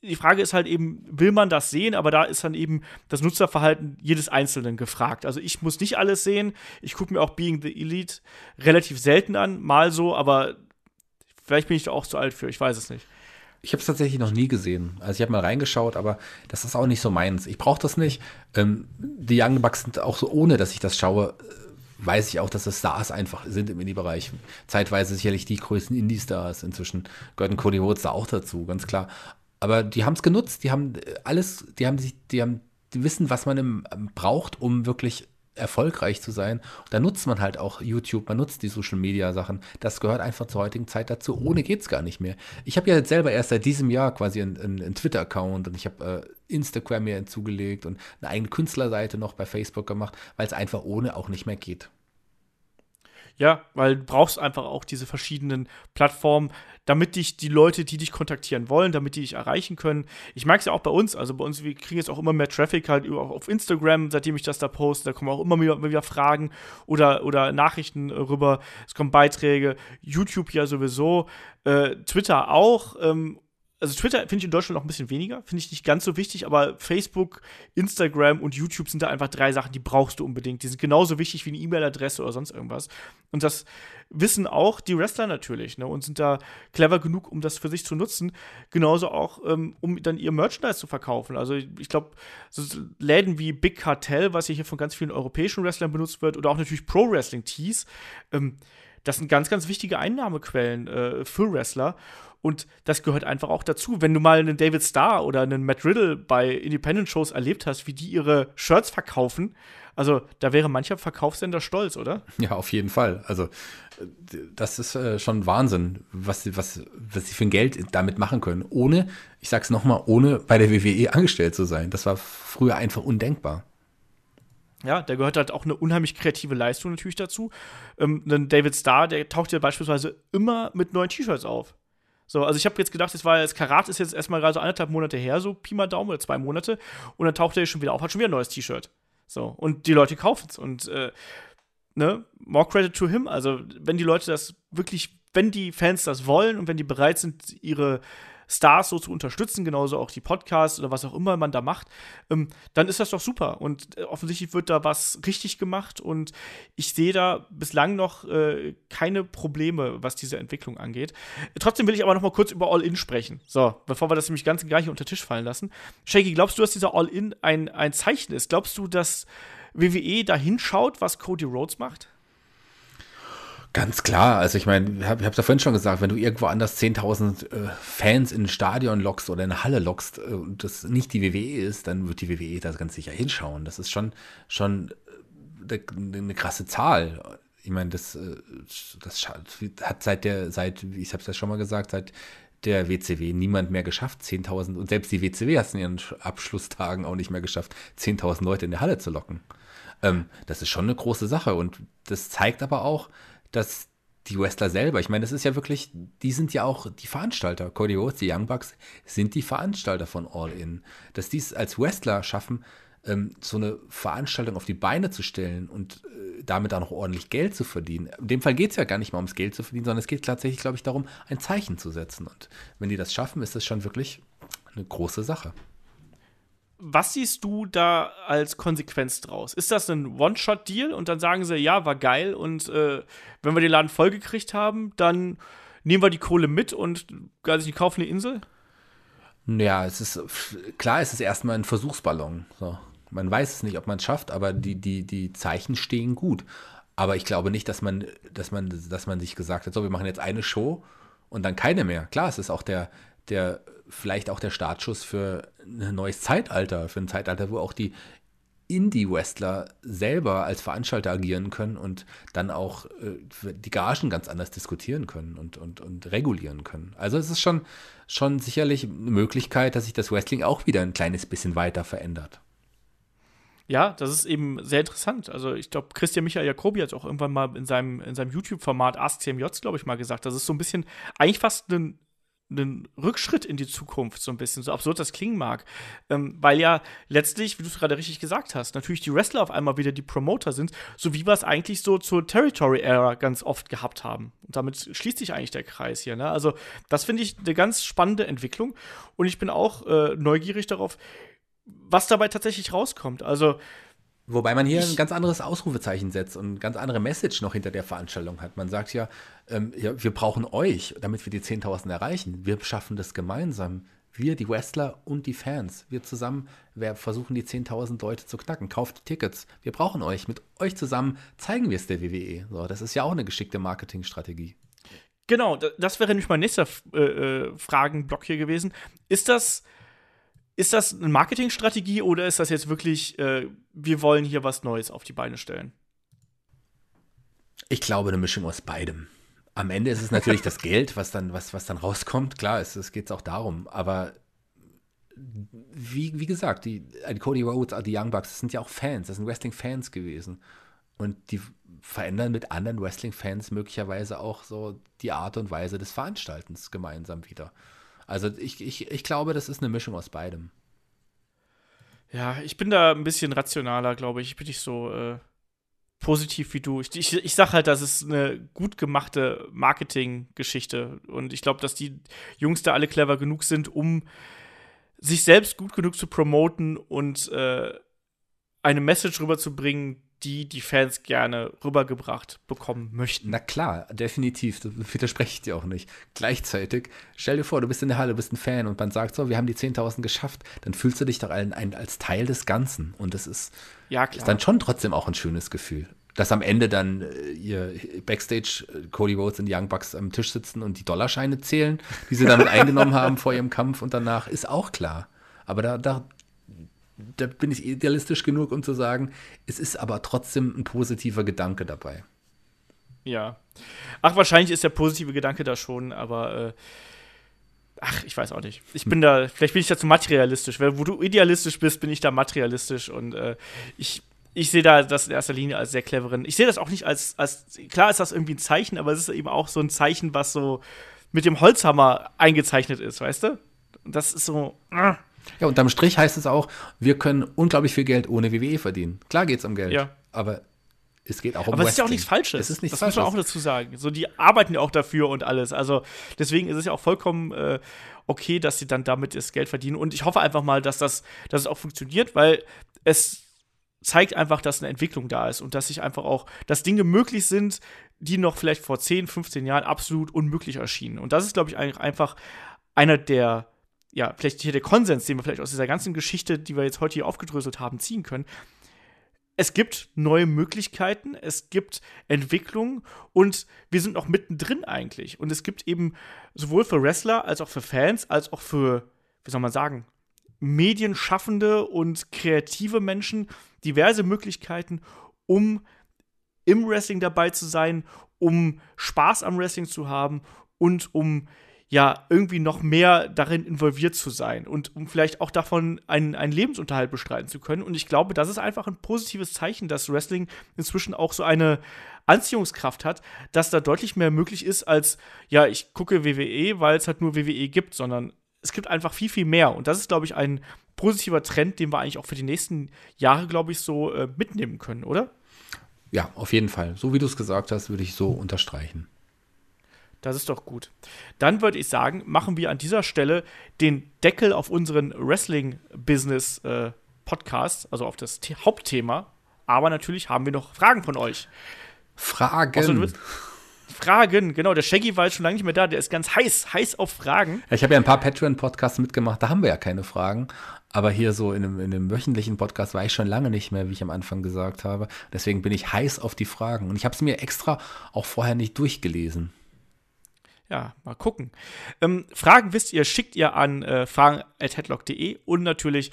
die Frage ist halt eben, will man das sehen? Aber da ist dann eben das Nutzerverhalten jedes Einzelnen gefragt. Also ich muss nicht alles sehen. Ich gucke mir auch Being the Elite relativ selten an, mal so, aber vielleicht bin ich da auch zu alt für, ich weiß es nicht. Ich habe es tatsächlich noch nie gesehen. Also ich habe mal reingeschaut, aber das ist auch nicht so meins. Ich brauche das nicht. Ähm, die Young Bucks sind auch so, ohne dass ich das schaue, weiß ich auch, dass es Stars einfach sind im Indie-Bereich. Zeitweise sicherlich die größten Indie-Stars. Inzwischen gehörten Cody Rhodes da auch dazu, ganz klar. Aber die haben es genutzt, die haben äh, alles, die haben sich, die haben, die wissen, was man im, braucht, um wirklich erfolgreich zu sein. Da nutzt man halt auch YouTube, man nutzt die Social Media Sachen. Das gehört einfach zur heutigen Zeit dazu. Ohne geht es gar nicht mehr. Ich habe ja jetzt selber erst seit diesem Jahr quasi einen, einen Twitter-Account und ich habe äh, Instagram mir hinzugelegt und eine eigene Künstlerseite noch bei Facebook gemacht, weil es einfach ohne auch nicht mehr geht. Ja, weil du brauchst einfach auch diese verschiedenen Plattformen, damit dich die Leute, die dich kontaktieren wollen, damit die dich erreichen können. Ich merke es ja auch bei uns, also bei uns, wir kriegen jetzt auch immer mehr Traffic halt auf Instagram, seitdem ich das da poste, da kommen auch immer wieder, Fragen oder, oder Nachrichten rüber, es kommen Beiträge, YouTube ja sowieso, äh, Twitter auch, ähm, also Twitter finde ich in Deutschland noch ein bisschen weniger, finde ich nicht ganz so wichtig, aber Facebook, Instagram und YouTube sind da einfach drei Sachen, die brauchst du unbedingt. Die sind genauso wichtig wie eine E-Mail-Adresse oder sonst irgendwas. Und das wissen auch die Wrestler natürlich, ne, und sind da clever genug, um das für sich zu nutzen. Genauso auch, ähm, um dann ihr Merchandise zu verkaufen. Also ich glaube, so Läden wie Big Cartel, was hier von ganz vielen europäischen Wrestlern benutzt wird, oder auch natürlich Pro Wrestling Tees, ähm, das sind ganz, ganz wichtige Einnahmequellen äh, für Wrestler. Und das gehört einfach auch dazu. Wenn du mal einen David Starr oder einen Matt Riddle bei Independent-Shows erlebt hast, wie die ihre Shirts verkaufen, also da wäre mancher Verkaufssender stolz, oder? Ja, auf jeden Fall. Also das ist äh, schon Wahnsinn, was was, was sie für ein Geld damit machen können, ohne, ich sag's nochmal, ohne bei der WWE angestellt zu sein. Das war früher einfach undenkbar. Ja, da gehört halt auch eine unheimlich kreative Leistung natürlich dazu. Ähm, ein David Starr, der taucht ja beispielsweise immer mit neuen T-Shirts auf. So, also ich habe jetzt gedacht, es war das Karat ist jetzt erstmal gerade so anderthalb Monate her, so Pi mal Daumen oder zwei Monate. Und dann taucht er schon wieder auf, hat schon wieder ein neues T-Shirt. So, und die Leute kaufen es. Und äh, ne, more credit to him. Also, wenn die Leute das wirklich, wenn die Fans das wollen und wenn die bereit sind, ihre Stars so zu unterstützen, genauso auch die Podcasts oder was auch immer man da macht, ähm, dann ist das doch super. Und äh, offensichtlich wird da was richtig gemacht und ich sehe da bislang noch äh, keine Probleme, was diese Entwicklung angeht. Trotzdem will ich aber noch mal kurz über All-In sprechen. So, bevor wir das nämlich ganz gleich unter den Tisch fallen lassen. Shaky, glaubst du, dass dieser All-In ein, ein Zeichen ist? Glaubst du, dass WWE da hinschaut, was Cody Rhodes macht? Ganz klar, also ich meine, ich habe es ja vorhin schon gesagt, wenn du irgendwo anders 10.000 äh, Fans in ein Stadion lockst oder in eine Halle lockst äh, und das nicht die WWE ist, dann wird die WWE da ganz sicher hinschauen. Das ist schon, schon eine, äh, eine krasse Zahl. Ich meine, das, äh, das hat seit der, seit, ich habe es ja schon mal gesagt, seit der WCW niemand mehr geschafft, 10.000, und selbst die WCW hat es in ihren Abschlusstagen auch nicht mehr geschafft, 10.000 Leute in die Halle zu locken. Ähm, das ist schon eine große Sache und das zeigt aber auch, dass die Wrestler selber, ich meine, das ist ja wirklich, die sind ja auch die Veranstalter. Cody Rhodes, die Young Bucks sind die Veranstalter von All In. Dass die es als Wrestler schaffen, ähm, so eine Veranstaltung auf die Beine zu stellen und äh, damit auch noch ordentlich Geld zu verdienen. In dem Fall geht es ja gar nicht mal ums Geld zu verdienen, sondern es geht tatsächlich, glaube ich, darum, ein Zeichen zu setzen. Und wenn die das schaffen, ist das schon wirklich eine große Sache. Was siehst du da als Konsequenz draus? Ist das ein One-Shot-Deal und dann sagen sie, ja, war geil und äh, wenn wir den Laden vollgekriegt haben, dann nehmen wir die Kohle mit und also, kaufen eine Insel? Ja, es ist klar, es ist erstmal ein Versuchsballon. So. Man weiß es nicht, ob man es schafft, aber die, die, die Zeichen stehen gut. Aber ich glaube nicht, dass man, dass man, dass man sich gesagt hat, so, wir machen jetzt eine Show und dann keine mehr. Klar, es ist auch der, der vielleicht auch der Startschuss für ein neues Zeitalter, für ein Zeitalter, wo auch die Indie-Wrestler selber als Veranstalter agieren können und dann auch äh, die Gagen ganz anders diskutieren können und, und, und regulieren können. Also es ist schon, schon sicherlich eine Möglichkeit, dass sich das Wrestling auch wieder ein kleines bisschen weiter verändert. ja, das ist eben sehr interessant. Also ich glaube, Christian Michael Jacobi hat auch irgendwann mal in seinem, in seinem YouTube-Format Ask CMJ, glaube ich, mal gesagt, das ist so ein bisschen, eigentlich fast ein einen Rückschritt in die Zukunft, so ein bisschen, so absurd das klingen mag. Ähm, weil ja letztlich, wie du es gerade richtig gesagt hast, natürlich die Wrestler auf einmal wieder die Promoter sind, so wie wir es eigentlich so zur Territory-Era ganz oft gehabt haben. Und damit schließt sich eigentlich der Kreis hier. Ne? Also, das finde ich eine ganz spannende Entwicklung. Und ich bin auch äh, neugierig darauf, was dabei tatsächlich rauskommt. Also, Wobei man hier ich, ein ganz anderes Ausrufezeichen setzt und eine ganz andere Message noch hinter der Veranstaltung hat. Man sagt ja, ähm, ja wir brauchen euch, damit wir die 10.000 erreichen. Wir schaffen das gemeinsam. Wir, die Wrestler und die Fans. Wir zusammen wir versuchen die 10.000 Leute zu knacken. Kauft Tickets. Wir brauchen euch. Mit euch zusammen zeigen wir es der WWE. So, das ist ja auch eine geschickte Marketingstrategie. Genau, das wäre nämlich mein nächster äh, äh, Fragenblock hier gewesen. Ist das ist das eine Marketingstrategie oder ist das jetzt wirklich, äh, wir wollen hier was Neues auf die Beine stellen? Ich glaube, eine Mischung aus beidem. Am Ende ist es natürlich das Geld, was dann, was, was dann rauskommt. Klar, es, es geht auch darum. Aber wie, wie gesagt, die, die Cody Rhodes, die Young Bucks, das sind ja auch Fans, das sind Wrestling-Fans gewesen. Und die verändern mit anderen Wrestling-Fans möglicherweise auch so die Art und Weise des Veranstaltens gemeinsam wieder. Also ich, ich, ich glaube, das ist eine Mischung aus beidem. Ja, ich bin da ein bisschen rationaler, glaube ich. Ich bin nicht so äh, positiv wie du. Ich, ich, ich sag halt, das ist eine gut gemachte Marketinggeschichte. Und ich glaube, dass die Jungs da alle clever genug sind, um sich selbst gut genug zu promoten und äh, eine Message rüberzubringen, die die Fans gerne rübergebracht bekommen möchten. Na klar, definitiv. Das widerspreche ich dir auch nicht. Gleichzeitig, stell dir vor, du bist in der Halle, du bist ein Fan und man sagt so, wir haben die 10.000 geschafft. Dann fühlst du dich doch ein, ein, als Teil des Ganzen. Und das ist, ja, ist dann schon trotzdem auch ein schönes Gefühl. Dass am Ende dann äh, ihr Backstage äh, Cody Rhodes und die Young Bucks am Tisch sitzen und die Dollarscheine zählen, die sie damit eingenommen haben vor ihrem Kampf und danach, ist auch klar. Aber da, da, da bin ich idealistisch genug, um zu sagen, es ist aber trotzdem ein positiver Gedanke dabei. Ja. Ach, wahrscheinlich ist der positive Gedanke da schon, aber äh, ach, ich weiß auch nicht. Ich bin da, vielleicht bin ich da zu materialistisch. Weil wo du idealistisch bist, bin ich da materialistisch und äh, ich ich sehe da das in erster Linie als sehr cleveren. Ich sehe das auch nicht als, als, klar ist das irgendwie ein Zeichen, aber es ist eben auch so ein Zeichen, was so mit dem Holzhammer eingezeichnet ist, weißt du? Und das ist so. Ja, unterm Strich heißt es auch, wir können unglaublich viel Geld ohne WWE verdienen. Klar geht es um Geld, ja. aber es geht auch um Aber es ist ja auch nichts Falsches. Es ist nichts das Falsches. muss man auch dazu sagen. So, die arbeiten ja auch dafür und alles. Also deswegen ist es ja auch vollkommen äh, okay, dass sie dann damit das Geld verdienen. Und ich hoffe einfach mal, dass das, dass es auch funktioniert, weil es zeigt einfach, dass eine Entwicklung da ist und dass sich einfach auch, dass Dinge möglich sind, die noch vielleicht vor 10, 15 Jahren absolut unmöglich erschienen. Und das ist, glaube ich, einfach einer der ja, vielleicht hier der Konsens, den wir vielleicht aus dieser ganzen Geschichte, die wir jetzt heute hier aufgedröselt haben, ziehen können. Es gibt neue Möglichkeiten, es gibt Entwicklungen und wir sind noch mittendrin eigentlich. Und es gibt eben sowohl für Wrestler als auch für Fans, als auch für, wie soll man sagen, Medienschaffende und kreative Menschen diverse Möglichkeiten, um im Wrestling dabei zu sein, um Spaß am Wrestling zu haben und um ja irgendwie noch mehr darin involviert zu sein und um vielleicht auch davon einen, einen Lebensunterhalt bestreiten zu können. Und ich glaube, das ist einfach ein positives Zeichen, dass Wrestling inzwischen auch so eine Anziehungskraft hat, dass da deutlich mehr möglich ist als, ja, ich gucke WWE, weil es halt nur WWE gibt, sondern es gibt einfach viel, viel mehr. Und das ist, glaube ich, ein positiver Trend, den wir eigentlich auch für die nächsten Jahre, glaube ich, so äh, mitnehmen können, oder? Ja, auf jeden Fall. So wie du es gesagt hast, würde ich so unterstreichen. Das ist doch gut. Dann würde ich sagen, machen wir an dieser Stelle den Deckel auf unseren Wrestling-Business-Podcast, äh, also auf das The Hauptthema. Aber natürlich haben wir noch Fragen von euch. Fragen. Fragen, genau. Der Shaggy war jetzt schon lange nicht mehr da. Der ist ganz heiß, heiß auf Fragen. Ja, ich habe ja ein paar Patreon-Podcasts mitgemacht. Da haben wir ja keine Fragen. Aber hier so in einem, in einem wöchentlichen Podcast war ich schon lange nicht mehr, wie ich am Anfang gesagt habe. Deswegen bin ich heiß auf die Fragen. Und ich habe es mir extra auch vorher nicht durchgelesen ja, mal gucken. Ähm, Fragen wisst ihr, schickt ihr an äh, fragen.headlock.de und natürlich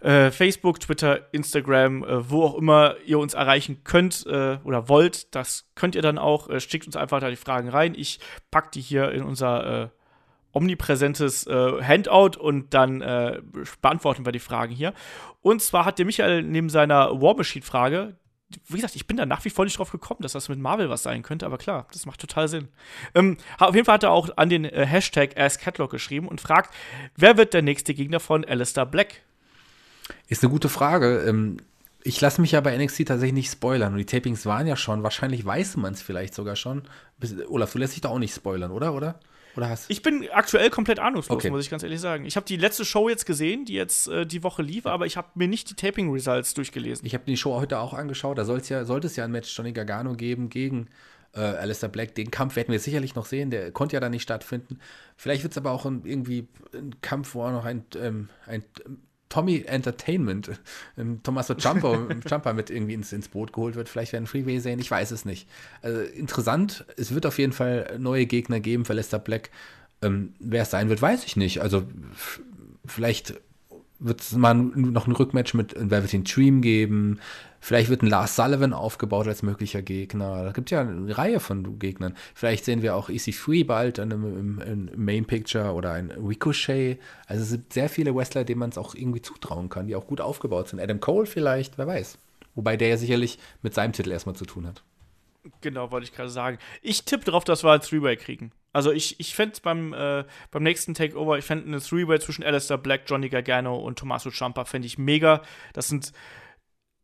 äh, Facebook, Twitter, Instagram, äh, wo auch immer ihr uns erreichen könnt äh, oder wollt. Das könnt ihr dann auch. Äh, schickt uns einfach da die Fragen rein. Ich packe die hier in unser äh, omnipräsentes äh, Handout und dann beantworten wir die Fragen hier. Und zwar hat der Michael neben seiner War Machine-Frage, wie gesagt, ich bin da nach wie vor nicht drauf gekommen, dass das mit Marvel was sein könnte, aber klar, das macht total Sinn. Ähm, auf jeden Fall hat er auch an den äh, Hashtag AskCatlog geschrieben und fragt, wer wird der nächste Gegner von Alistair Black? Ist eine gute Frage. Ähm, ich lasse mich ja bei NXT tatsächlich nicht spoilern. Und die Tapings waren ja schon. Wahrscheinlich weiß man es vielleicht sogar schon. Olaf, du lässt dich da auch nicht spoilern, oder? Oder? Oder hast Ich bin aktuell komplett ahnungslos, Okay. muss ich ganz ehrlich sagen. Ich habe die letzte Show jetzt gesehen, die jetzt äh, die Woche lief, aber ich habe mir nicht die Taping-Results durchgelesen. Ich habe die Show heute auch angeschaut. Da ja, sollte es ja ein Match Johnny Gargano geben gegen äh, Alistair Black. Den Kampf werden wir sicherlich noch sehen. Der konnte ja da nicht stattfinden. Vielleicht wird es aber auch ein, irgendwie ein Kampf, wo auch noch ein, ähm, ein Tommy Entertainment, ein Tommaso Ciampa, Ciampa mit irgendwie ins, ins Boot geholt wird. Vielleicht werden Freeway sehen. Ich weiß es nicht. Also interessant. Es wird auf jeden Fall neue Gegner geben für Alistair Black. Ähm, wer es sein wird, weiß ich nicht. Also vielleicht wird es mal noch ein Rückmatch mit Velveteen Dream geben. Vielleicht wird ein Lars Sullivan aufgebaut als möglicher Gegner. Da gibt ja eine Reihe von Gegnern. Vielleicht sehen wir auch EC3 bald in einem, im, im Main Picture oder ein Ricochet. Also es sind sehr viele Wrestler, denen man es auch irgendwie zutrauen kann, die auch gut aufgebaut sind. Adam Cole vielleicht, wer weiß. Wobei der ja sicherlich mit seinem Titel erstmal zu tun hat. Genau, wollte ich gerade sagen. Ich tippe drauf, dass wir ein Three-Way kriegen. Also ich, ich fände beim, äh, beim nächsten Takeover, ich fände eine Three-Way zwischen Alistair Black, Johnny Gargano und Tommaso Ciampa, fände ich mega. Das sind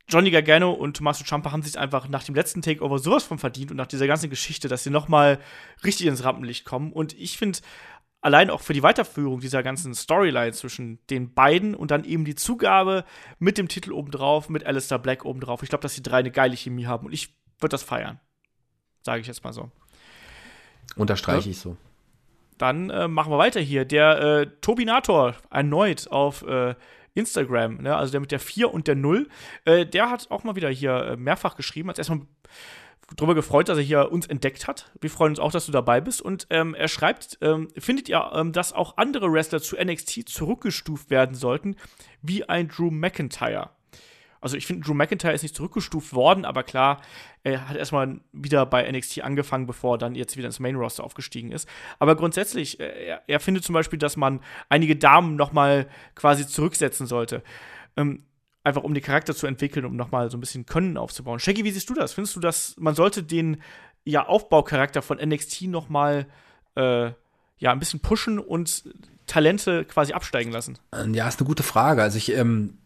Johnny Gargano und Tommaso Ciampa haben sich einfach nach dem letzten Takeover sowas von verdient und nach dieser ganzen Geschichte, dass sie noch mal richtig ins Rampenlicht kommen. Und ich finde, allein auch für die Weiterführung dieser ganzen Storyline zwischen den beiden und dann eben die Zugabe mit dem Titel obendrauf, mit Alistair Black obendrauf. Ich glaube, dass die drei eine geile Chemie haben und ich würde das feiern. Sage ich jetzt mal so. Unterstreiche Ja. ich so. Dann äh, machen wir weiter hier. Der äh, Tobinator erneut auf äh, Instagram, ne? also der mit der 4 und der 0, äh, der hat auch mal wieder hier äh, mehrfach geschrieben, hat erstmal drüber gefreut, dass er hier uns entdeckt hat. Wir freuen uns auch, dass du dabei bist. Und ähm, er schreibt, ähm, findet ihr, ähm, dass auch andere Wrestler zu NXT zurückgestuft werden sollten, wie ein Drew McIntyre? Also ich finde, Drew McIntyre ist nicht zurückgestuft worden, aber klar, er hat erstmal wieder bei NXT angefangen, bevor er dann jetzt wieder ins Main Roster aufgestiegen ist. Aber grundsätzlich, äh, er, er findet zum Beispiel, dass man einige Damen noch mal quasi zurücksetzen sollte. Ähm, einfach um den Charakter zu entwickeln, um noch mal so ein bisschen Können aufzubauen. Shaggy, wie siehst du das? Findest du, dass man sollte den ja, Aufbaucharakter von NXT noch mal äh, ja, ein bisschen pushen und Talente quasi absteigen lassen? Ähm, Ja, ist eine gute Frage. Also ich, ähm,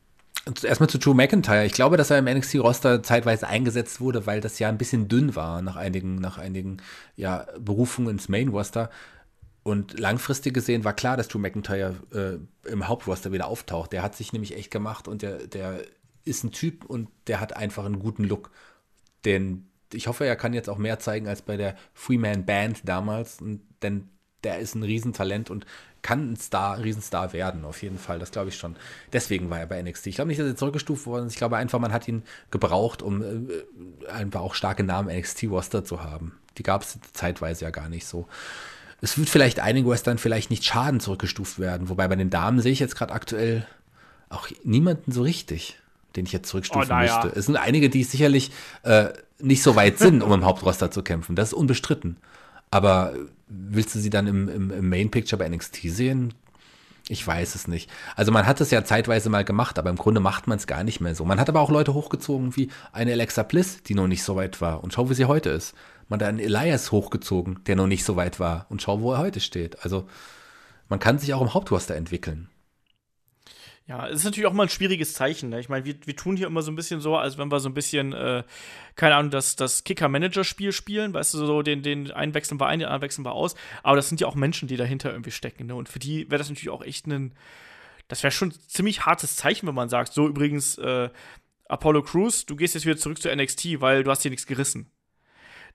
erstmal zu Drew McIntyre. Ich glaube, dass er im NXT-Roster zeitweise eingesetzt wurde, weil das ja ein bisschen dünn war nach einigen, nach einigen ja, Berufungen ins Main-Roster. Und langfristig gesehen war klar, dass Drew McIntyre äh, im Hauptroster wieder auftaucht. Der hat sich nämlich echt gemacht und der, der ist ein Typ und der hat einfach einen guten Look. Den, ich hoffe, er kann jetzt auch mehr zeigen als bei der Freeman Band damals. Und, denn der ist ein Riesentalent und kann ein Star, Riesenstar werden, auf jeden Fall. Das glaube ich schon. Deswegen war er bei NXT. Ich glaube nicht, dass er zurückgestuft worden ist. Ich glaube einfach, man hat ihn gebraucht, um äh, einfach auch starke Namen NXT-Roster zu haben. Die gab es zeitweise ja gar nicht so. Es wird vielleicht einigen Western vielleicht nicht Schaden zurückgestuft werden. Wobei bei den Damen sehe ich jetzt gerade aktuell auch niemanden so richtig, den ich jetzt zurückstufen Oh, ja. müsste. Es sind einige, die sicherlich äh, nicht so weit sind, um im Hauptroster zu kämpfen. Das ist unbestritten. Aber willst du sie dann im, im, im Main Picture bei NXT sehen? Ich weiß es nicht. Also man hat es ja zeitweise mal gemacht, aber im Grunde macht man es gar nicht mehr so. Man hat aber auch Leute hochgezogen wie eine Alexa Bliss, die noch nicht so weit war. Und schau, wie sie heute ist. Man hat einen Elias hochgezogen, der noch nicht so weit war. Und schau, wo er heute steht. Also man kann sich auch im Hauptroster entwickeln. Ja, es ist natürlich auch mal ein schwieriges Zeichen. Ne? Ich meine, wir, wir tun hier immer so ein bisschen so, als wenn wir so ein bisschen, äh, keine Ahnung, das, das Kicker-Manager-Spiel spielen. Weißt du, so den, den einen wechseln wir ein, den anderen wechseln wir aus. Aber das sind ja auch Menschen, die dahinter irgendwie stecken. Ne? Und für die wäre das natürlich auch echt ein, das wäre schon ein ziemlich hartes Zeichen, wenn man sagt, so übrigens, äh, Apollo Crews, du gehst jetzt wieder zurück zu NXT, weil du hast hier nichts gerissen.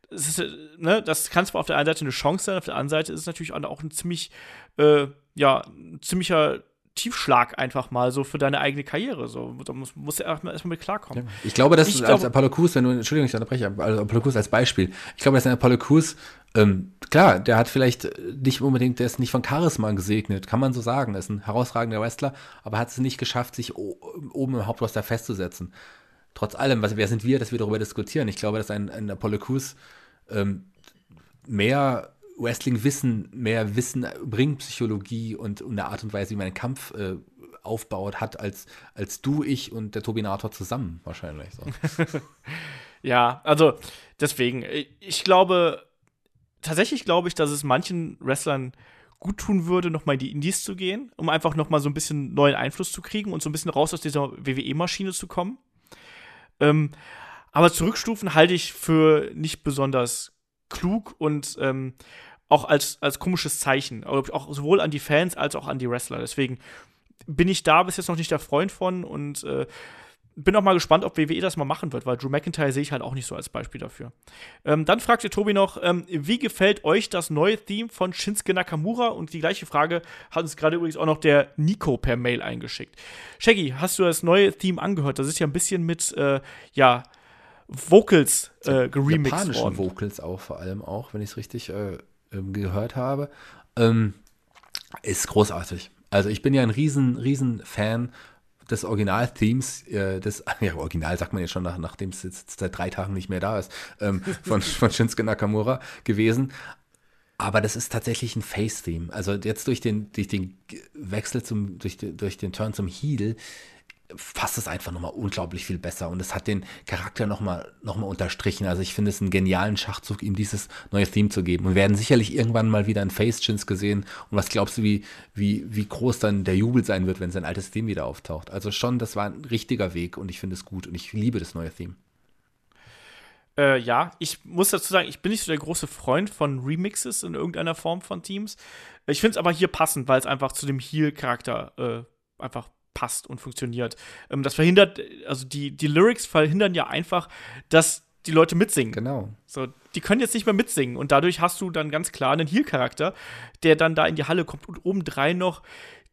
Das, ist, äh, ne, das kann zwar auf der einen Seite eine Chance sein, auf der anderen Seite ist es natürlich auch ein ziemlich, äh, ja, ein ziemlicher Tiefschlag einfach mal so für deine eigene Karriere. So, da muss, musst du erstmal mit klarkommen. Ich glaube, dass Ich als Apollo Crews, wenn du, Entschuldigung, ich unterbreche, also Apollo Crews als Beispiel, ich glaube, dass ein Apollo Crews, ähm, klar, der hat vielleicht nicht unbedingt, der ist nicht von Charisma gesegnet, kann man so sagen, er ist ein herausragender Wrestler, aber hat es nicht geschafft, sich oben im Hauptroster festzusetzen. Trotz allem, was, wer sind wir, dass wir darüber diskutieren? Ich glaube, dass ein, ein Apollo Crews ähm, mehr Wrestling-Wissen, mehr Wissen, Ringpsychologie und, und eine Art und Weise, wie man einen Kampf äh, aufbaut, hat als, als du, ich und der Tobinator zusammen wahrscheinlich. So. ja, also deswegen, ich glaube, tatsächlich glaube ich, dass es manchen Wrestlern gut tun würde, nochmal in die Indies zu gehen, um einfach nochmal so ein bisschen neuen Einfluss zu kriegen und so ein bisschen raus aus dieser WWE-Maschine zu kommen. Ähm, aber Zurückstufen halte ich für nicht besonders klug und ähm, auch als, als komisches Zeichen. Auch sowohl an die Fans als auch an die Wrestler. Deswegen bin ich da bis jetzt noch nicht der Freund von und äh, bin auch mal gespannt, ob WWE das mal machen wird, weil Drew McIntyre sehe ich halt auch nicht so als Beispiel dafür. Ähm, dann fragte Tobi noch, ähm, wie gefällt euch das neue Theme von Shinsuke Nakamura? Und die gleiche Frage hat uns gerade übrigens auch noch der Nico per Mail eingeschickt. Shaggy, hast du das neue Theme angehört? Das ist ja ein bisschen mit, äh, ja, Vocals äh, geremixed Japanischen worden. Vocals auch vor allem auch, wenn ich es richtig äh, gehört habe. Ähm, ist großartig. Also ich bin ja ein riesen, riesen Fan des Original-Themes, äh, des, ja, Original sagt man jetzt schon, nach, nachdem es jetzt seit drei Tagen nicht mehr da ist, ähm, von, von Shinsuke Nakamura gewesen. Aber das ist tatsächlich ein Face-Theme. Also jetzt durch den, durch den Wechsel zum, durch, durch den Turn zum Heel fasst es einfach nochmal unglaublich viel besser und es hat den Charakter nochmal noch mal unterstrichen. Also ich finde es einen genialen Schachzug, ihm dieses neue Theme zu geben. Und wir werden sicherlich irgendwann mal wieder ein Face-Chins gesehen. Und was glaubst du, wie, wie, wie groß dann der Jubel sein wird, wenn sein altes Theme wieder auftaucht? Also schon, das war ein richtiger Weg und ich finde es gut und ich liebe das neue Theme. Äh, ja, ich muss dazu sagen, ich bin nicht so der große Freund von Remixes in irgendeiner Form von Teams. Ich finde es aber hier passend, weil es einfach zu dem Heal-Charakter äh, einfach passt und funktioniert. Ähm, das verhindert, also die, die Lyrics verhindern ja einfach, dass die Leute mitsingen. Genau. So, die können jetzt nicht mehr mitsingen und dadurch hast du dann ganz klar einen Heal-Charakter, der dann da in die Halle kommt und obendrein noch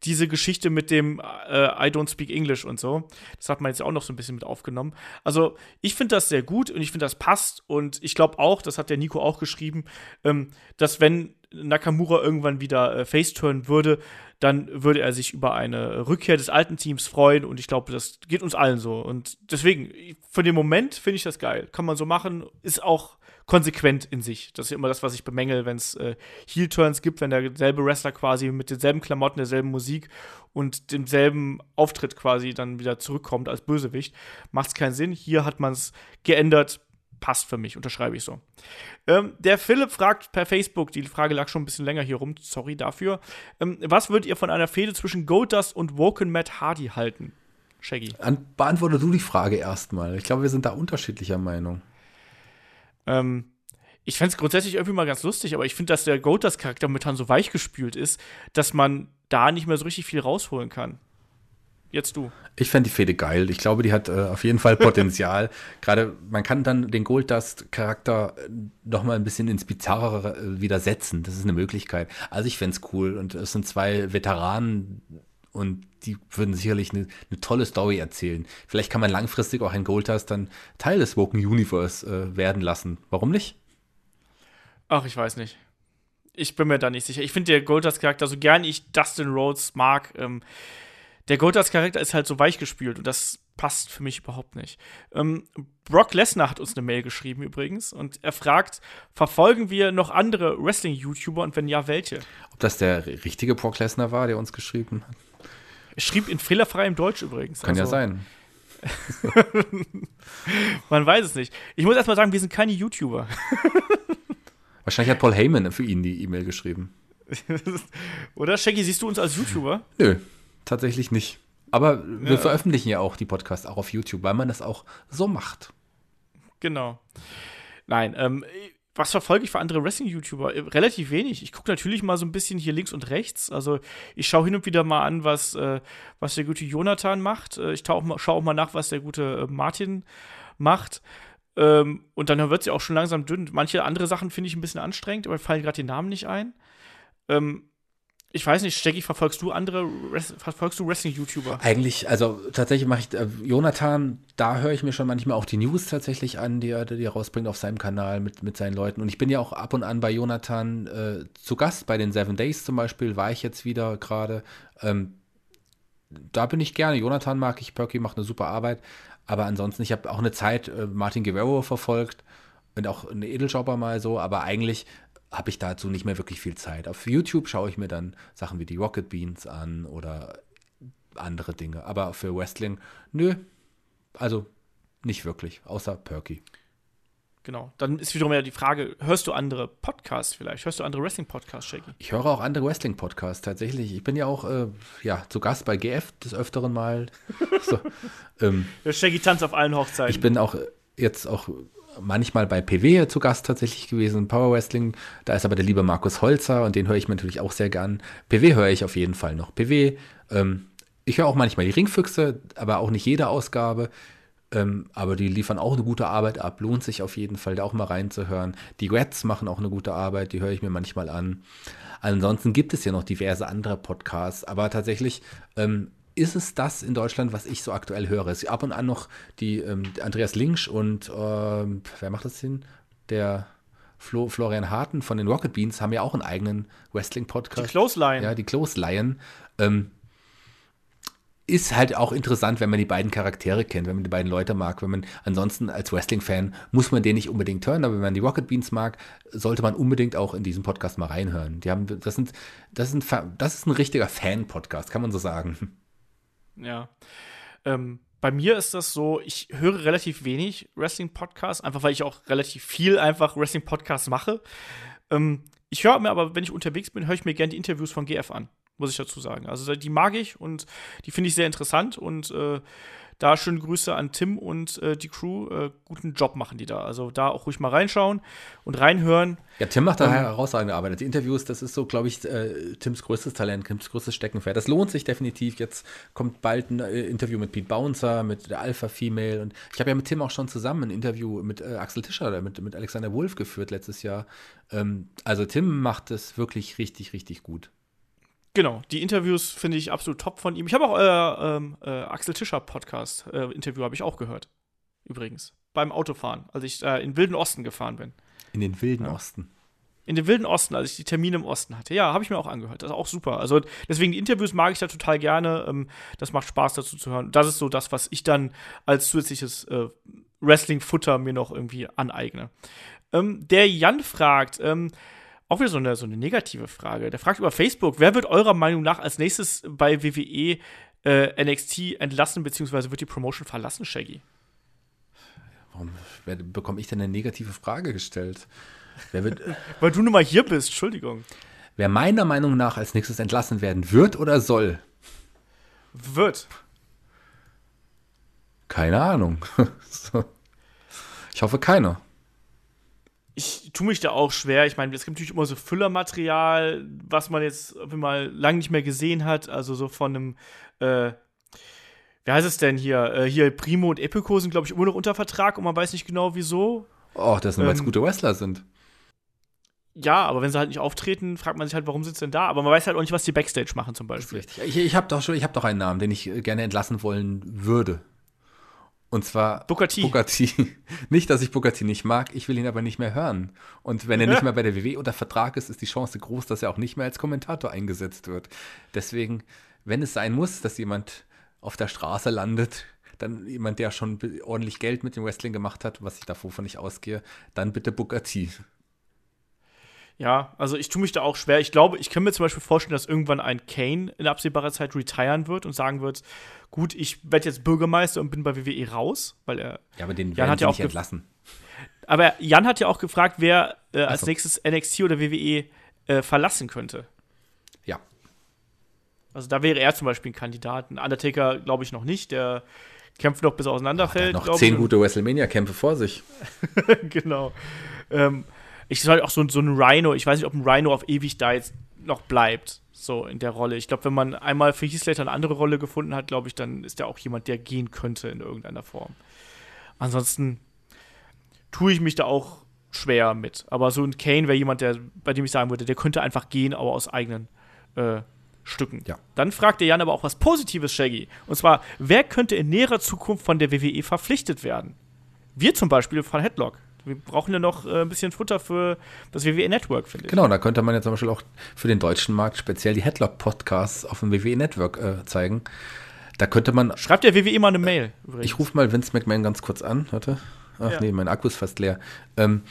diese Geschichte mit dem äh, I don't speak English und so. Das hat man jetzt auch noch so ein bisschen mit aufgenommen. Also, ich finde das sehr gut und ich finde, das passt. Und ich glaube auch, das hat der Nico auch geschrieben, ähm, dass wenn Nakamura irgendwann wieder äh, Faceturn würde, dann würde er sich über eine Rückkehr des alten Teams freuen und ich glaube, das geht uns allen so. Und deswegen, für den Moment finde ich das geil. Kann man so machen, ist auch konsequent in sich. Das ist immer das, was ich bemängel, wenn es äh, Heel-Turns gibt, wenn derselbe Wrestler quasi mit denselben Klamotten, derselben Musik und demselben Auftritt quasi dann wieder zurückkommt als Bösewicht. Macht es keinen Sinn. Hier hat man es geändert, passt für mich, unterschreibe ich so. Ähm, der Philipp fragt per Facebook, die Frage lag schon ein bisschen länger hier rum, sorry dafür. Ähm, was würdet ihr von einer Fehde zwischen Goldust und Woken Matt Hardy halten? Shaggy. An, beantworte du die Frage erstmal. Ich glaube, wir sind da unterschiedlicher Meinung. Ähm, ich fände es grundsätzlich irgendwie mal ganz lustig, aber ich finde, dass der Goldust-Charakter momentan so weichgespült ist, dass man da nicht mehr so richtig viel rausholen kann. Jetzt du. Ich fände die Fehde geil. Ich glaube, die hat äh, auf jeden Fall Potenzial. Gerade, man kann dann den Goldust-Charakter äh, noch mal ein bisschen ins Bizarrere äh, wieder setzen. Das ist eine Möglichkeit. Also ich fände es cool. Und es sind zwei Veteranen und die würden sicherlich eine, eine, tolle Story erzählen. Vielleicht kann man langfristig auch ein Goldust dann Teil des Woken Universe äh, werden lassen. Warum nicht? Ach, ich weiß nicht. Ich bin mir da nicht sicher. Ich finde der Goldust-Charakter, so gern ich Dustin Rhodes mag, ähm, der Goldust-Charakter ist halt so weichgespült und das passt für mich überhaupt nicht. Ähm, Brock Lesnar hat uns eine Mail geschrieben übrigens und er fragt, verfolgen wir noch andere Wrestling-YouTuber und wenn ja, welche? Ob das der richtige Brock Lesnar war, der uns geschrieben hat? Schrieb in fehlerfreiem Deutsch übrigens. Kann also. ja sein. Man weiß es nicht. Ich muss erstmal sagen, wir sind keine YouTuber. Wahrscheinlich hat Paul Heyman für ihn die E-Mail geschrieben. Oder, Shaggy, siehst du uns als YouTuber? Nö tatsächlich nicht. Aber wir ja. veröffentlichen ja auch die Podcasts auch auf YouTube, weil man das auch so macht. Genau. Nein, ähm, was verfolge ich für andere Wrestling-YouTuber? Äh, relativ wenig. Ich gucke natürlich mal so ein bisschen hier links und rechts. Also ich schaue hin und wieder mal an, was, äh, was der gute Jonathan macht. Äh, ich schaue auch mal nach, was der gute äh, Martin macht. Ähm, und dann wird sie auch schon langsam dünn. Manche andere Sachen finde ich ein bisschen anstrengend, aber fallen gerade die Namen nicht ein. Ähm, ich weiß nicht, Stecki, verfolgst du andere, verfolgst du Wrestling-YouTuber? Eigentlich, also tatsächlich mache ich, äh, Jonathan, da höre ich mir schon manchmal auch die News tatsächlich an, die er, die er rausbringt auf seinem Kanal mit, mit seinen Leuten. Und ich bin ja auch ab und an bei Jonathan äh, zu Gast, bei den Seven Days zum Beispiel, war ich jetzt wieder gerade. Ähm, da bin ich gerne. Jonathan mag ich, Perky macht eine super Arbeit. Aber ansonsten, ich habe auch eine Zeit äh, Martin Guerrero verfolgt und auch einen Edeljobber mal so, aber eigentlich habe ich dazu nicht mehr wirklich viel Zeit. Auf YouTube schaue ich mir dann Sachen wie die Rocket Beans an oder andere Dinge. Aber für Wrestling, nö, also nicht wirklich, außer Perky. Genau. Dann ist wiederum ja die Frage, hörst du andere Podcasts vielleicht? Hörst du andere Wrestling-Podcasts, Shaggy? Ich höre auch andere Wrestling-Podcasts tatsächlich. Ich bin ja auch äh, ja, zu Gast bei GF des Öfteren mal. so, ähm, Shaggy tanzt auf allen Hochzeiten. Ich bin auch jetzt auch manchmal bei PW zu Gast tatsächlich gewesen, Power Wrestling. Da ist aber der liebe Markus Holzer und den höre ich mir natürlich auch sehr gern. PW höre ich auf jeden Fall noch. PW, ähm, ich höre auch manchmal die Ringfüchse, aber auch nicht jede Ausgabe. Ähm, aber die liefern auch eine gute Arbeit ab. Lohnt sich auf jeden Fall, da auch mal reinzuhören. Die Reds machen auch eine gute Arbeit, die höre ich mir manchmal an. Ansonsten gibt es ja noch diverse andere Podcasts, aber tatsächlich ähm, ist es das in Deutschland, was ich so aktuell höre. Es ist ab und an noch die ähm, Andreas Linksch und ähm, wer macht das hin? Der Flo, Florian Harten von den Rocket Beans haben ja auch einen eigenen Wrestling-Podcast. Die Close Lion. Ja, die Close Lion. Ähm, ist halt auch interessant, wenn man die beiden Charaktere kennt, wenn man die beiden Leute mag. Wenn man ansonsten als Wrestling-Fan muss man den nicht unbedingt hören, aber wenn man die Rocket Beans mag, sollte man unbedingt auch in diesen Podcast mal reinhören. Die haben, das sind, das ist ein, das ist ein richtiger Fan-Podcast, kann man so sagen. Ja. Ähm, bei mir ist das so, ich höre relativ wenig Wrestling-Podcasts, einfach weil ich auch relativ viel einfach Wrestling-Podcasts mache. Ähm, ich höre mir aber, wenn ich unterwegs bin, höre ich mir gerne die Interviews von GF an muss ich dazu sagen. Also die mag ich und die finde ich sehr interessant und äh, da schöne Grüße an Tim und äh, die Crew. Äh, guten Job machen die da. Also da auch ruhig mal reinschauen und reinhören. Ja, Tim macht da ähm, herausragende Arbeit. Die Interviews, das ist so, glaube ich, äh, Tims größtes Talent, Tims größtes Steckenpferd. Das lohnt sich definitiv. Jetzt kommt bald ein äh, Interview mit Pete Bouncer, mit der Alpha Female. Und ich habe ja mit Tim auch schon zusammen ein Interview mit äh, Axel Tischer, mit, mit Alexander Wolf geführt letztes Jahr. Ähm, also Tim macht es wirklich richtig, richtig gut. Genau, die Interviews finde ich absolut top von ihm. Ich habe auch euer ähm, äh, Axel Tischer Podcast äh, Interview habe ich auch gehört. Übrigens beim Autofahren, als ich äh, in wilden Osten gefahren bin. In den wilden ja. Osten. In den wilden Osten, als ich die Termine im Osten hatte. Ja, habe ich mir auch angehört. Das ist auch super. Also deswegen die Interviews mag ich da total gerne. Ähm, das macht Spaß dazu zu hören. Das ist so das, was ich dann als zusätzliches äh, Wrestling-Futter mir noch irgendwie aneigne. Ähm, der Jan fragt, ähm, auch wieder so eine, so eine negative Frage. Der fragt über Facebook, wer wird eurer Meinung nach als nächstes bei WWE äh, NXT entlassen, beziehungsweise wird die Promotion verlassen, Shaggy? Warum bekomme ich denn eine negative Frage gestellt? Weil du nun mal hier bist, Entschuldigung. Wer meiner Meinung nach als nächstes entlassen werden wird oder soll? Wird. Keine Ahnung. ich hoffe keiner ich tue mich da auch schwer. Ich meine, es gibt natürlich immer so Füllermaterial, was man jetzt mal lange nicht mehr gesehen hat. Also so von einem, äh, wie heißt es denn hier? Äh, hier Primo und Epico sind, glaube ich, immer noch unter Vertrag und man weiß nicht genau wieso. Oh, das sind, weil es ähm, gute Wrestler sind. Ja, aber wenn sie halt nicht auftreten, fragt man sich halt, warum sind sie denn da? Aber man weiß halt auch nicht, was die Backstage machen zum Beispiel. Ich, ich habe doch schon, ich habe doch einen Namen, den ich gerne entlassen wollen würde. Und zwar Booker T. Booker T. Nicht, dass ich Booker T nicht mag, ich will ihn aber nicht mehr hören. Und wenn er nicht mehr bei der WW unter Vertrag ist, ist die Chance groß, dass er auch nicht mehr als Kommentator eingesetzt wird. Deswegen, wenn es sein muss, dass jemand auf der Straße landet, dann jemand, der schon ordentlich Geld mit dem Wrestling gemacht hat, was ich davor nicht ausgehe, dann bitte Booker T. Ja, also ich tue mich da auch schwer. Ich glaube, ich kann mir zum Beispiel vorstellen, dass irgendwann ein Kane in absehbarer Zeit retiren wird und sagen wird, gut, ich werde jetzt Bürgermeister und bin bei WWE raus, weil er. Ja, aber den Jan hat ja auch entlassen. Aber Jan hat ja auch gefragt, wer äh, als so. nächstes NXT oder WWE äh, verlassen könnte. Ja. Also da wäre er zum Beispiel ein Kandidat. Ein Undertaker glaube ich noch nicht. Der kämpft noch bis er auseinanderfällt. Oh, noch zehn gute WrestleMania-Kämpfe vor sich. genau. Ähm, ich soll auch so, so ein Rhino, ich weiß nicht, ob ein Rhino auf ewig da jetzt noch bleibt, so in der Rolle. Ich glaube, wenn man einmal für Heath Slater eine andere Rolle gefunden hat, glaube ich, dann ist er auch jemand, der gehen könnte in irgendeiner Form. Ansonsten tue ich mich da auch schwer mit. Aber so ein Kane wäre jemand, der, bei dem ich sagen würde, der könnte einfach gehen, aber aus eigenen äh, Stücken. Ja. Dann fragt der Jan aber auch was Positives, Shaggy. Und zwar, wer könnte in näherer Zukunft von der WWE verpflichtet werden? Wir zum Beispiel von Headlock. Wir brauchen ja noch äh, ein bisschen Futter für das WWE Network, finde ich. Genau, da könnte man ja zum Beispiel auch für den deutschen Markt speziell die Headlock-Podcasts auf dem WWE Network äh, zeigen. Da könnte man. Schreibt der WWE mal eine Mail. Übrigens. Ich rufe mal Vince McMahon ganz kurz an. Warte. Ach ja. nee, mein Akku ist fast leer. Ähm,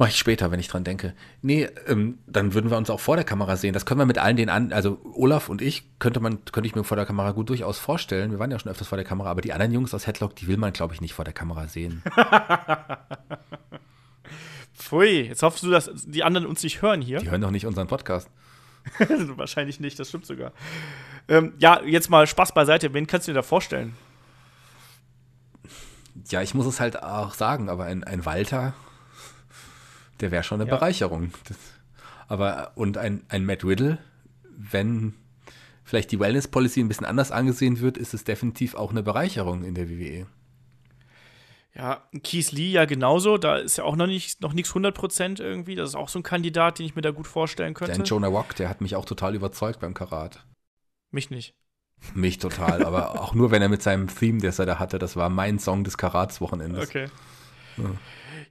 Mach ich später, wenn ich dran denke. Nee, ähm, dann würden wir uns auch vor der Kamera sehen. Das können wir mit allen den an, also Olaf und ich könnte man, könnte ich mir vor der Kamera gut durchaus vorstellen. Wir waren ja schon öfters vor der Kamera, aber die anderen Jungs aus Headlock, die will man, glaube ich, nicht vor der Kamera sehen. Pfui, jetzt hoffst du, dass die anderen uns nicht hören hier. Die hören doch nicht unseren Podcast. Wahrscheinlich nicht, das stimmt sogar. Ähm, ja, jetzt mal Spaß beiseite. Wen kannst du dir da vorstellen? Ja, ich muss es halt auch sagen, aber ein, ein Walter, der wäre schon eine Ja. Bereicherung. Das, aber, und ein, ein Matt Riddle, wenn vielleicht die Wellness Policy ein bisschen anders angesehen wird, ist es definitiv auch eine Bereicherung in der WWE. Ja, Keith Lee ja genauso. Da ist ja auch noch nicht noch nichts 100% irgendwie. Das ist auch so ein Kandidat, den ich mir da gut vorstellen könnte. Der Jonah Rock, der hat mich auch total überzeugt beim Karat. Mich nicht. Mich total, aber auch nur, wenn er mit seinem Theme, das er da hatte, das war mein Song des Karats-Wochenendes. Okay.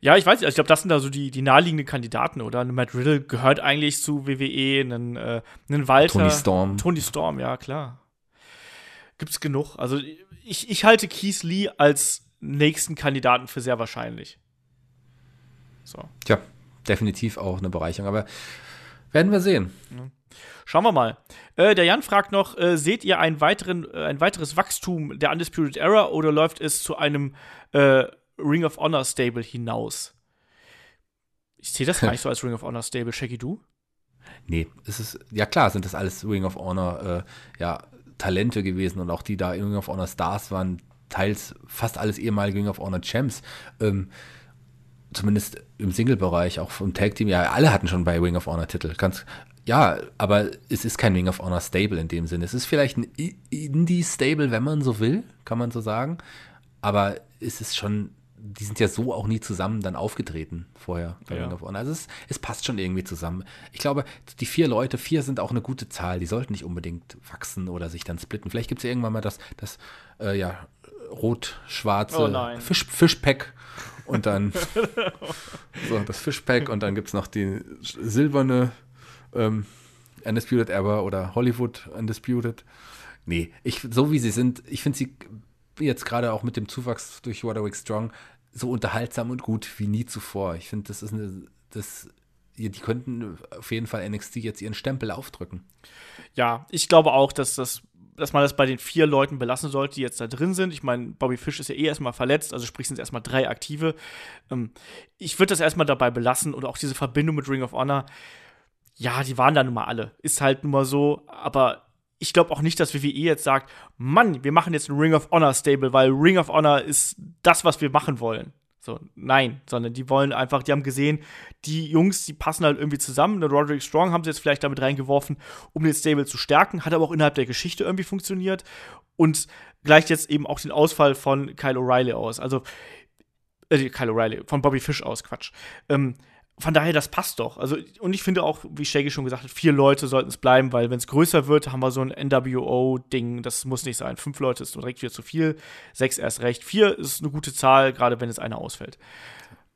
Ja, ich weiß nicht. Also ich glaube, das sind da so die, die naheliegenden Kandidaten, oder? Ein Matt Riddle gehört eigentlich zu WWE, einen, äh, einen Walter. Tony Storm. Tony Storm, ja, klar. Gibt's genug. Also ich, ich halte Keith Lee als nächsten Kandidaten für sehr wahrscheinlich. So. Tja, definitiv auch eine Bereicherung, aber werden wir sehen. Schauen wir mal. Äh, der Jan fragt noch: äh, Seht ihr einen weiteren, äh, ein weiteres Wachstum der Undisputed Era oder läuft es zu einem äh, Ring of Honor Stable hinaus? Ich sehe das gar nicht so als Ring of Honor Stable. Shaggy, du? Nee, es ist, ja klar, sind das alles Ring of Honor, äh, ja, Talente gewesen und auch die da in Ring of Honor Stars waren teils fast alles ehemalige Ring of Honor Champs. Ähm, zumindest im Single-Bereich, auch vom Tag-Team, ja, alle hatten schon bei Ring of Honor Titel. Ganz, ja, aber es ist kein Ring of Honor Stable in dem Sinne. Es ist vielleicht ein Indie-Stable, wenn man so will, kann man so sagen. Aber es ist schon, die sind ja so auch nie zusammen dann aufgetreten vorher bei Ja. Ring of Honor. Also es, es passt schon irgendwie zusammen. Ich glaube, die vier Leute, vier sind auch eine gute Zahl. Die sollten nicht unbedingt wachsen oder sich dann splitten. Vielleicht gibt es ja irgendwann mal das, das äh, ja, rot-schwarze Oh. Fisch, Fischpack und dann so, das Fischpack und dann gibt es noch die silberne ähm, Undisputed Ever oder Hollywood Undisputed. Nee, ich, so wie sie sind, ich finde sie jetzt gerade auch mit dem Zuwachs durch Waterwick Strong so unterhaltsam und gut wie nie zuvor. Ich finde, das ist eine, das, die könnten auf jeden Fall NXT jetzt ihren Stempel aufdrücken. Ja, ich glaube auch, dass das dass man das bei den vier Leuten belassen sollte, die jetzt da drin sind. Ich meine, Bobby Fish ist ja eh erstmal verletzt, also sprich sind es erstmal drei aktive. Ähm, ich würde das erstmal dabei belassen und auch diese Verbindung mit Ring of Honor, ja, die waren da nun mal alle. Ist halt nun mal so, aber ich glaube auch nicht, dass WWE jetzt sagt, Mann, wir machen jetzt ein Ring of Honor Stable, weil Ring of Honor ist das, was wir machen wollen. So, nein, sondern die wollen einfach, die haben gesehen, die Jungs, die passen halt irgendwie zusammen. Der Roderick Strong haben sie jetzt vielleicht damit reingeworfen, um den Stable zu stärken, hat aber auch innerhalb der Geschichte irgendwie funktioniert und gleicht jetzt eben auch den Ausfall von Kyle O'Reilly aus. Also, äh, Kyle O'Reilly, von Bobby Fish aus, Quatsch. Ähm, von daher, das passt doch. Also, und ich finde auch, wie Shaggy schon gesagt hat, vier Leute sollten es bleiben, weil wenn es größer wird, haben wir so ein NWO-Ding, das muss nicht sein. Fünf Leute ist direkt wieder zu viel, sechs erst recht. Vier ist eine gute Zahl, gerade wenn jetzt einer ausfällt.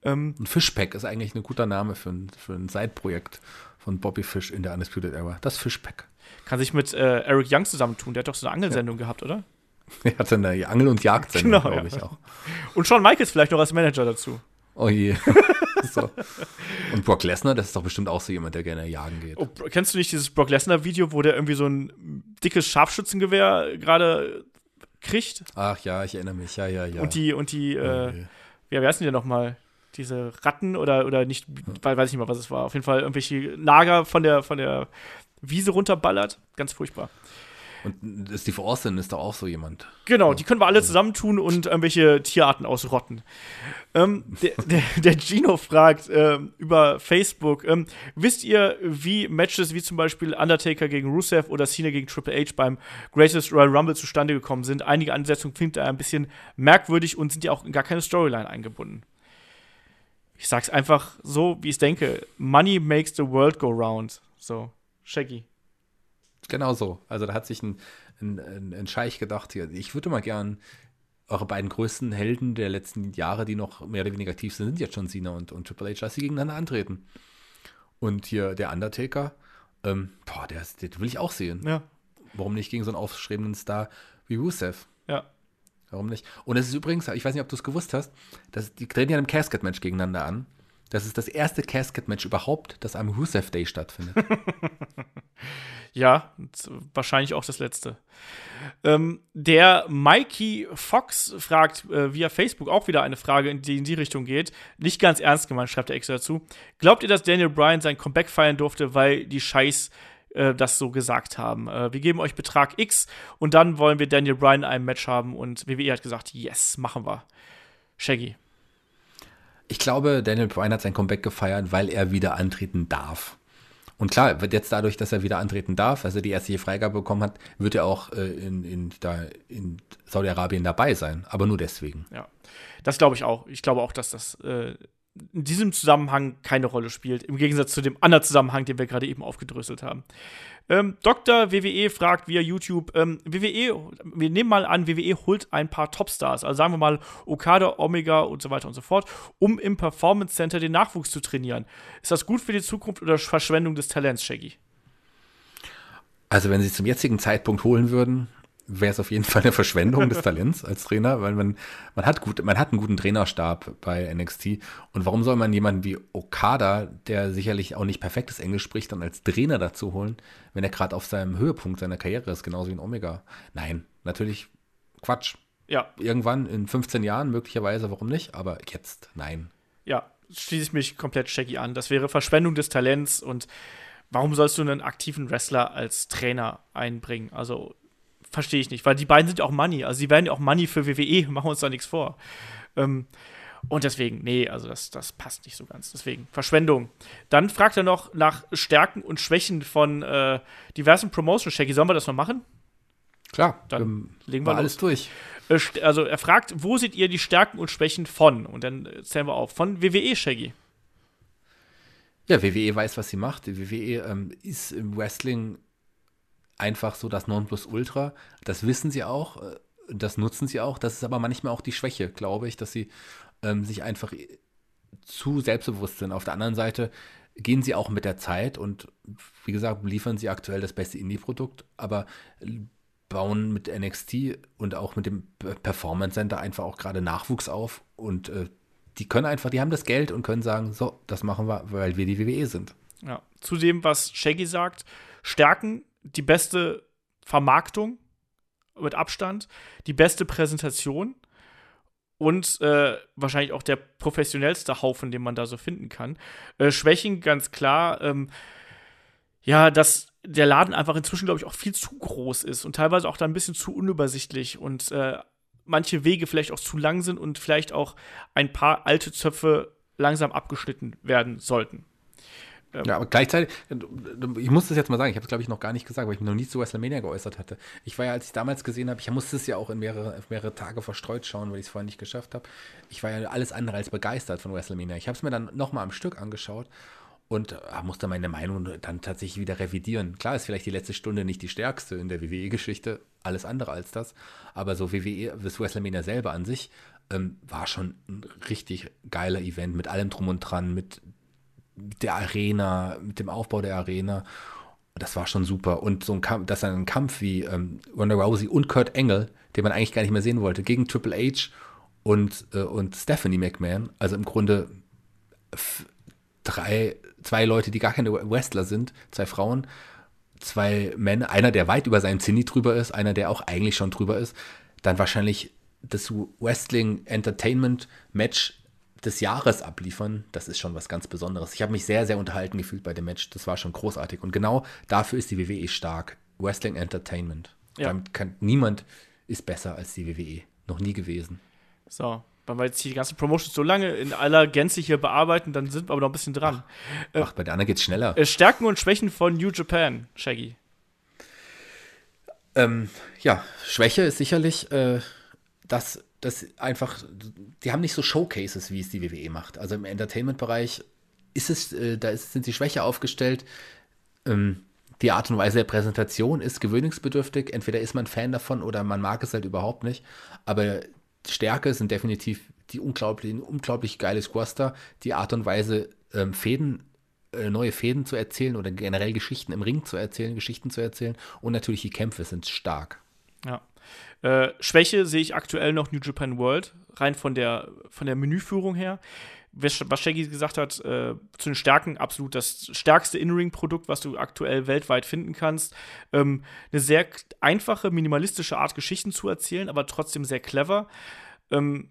Ähm, Ein Fischpack ist eigentlich ein guter Name für ein, für ein Side-Projekt von Bobby Fish in der Undisputed Era. Das Fischpack. kann sich mit äh, Eric Young zusammentun, der hat doch so eine Angelsendung gehabt, oder? Er hatte eine Angel- und Jagdsendung, Genau, glaube ja. ich auch. Und Shawn Michaels vielleicht noch als Manager dazu. Oh je. so. Und Brock Lesnar, das ist doch bestimmt auch so jemand, der gerne jagen geht. Oh, kennst du nicht dieses Brock Lesnar-Video, wo der irgendwie so ein dickes Scharfschützengewehr gerade kriegt? Ach ja, ich erinnere mich. Ja, ja, ja. Und die, und die, Oh äh, je. ja, wie heißen die denn nochmal? Diese Ratten oder, oder nicht, weiß ich nicht mehr, was es war. Auf jeden Fall irgendwelche Nager von der, von der Wiese runterballert. Ganz furchtbar. Und Steve Austin ist doch auch so jemand. Genau, die können wir alle zusammentun und irgendwelche Tierarten ausrotten. Ähm, der, der, der Gino fragt ähm, über Facebook: ähm, Wisst ihr, wie Matches wie zum Beispiel Undertaker gegen Rusev oder Cena gegen Triple H beim Greatest Royal Rumble zustande gekommen sind? Einige Ansetzungen klingt da ein bisschen merkwürdig und sind ja auch in gar keine Storyline eingebunden. Ich sag's einfach so, wie ich denke: Money makes the world go round. So, Shaggy. Genau so. Also da hat sich ein, ein, ein, ein Scheich gedacht, hier, ich würde mal gern eure beiden größten Helden der letzten Jahre, die noch mehr oder weniger aktiv sind, sind jetzt schon Cena und, und Triple H, dass sie gegeneinander antreten. Und hier der Undertaker, ähm, boah, der, den will ich auch sehen. Ja, Warum nicht gegen so einen aufstrebenden Star wie Rusev? ja. Warum nicht? Und es ist übrigens, ich weiß nicht, ob du es gewusst hast, dass die treten ja im Casket-Match gegeneinander an. Das ist das erste Casket-Match überhaupt, das am Rusev Day stattfindet. ja, wahrscheinlich auch das letzte. Ähm, der Mikey Fox fragt äh, via Facebook auch wieder eine Frage, in die in die Richtung geht. Nicht ganz ernst gemeint, schreibt er extra dazu. Glaubt ihr, dass Daniel Bryan sein Comeback feiern durfte, weil die Scheiß äh, das so gesagt haben? Äh, wir geben euch Betrag X und dann wollen wir Daniel Bryan in einem Match haben und WWE hat gesagt, yes, machen wir. Shaggy. Ich glaube, Daniel Bryan hat sein Comeback gefeiert, weil er wieder antreten darf. Und klar, jetzt dadurch, dass er wieder antreten darf, also die ärztliche Freigabe bekommen hat, wird er auch äh, in, in, da, in Saudi-Arabien dabei sein. Aber nur deswegen. Ja, das glaube ich auch. Ich glaube auch, dass das äh, in diesem Zusammenhang keine Rolle spielt. Im Gegensatz zu dem anderen Zusammenhang, den wir gerade eben aufgedröselt haben. Ähm, Dr. WWE fragt via YouTube, ähm, WWE, wir nehmen mal an, WWE holt ein paar Topstars, also sagen wir mal Okada, Omega und so weiter und so fort, um im Performance Center den Nachwuchs zu trainieren. Ist das gut für die Zukunft oder Verschwendung des Talents, Shaggy? Also, wenn sie zum jetzigen Zeitpunkt holen würden, wäre es auf jeden Fall eine Verschwendung des Talents als Trainer, weil man, man hat gut, man hat einen guten Trainerstab bei NXT. Und warum soll man jemanden wie Okada, der sicherlich auch nicht perfektes Englisch spricht, dann als Trainer dazu holen, wenn er gerade auf seinem Höhepunkt seiner Karriere ist, genauso wie ein Omega? Nein, natürlich Quatsch. Ja. Irgendwann in 15 Jahren möglicherweise, warum nicht? Aber jetzt, nein. Ja, schließe ich mich komplett Shaggy an. Das wäre Verschwendung des Talents und warum sollst du einen aktiven Wrestler als Trainer einbringen? Also verstehe ich nicht, weil die beiden sind ja auch Money. Also sie werden ja auch Money für WWE, machen wir uns da nichts vor. Ähm, und deswegen, nee, also das, das passt nicht so ganz. Deswegen, Verschwendung. Dann fragt er noch nach Stärken und Schwächen von äh, diversen Promotions. Shaggy, sollen wir das noch machen? Klar, dann ähm, legen wir alles durch. Äh, also er fragt, wo seht ihr die Stärken und Schwächen von? Und dann zählen wir auf. Von WWE, Shaggy. Ja, WWE weiß, was sie macht. WWE ähm, ist im Wrestling einfach so das Nonplusultra. Das wissen sie auch, äh, das nutzen sie auch. Das ist aber manchmal auch die Schwäche, glaube ich, dass sie ähm, sich einfach zu selbstbewusst sind. Auf der anderen Seite gehen sie auch mit der Zeit und wie gesagt, liefern sie aktuell das beste Indie-Produkt, aber bauen mit NXT und auch mit dem Performance Center einfach auch gerade Nachwuchs auf und äh, die können einfach, die haben das Geld und können sagen, so, das machen wir, weil wir die WWE sind. Ja, zu dem, was Shaggy sagt, Stärken die beste Vermarktung mit Abstand, die beste Präsentation und äh, wahrscheinlich auch der professionellste Haufen, den man da so finden kann. Äh, Schwächen ganz klar, ähm, ja, dass der Laden einfach inzwischen, glaube ich, auch viel zu groß ist und teilweise auch da ein bisschen zu unübersichtlich und äh, manche Wege vielleicht auch zu lang sind und vielleicht auch ein paar alte Zöpfe langsam abgeschnitten werden sollten. Ähm, ja, aber gleichzeitig, ich muss das jetzt mal sagen, ich habe es glaube ich noch gar nicht gesagt, weil ich mich noch nie zu WrestleMania geäußert hatte. Ich war ja, als ich damals gesehen habe, ich musste es ja auch in mehrere, mehrere Tage verstreut schauen, weil ich es vorher nicht geschafft habe. Ich war ja alles andere als begeistert von WrestleMania. Ich habe es mir dann nochmal am Stück angeschaut und ah, musste meine Meinung dann tatsächlich wieder revidieren. Klar ist vielleicht die letzte Stunde nicht die stärkste in der WWE-Geschichte, alles andere als das, aber so WWE, das WrestleMania selber an sich, ähm, war schon ein richtig geiler Event mit allem drum und dran, mit der Arena, mit dem Aufbau der Arena. Das war schon super. Und so ein Kampf, dass ein Kampf wie ähm, Ronda Rousey und Kurt Engel, den man eigentlich gar nicht mehr sehen wollte, gegen Triple H und, äh, und Stephanie McMahon, also im Grunde drei, zwei Leute, die gar keine Wrestler sind, zwei Frauen, zwei Männer, einer, der weit über seinem Zinni drüber ist, einer, der auch eigentlich schon drüber ist, dann wahrscheinlich das Wrestling Entertainment Match des Jahres abliefern, das ist schon was ganz Besonderes. Ich habe mich sehr, sehr unterhalten gefühlt bei dem Match. Das war schon großartig. Und genau dafür ist die WWE stark. Wrestling Entertainment. Ja. Damit kann niemand ist besser als die WWE. Noch nie gewesen. So, wenn wir jetzt hier die ganze Promotion so lange in aller Gänze hier bearbeiten, dann sind wir aber noch ein bisschen dran. Ach, äh, ach bei der anderen geht's schneller. Äh, Stärken und Schwächen von New Japan, Shaggy. Ähm, ja, Schwäche ist sicherlich, äh, dass das einfach, die haben nicht so Showcases, wie es die WWE macht. Also im Entertainment-Bereich ist es, äh, da ist, sind sie schwächer aufgestellt. Ähm, die Art und Weise der Präsentation ist gewöhnungsbedürftig. Entweder ist man Fan davon oder man mag es halt überhaupt nicht. Aber Stärke sind definitiv die unglaublich, unglaublich geile Squaster, die Art und Weise, ähm, Fäden, äh, neue Fäden zu erzählen oder generell Geschichten im Ring zu erzählen, Geschichten zu erzählen. Und natürlich die Kämpfe sind stark. Ja. Äh, Schwäche sehe ich aktuell noch New Japan World, rein von der, von der Menüführung her. was Shaggy gesagt hat, äh, zu den Stärken absolut das stärkste In-Ring-Produkt, was du aktuell weltweit finden kannst. Ähm, eine sehr einfache, minimalistische Art, Geschichten zu erzählen, aber trotzdem sehr clever. Ähm,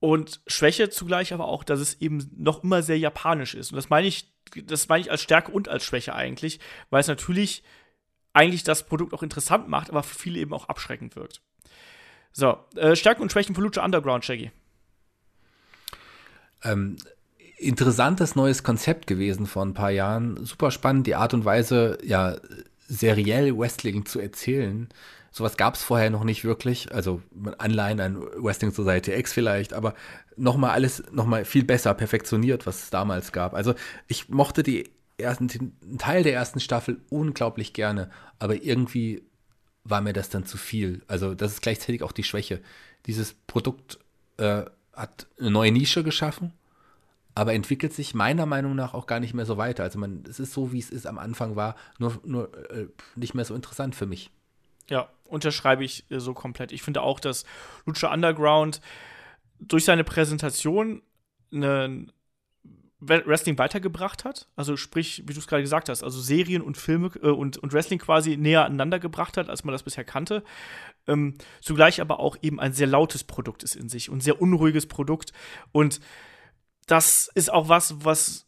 und Schwäche zugleich aber auch, dass es eben noch immer sehr japanisch ist. Und das meine ich, das meine ich als Stärke und als Schwäche eigentlich, weil es natürlich eigentlich das Produkt auch interessant macht, aber für viele eben auch abschreckend wirkt. So, äh, Stärken und Schwächen von Lucha Underground, Shaggy. Ähm, interessantes neues Konzept gewesen vor ein paar Jahren. Super spannend, die Art und Weise, ja, seriell Wrestling zu erzählen. Sowas gab es vorher noch nicht wirklich. Also Anleihen an Wrestling Society X vielleicht, aber nochmal alles nochmal viel besser perfektioniert, was es damals gab. Also ich mochte die ersten, den Teil der ersten Staffel unglaublich gerne, aber irgendwie war mir das dann zu viel. Also das ist gleichzeitig auch die Schwäche. Dieses Produkt äh, hat eine neue Nische geschaffen, aber entwickelt sich meiner Meinung nach auch gar nicht mehr so weiter. Also man, es ist so, wie es ist am Anfang war, nur, nur äh, nicht mehr so interessant für mich. Ja, unterschreibe ich äh, so komplett. Ich finde auch, dass Lucha Underground durch seine Präsentation einen Wrestling weitergebracht hat. Also sprich, wie du es gerade gesagt hast, also Serien und Filme äh, und, und Wrestling quasi näher aneinander gebracht hat, als man das bisher kannte. Ähm, zugleich aber auch eben ein sehr lautes Produkt ist in sich und sehr unruhiges Produkt. Und das ist auch was, was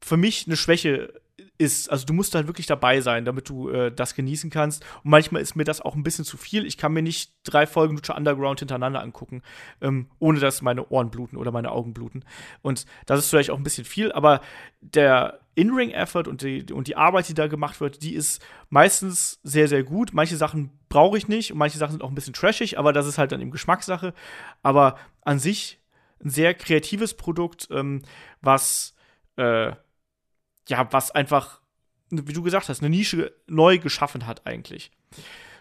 für mich eine Schwäche ist. Also du musst halt wirklich dabei sein, damit du äh, das genießen kannst. Und manchmal ist mir das auch ein bisschen zu viel. Ich kann mir nicht drei Folgen Lucha Underground hintereinander angucken, ähm, ohne dass meine Ohren bluten oder meine Augen bluten. Und das ist vielleicht auch ein bisschen viel, aber der In-Ring-Effort und die, und die Arbeit, die da gemacht wird, die ist meistens sehr, sehr gut. Manche Sachen brauche ich nicht und manche Sachen sind auch ein bisschen trashig, aber das ist halt dann eben Geschmackssache. Aber an sich ein sehr kreatives Produkt, ähm, was äh, ja, was einfach, wie du gesagt hast, eine Nische neu geschaffen hat eigentlich.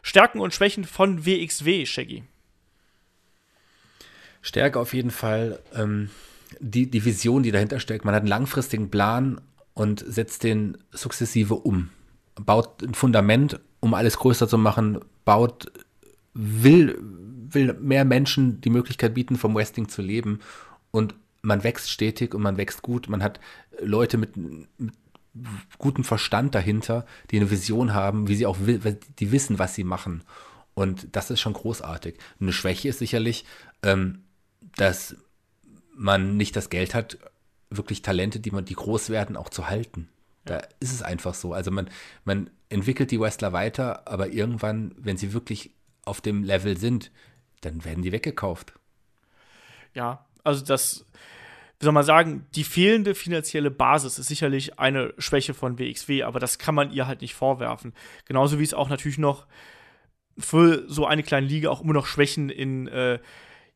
Stärken und Schwächen von WXW, Shaggy. Stärke auf jeden Fall ähm, die, die Vision, die dahinter steckt. Man hat einen langfristigen Plan und setzt den sukzessive um. Baut ein Fundament, um alles größer zu machen, baut, will, will mehr Menschen die Möglichkeit bieten, vom Wrestling zu leben und man wächst stetig und man wächst gut. Man hat Leute mit, mit gutem Verstand dahinter, die eine Vision haben, wie sie auch die wissen, was sie machen. Und das ist schon großartig. Eine Schwäche ist sicherlich, ähm, dass man nicht das Geld hat, wirklich Talente, die man, die groß werden, auch zu halten. Da ist es einfach so. Also man, man entwickelt die Wrestler weiter, aber irgendwann, wenn sie wirklich auf dem Level sind, dann werden die weggekauft. Ja, also das, wie soll man sagen, die fehlende finanzielle Basis ist sicherlich eine Schwäche von WXW, aber das kann man ihr halt nicht vorwerfen. Genauso wie es auch natürlich noch für so eine kleine Liga auch immer noch Schwächen in, äh,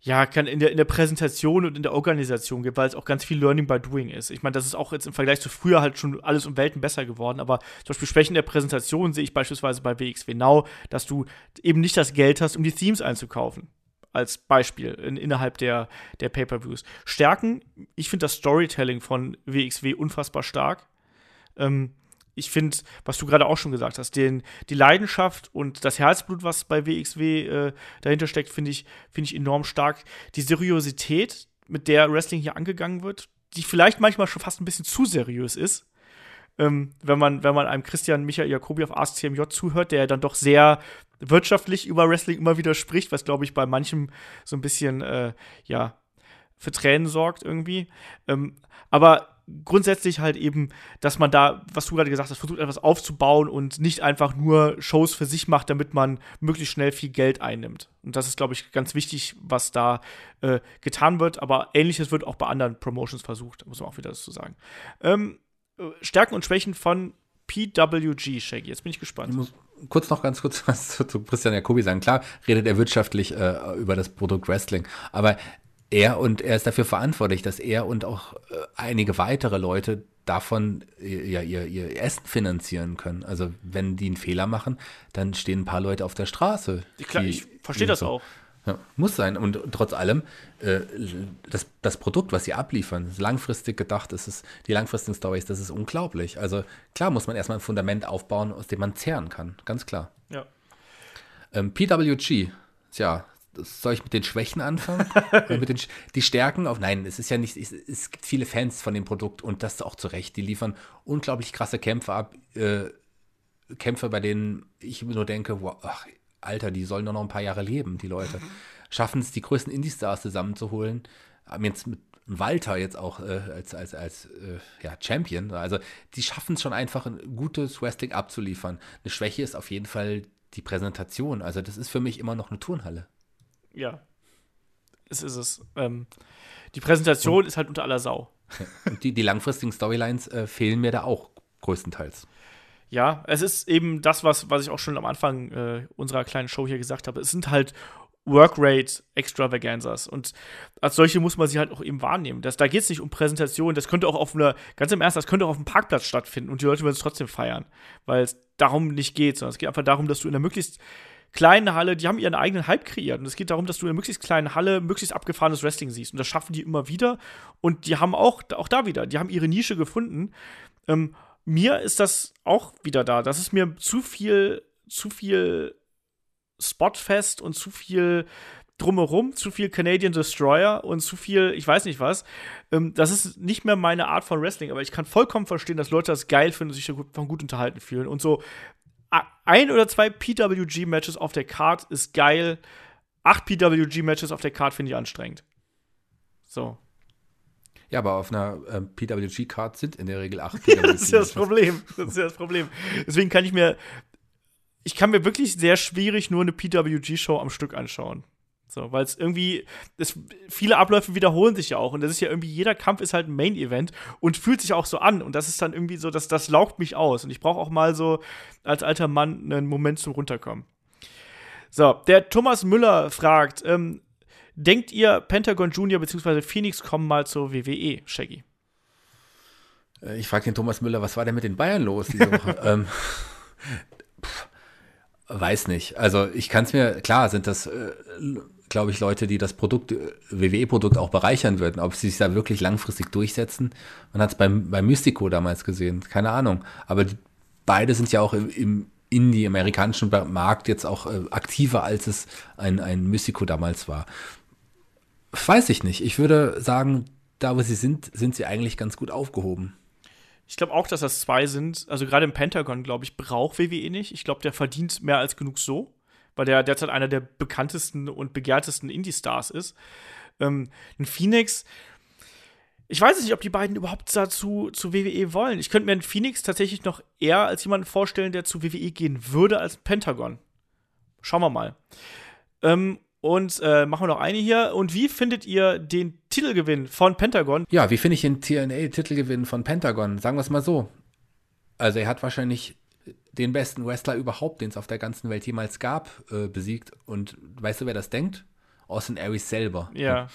ja, kann in der, in der Präsentation und in der Organisation gibt, weil es auch ganz viel Learning by Doing ist. Ich meine, das ist auch jetzt im Vergleich zu früher halt schon alles um Welten besser geworden, aber zum Beispiel Schwächen der Präsentation sehe ich beispielsweise bei WXW Now, dass du eben nicht das Geld hast, um die Themes einzukaufen als Beispiel in, innerhalb der, der Pay-Per-Views. Stärken, ich finde das Storytelling von WXW unfassbar stark. Ähm, ich finde, was du gerade auch schon gesagt hast, den, die Leidenschaft und das Herzblut, was bei WXW äh, dahinter steckt, finde ich, find ich enorm stark. Die Seriosität, mit der Wrestling hier angegangen wird, die vielleicht manchmal schon fast ein bisschen zu seriös ist. Ähm, wenn, man, wenn man einem Christian Michael Jacobi auf Ask CMJ zuhört, der dann doch sehr wirtschaftlich über Wrestling immer wieder spricht, was, glaube ich, bei manchem so ein bisschen, äh, ja, für Tränen sorgt irgendwie. Ähm, aber grundsätzlich halt eben, dass man da, was du gerade gesagt hast, versucht etwas aufzubauen und nicht einfach nur Shows für sich macht, damit man möglichst schnell viel Geld einnimmt. Und das ist, glaube ich, ganz wichtig, was da äh, getan wird. Aber ähnliches wird auch bei anderen Promotions versucht, muss man auch wieder dazu sagen. Ähm, äh, Stärken und Schwächen von PWG, Shaggy. Jetzt bin ich gespannt. Ich muss kurz noch ganz kurz was zu, Christian Jacobi sagen. Klar redet er wirtschaftlich äh, über das Produkt Wrestling, aber er und er ist dafür verantwortlich, dass er und auch äh, einige weitere Leute davon äh, ja, ihr, ihr Essen finanzieren können. Also wenn die einen Fehler machen, dann stehen ein paar Leute auf der Straße. Klar, ich verstehe das so. auch. Ja, muss sein. Und trotz allem, äh, das, das Produkt, was sie abliefern, ist langfristig gedacht, ist es, die langfristigen Stories, das ist unglaublich. Also klar muss man erstmal ein Fundament aufbauen, aus dem man zehren kann. Ganz klar. Ja. Ähm, PWG, tja, soll ich mit den Schwächen anfangen? mit den, die Stärken auf, nein, es ist ja nicht, es, es, gibt viele Fans von dem Produkt und das auch zu Recht. Die liefern unglaublich krasse Kämpfe ab, äh, Kämpfe, bei denen ich nur denke, wow, ach, Alter, die sollen doch noch ein paar Jahre leben, die Leute. Schaffen es, die größten Indie-Stars zusammenzuholen. Haben jetzt mit Walter jetzt auch äh, als, als, als äh, ja, Champion. Also die schaffen es schon einfach, ein gutes Wrestling abzuliefern. Eine Schwäche ist auf jeden Fall die Präsentation. Also das ist für mich immer noch eine Turnhalle. Ja, es ist es. Ähm, die Präsentation und, ist halt unter aller Sau. Und die, die langfristigen Storylines äh, fehlen mir da auch größtenteils. Ja, es ist eben das, was, was ich auch schon am Anfang äh, unserer kleinen Show hier gesagt habe. Es sind halt Workrate Extravaganzas. Und als solche muss man sie halt auch eben wahrnehmen. Das, da geht es nicht um Präsentation, das könnte auch auf einer, ganz im Ernst, das könnte auch auf einem Parkplatz stattfinden und die Leute würden es trotzdem feiern, weil es darum nicht geht, sondern es geht einfach darum, dass du in einer möglichst kleinen Halle, die haben ihren eigenen Hype kreiert und es geht darum, dass du in einer möglichst kleinen Halle möglichst abgefahrenes Wrestling siehst und das schaffen die immer wieder und die haben auch, auch da wieder, die haben ihre Nische gefunden. Ähm, mir ist das auch wieder da. Das ist mir zu viel, zu viel Spotfest und zu viel drumherum, zu viel Canadian Destroyer und zu viel, ich weiß nicht was. Ähm, das ist nicht mehr meine Art von Wrestling, aber ich kann vollkommen verstehen, dass Leute das geil finden und sich davon gut unterhalten fühlen. Und so ein oder zwei PWG-Matches auf der Card ist geil. Acht PWG-Matches auf der Card finde ich anstrengend. So. Ja, aber auf einer äh, PWG-Card sind in der Regel acht PWG. das ist ja das Problem. Das ist ja das Problem. Deswegen kann ich mir ich kann mir wirklich sehr schwierig nur eine PWG-Show am Stück anschauen. So, weil es irgendwie, es, viele Abläufe wiederholen sich ja auch. Und das ist ja irgendwie, jeder Kampf ist halt ein Main-Event und fühlt sich auch so an. Und das ist dann irgendwie so, dass das laugt mich aus. Und ich brauche auch mal so als alter Mann einen Moment zum Runterkommen. So, der Thomas Müller fragt, ähm, denkt ihr, Pentagon Junior bzw. Phoenix kommen mal zur WWE, Shaggy? Äh, ich frage den Thomas Müller, was war denn mit den Bayern los diese Woche? ähm, pff, Weiß nicht. Also ich kann es mir, klar sind das, äh, glaube ich, Leute, die das Produkt, äh, WWE-Produkt auch bereichern würden. Ob sie sich da wirklich langfristig durchsetzen. Man hat es beim, beim Mystico damals gesehen, keine Ahnung. Aber die, beide sind ja auch im, im Indie-amerikanischen Markt jetzt auch äh, aktiver, als es ein, ein Mystico damals war. Weiß ich nicht. Ich würde sagen, da wo sie sind, sind sie eigentlich ganz gut aufgehoben. Ich glaube auch, dass das zwei sind. Also gerade im Pentagon, glaube ich, braucht WWE nicht. Ich glaube, der verdient mehr als genug so, weil der derzeit einer der bekanntesten und begehrtesten Indie-Stars ist. Ähm, ein Phoenix, ich weiß nicht, ob die beiden überhaupt dazu zu WWE wollen. Ich könnte mir einen Phoenix tatsächlich noch eher als jemanden vorstellen, der zu WWE gehen würde, als Pentagon. Schauen wir mal. Ähm, und äh, machen wir noch eine hier. Und wie findet ihr den Titelgewinn von Pentagon? Ja, wie finde ich den TNA-Titelgewinn von Pentagon? Sagen wir es mal so. Also er hat wahrscheinlich den besten Wrestler überhaupt, den es auf der ganzen Welt jemals gab, äh, besiegt. Und weißt du, wer das denkt? Austin Aries selber. Ja.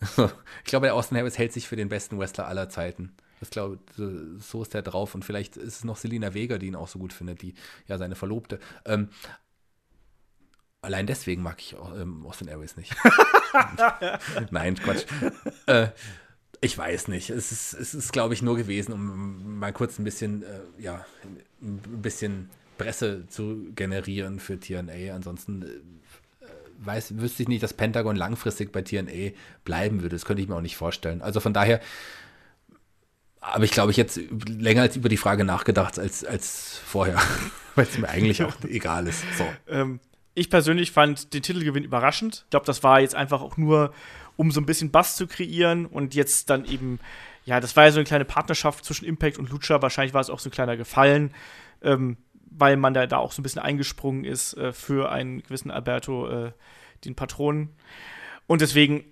ich glaube, der Austin Harris hält sich für den besten Wrestler aller Zeiten. Das glaube, so ist er drauf. Und vielleicht ist es noch Selina Vega, die ihn auch so gut findet, die ja seine Verlobte. Ähm, Allein deswegen mag ich ähm, Austin Airways nicht. Nein, Quatsch. Äh, ich weiß nicht. Es ist, es ist glaube ich, nur gewesen, um mal kurz ein bisschen, äh, ja, ein bisschen Presse zu generieren für TNA. Ansonsten äh, weiß, wüsste ich nicht, dass Pentagon langfristig bei TNA bleiben würde. Das könnte ich mir auch nicht vorstellen. Also von daher habe ich, glaube ich, jetzt länger als über die Frage nachgedacht als, als vorher, weil es mir eigentlich auch egal ist. So. Ähm, ich persönlich fand den Titelgewinn überraschend. Ich glaube, das war jetzt einfach auch nur, um so ein bisschen Bass zu kreieren und jetzt dann eben, ja, das war ja so eine kleine Partnerschaft zwischen Impact und Lucha. Wahrscheinlich war es auch so ein kleiner Gefallen, ähm, weil man da, da auch so ein bisschen eingesprungen ist äh, für einen gewissen Alberto, äh, den Patronen. Und deswegen,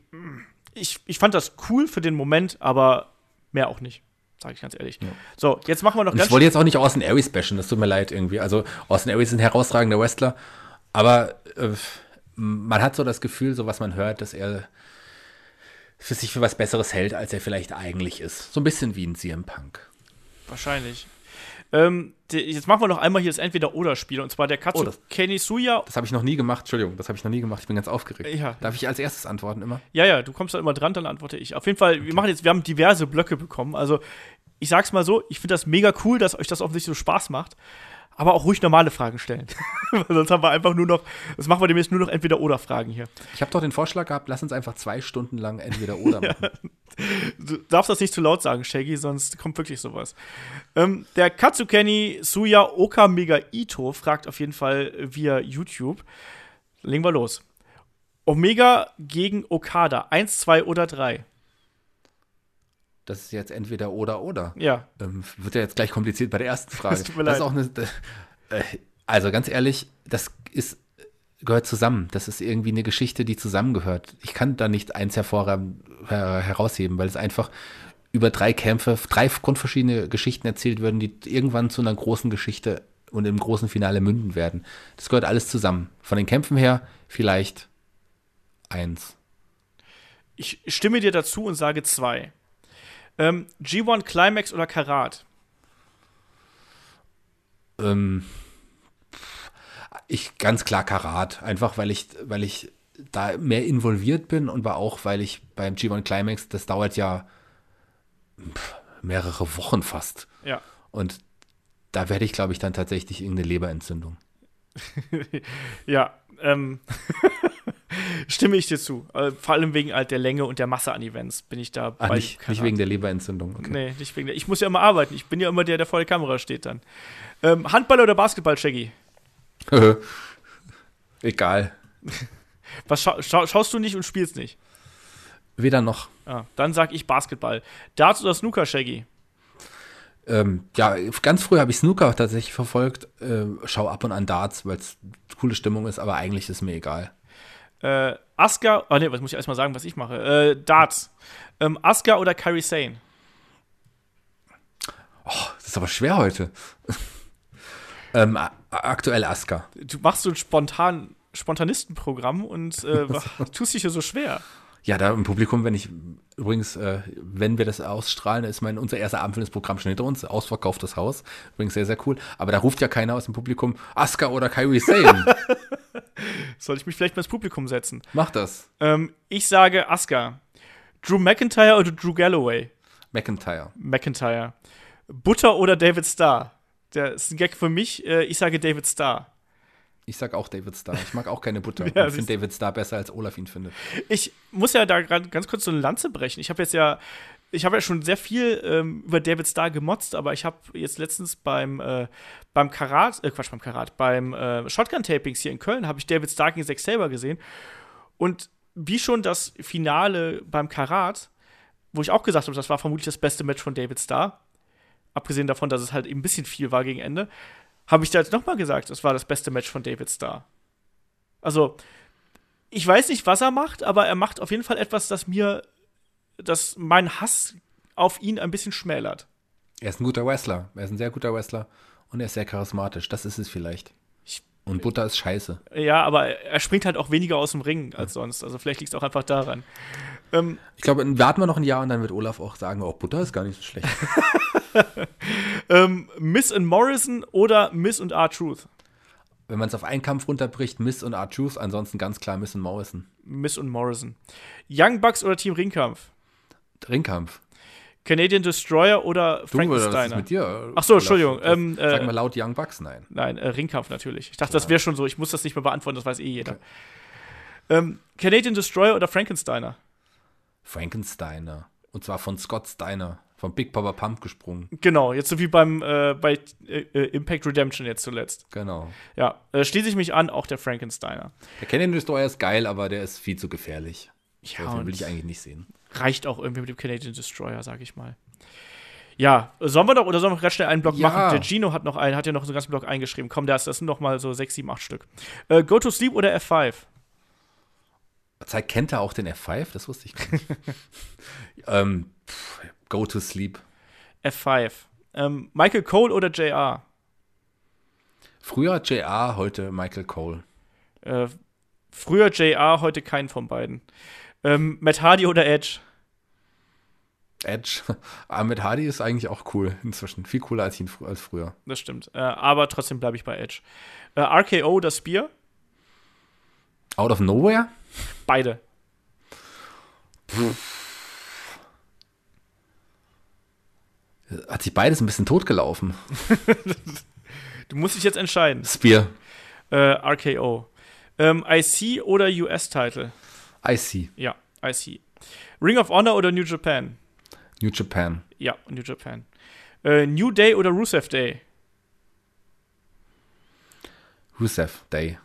ich, ich fand das cool für den Moment, aber mehr auch nicht sage ich ganz ehrlich. Ja. So, jetzt machen wir noch und ganz Ich wollte jetzt auch nicht Austin Aries bashen, das tut mir leid irgendwie. Also Austin Aries ist ein herausragender Wrestler, aber äh, man hat so das Gefühl, so was man hört, dass er für sich für was Besseres hält, als er vielleicht eigentlich ist. So ein bisschen wie ein CM Punk. Wahrscheinlich. Ähm, jetzt machen wir noch einmal hier das Entweder-Oder-Spiel. Und zwar der Katsu oh, das, Kenny Suya. Das habe ich noch nie gemacht. Entschuldigung, das habe ich noch nie gemacht. Ich bin ganz aufgeregt. Ja. Darf ich als erstes antworten immer? Ja, ja, du kommst da immer dran, dann antworte ich. Auf jeden Fall, okay. wir machen jetzt, wir haben diverse Blöcke bekommen. Also, ich sag's mal so, ich finde das mega cool, dass euch das offensichtlich so Spaß macht. Aber auch ruhig normale Fragen stellen. Sonst haben wir einfach nur noch, das machen wir demnächst nur noch entweder oder Fragen hier. Ich habe doch den Vorschlag gehabt, lass uns einfach zwei Stunden lang entweder oder machen. Du darfst das nicht zu laut sagen, Shaggy, sonst kommt wirklich sowas. Ähm, der Katsukeni Suya Okamega Ito fragt auf jeden Fall via YouTube. Legen wir los. Omega gegen Okada. Eins, zwei oder drei? Das ist jetzt entweder oder oder. Ja. Ähm, wird ja jetzt gleich kompliziert bei der ersten Frage. Es tut mir das ist auch eine. Äh, also ganz ehrlich, das ist gehört zusammen. Das ist irgendwie eine Geschichte, die zusammengehört. Ich kann da nicht eins hervor, her, herausheben, weil es einfach über drei Kämpfe, drei grundverschiedene Geschichten erzählt werden, die irgendwann zu einer großen Geschichte und im großen Finale münden werden. Das gehört alles zusammen. Von den Kämpfen her vielleicht eins. Ich stimme dir dazu und sage zwei. Ähm, G1 Climax oder Karat? Ähm, ich ganz klar Karat, einfach weil ich, weil ich da mehr involviert bin und war auch, weil ich beim G1 Climax, das dauert ja mehrere Wochen fast. Ja. Und da werde ich, glaube ich, dann tatsächlich irgendeine Leberentzündung. Ja, ähm, stimme ich dir zu. Äh, vor allem wegen halt der Länge und der Masse an Events bin ich da Ah, bei nicht, nicht wegen der Leberentzündung. Okay. Nee, nicht wegen der. Ich muss ja immer arbeiten. Ich bin ja immer der, der vor der Kamera steht dann. Ähm, Handball oder Basketball, Shaggy? Egal. Was scha scha schaust du nicht und spielst nicht? Weder noch. Ah, dann sag ich Basketball. Darts oder Snooker, Shaggy? Ähm, ja, ganz früh habe ich Snooker tatsächlich verfolgt. Ähm, schau ab und an Darts, weil es coole Stimmung ist, aber eigentlich ist mir egal. Äh, Asuka, oh nee, was muss ich erstmal sagen, was ich mache? Äh, Darts. Ähm, Asuka oder Kairi Sane? Das ist aber schwer heute. ähm, aktuell Aska. Du machst so ein spontan Spontanistenprogramm und äh, tust dich hier so schwer. Ja, da im Publikum, wenn ich, übrigens, äh, wenn wir das ausstrahlen, ist mein, unser erster Abend für das Programm schon hinter uns, ausverkauftes Haus, übrigens sehr, sehr cool, aber da ruft ja keiner aus dem Publikum, Asuka oder Kairi Sane, Soll ich mich vielleicht mal ins Publikum setzen? mach das. Ähm, ich sage Asuka. Drew McIntyre oder Drew Galloway? McIntyre. McIntyre. Butter oder David Starr? Der ist ein Gag für mich. Äh, ich sage David Starr. Ich sag auch David Starr, ich mag auch keine Butter, Ja, ich finde David Starr besser, als Olaf ihn findet. Ich muss ja da gerade ganz kurz so eine Lanze brechen. Ich habe jetzt ja, ich habe ja schon sehr viel ähm, über David Starr gemotzt, aber ich habe jetzt letztens beim äh, beim Karat, äh, Quatsch, beim Karat, beim äh, Shotgun-Tapings hier in Köln habe ich David Starr gegen Zack Saber gesehen. Und wie schon das Finale beim Karat, wo ich auch gesagt habe, das war vermutlich das beste Match von David Starr, abgesehen davon, dass es halt eben ein bisschen viel war gegen Ende, habe ich da jetzt nochmal gesagt, es war das beste Match von David Starr. Also, ich weiß nicht, was er macht, aber er macht auf jeden Fall etwas, das mir, das meinen Hass auf ihn ein bisschen schmälert. Er ist ein guter Wrestler, er ist ein sehr guter Wrestler und er ist sehr charismatisch, das ist es vielleicht. Ich- Und Butter ist scheiße. Ja, aber er springt halt auch weniger aus dem Ring als sonst. Also vielleicht liegt es auch einfach daran. Ähm, Ich glaube, warten wir noch ein Jahr und dann wird Olaf auch sagen, oh, Butter ist gar nicht so schlecht. ähm, Miss und Morrison oder Miss und R-Truth? Wenn man es auf einen Kampf runterbricht, Miss und R-Truth, ansonsten ganz klar Miss und Morrison. Miss und Morrison. Young Bucks oder Team Ringkampf? Ringkampf. Canadian Destroyer oder Du, was ist Frankensteiner? mit dir? Ach so? Entschuldigung, ähm, äh, Sag mal laut Young Bucks, nein. Nein, äh, Ringkampf natürlich. Ich dachte, das wäre schon so. Ich muss das nicht mehr beantworten, das weiß eh jeder. Ähm, Canadian Destroyer oder Frankensteiner? Frankensteiner. Und zwar von Scott Steiner, vom Big Papa Pump gesprungen. Genau, jetzt so wie beim äh, bei äh, äh, Impact Redemption jetzt zuletzt. Genau. Ja, äh, schließe ich mich an, auch der Frankensteiner. Der Canadian Destroyer ist geil, aber der ist viel zu gefährlich. Ja, den will ich eigentlich nicht sehen. Reicht auch irgendwie mit dem Canadian Destroyer, sag ich mal. Ja, sollen wir doch oder sollen wir ganz schnell einen Block Ja. machen? Der Gino hat noch einen, hat ja noch so einen ganzen Block eingeschrieben. Komm, das, das sind noch mal so sechs, sieben, acht Stück. Äh, Go to Sleep oder F5? Zeigt, kennt er auch den F5? Das wusste ich gar nicht. ähm, pff, go to sleep. F5. Ähm, Michael Cole oder JR? Früher JR, heute Michael Cole. Äh, früher JR, heute keinen von beiden. Ähm, Matt Hardy oder Edge? Edge. Ahmed Hardy ist eigentlich auch cool inzwischen. Viel cooler als ihn als früher. Das stimmt. Äh, aber trotzdem bleibe ich bei Edge. Äh, RKO oder Spear? Out of nowhere? Beide. Hat sich beides ein bisschen totgelaufen. Du musst dich jetzt entscheiden. Spear. Äh, RKO. Ähm, IC oder US-Title? IC. Ja, IC. Ring of Honor oder New Japan? New Japan. Ja, New Japan. Äh, New Day oder Rusev Day? Rusev Day.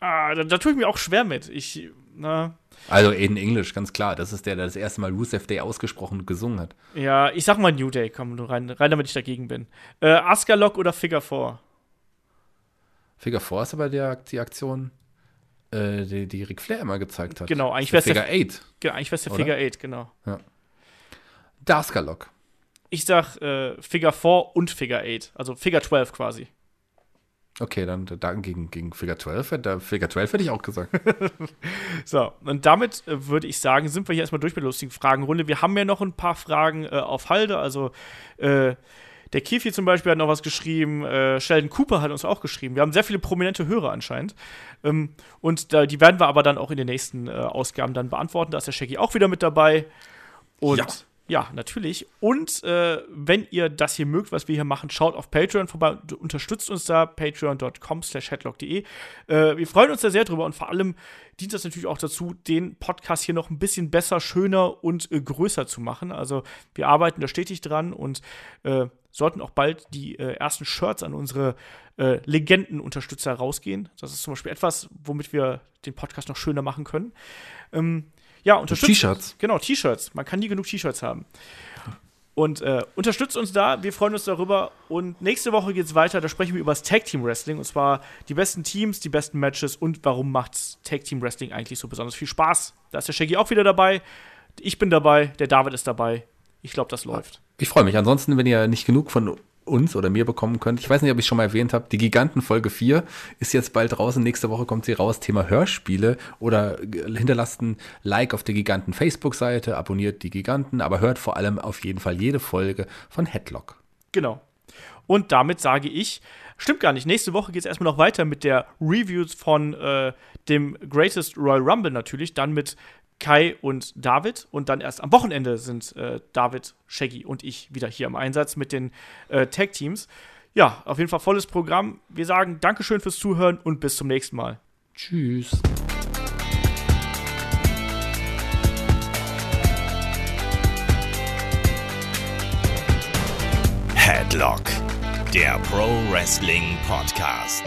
Ah, da, da tue ich mir auch schwer mit. Ich, na, Also in Englisch, ganz klar. Das ist der, der das erste Mal Rusev Day ausgesprochen und gesungen hat. ja, ich sag mal New Day, komm, nur rein, rein damit ich dagegen bin. Äh, Asuka Lock oder Figure 4? Figure 4 ist aber der, die Aktion, äh, die, die Ric Flair immer gezeigt hat. Genau, eigentlich ist wär's der der- Figure 8. Genau, eigentlich wär's der Oder? Figure 8, genau. Daska Lock. Ich sag äh, Figure 4 und Figure 8, also Figure 12 quasi. Okay, dann, dann gegen, gegen Figure 12. hätte- Da, Figure 12 hätte ich auch gesagt. So, und damit äh, würde ich sagen, sind wir hier erstmal durch mit der lustigen Fragenrunde. Wir haben ja noch ein paar Fragen äh, auf Halde. Also, äh, der Kifi zum Beispiel hat noch was geschrieben. Äh, Sheldon Cooper hat uns auch geschrieben. Wir haben sehr viele prominente Hörer anscheinend. Ähm, und da, die werden wir aber dann auch in den nächsten äh, Ausgaben dann beantworten. Da ist der Shaggy auch wieder mit dabei. Und Ja. Ja, natürlich. Und äh, wenn ihr das hier mögt, was wir hier machen, schaut auf Patreon vorbei und unterstützt uns da, patreon.com slash headlock.de. Äh, wir freuen uns da sehr drüber und vor allem dient das natürlich auch dazu, den Podcast hier noch ein bisschen besser, schöner und äh, größer zu machen. Also wir arbeiten da stetig dran und äh, sollten auch bald die äh, ersten Shirts an unsere äh, Legenden-Unterstützer rausgehen. Das ist zum Beispiel etwas, womit wir den Podcast noch schöner machen können. Ähm, ja, unterstützt. T-Shirts. Genau, T-Shirts. Man kann nie genug T-Shirts haben. Und äh, unterstützt uns da, wir freuen uns darüber. Und nächste Woche geht es weiter, da sprechen wir über das Tag Team Wrestling. Und zwar die besten Teams, die besten Matches und warum macht Tag Team Wrestling eigentlich so besonders viel Spaß. Da ist der Shaggy auch wieder dabei. Ich bin dabei, der David ist dabei. Ich glaube, das läuft. Ich freue mich. Ansonsten, wenn ihr nicht genug von uns oder mir bekommen könnt, ich weiß nicht, ob ich schon mal erwähnt habe, die Giganten Folge 4 ist jetzt bald draußen. Nächste Woche kommt sie raus. Thema Hörspiele oder hinterlasst ein Like auf der Giganten Facebook-Seite, abonniert die Giganten, aber hört vor allem auf jeden Fall jede Folge von Headlock. Genau. Und damit sage ich, stimmt gar nicht. Nächste Woche geht es erstmal noch weiter mit der Reviews von äh, dem Greatest Royal Rumble natürlich, dann mit Kai und David und dann erst am Wochenende sind äh, David, Shaggy und ich wieder hier im Einsatz mit den äh, Tag Teams. Ja, auf jeden Fall volles Programm. Wir sagen Dankeschön fürs Zuhören und bis zum nächsten Mal. Tschüss. Headlock, der Pro Wrestling Podcast.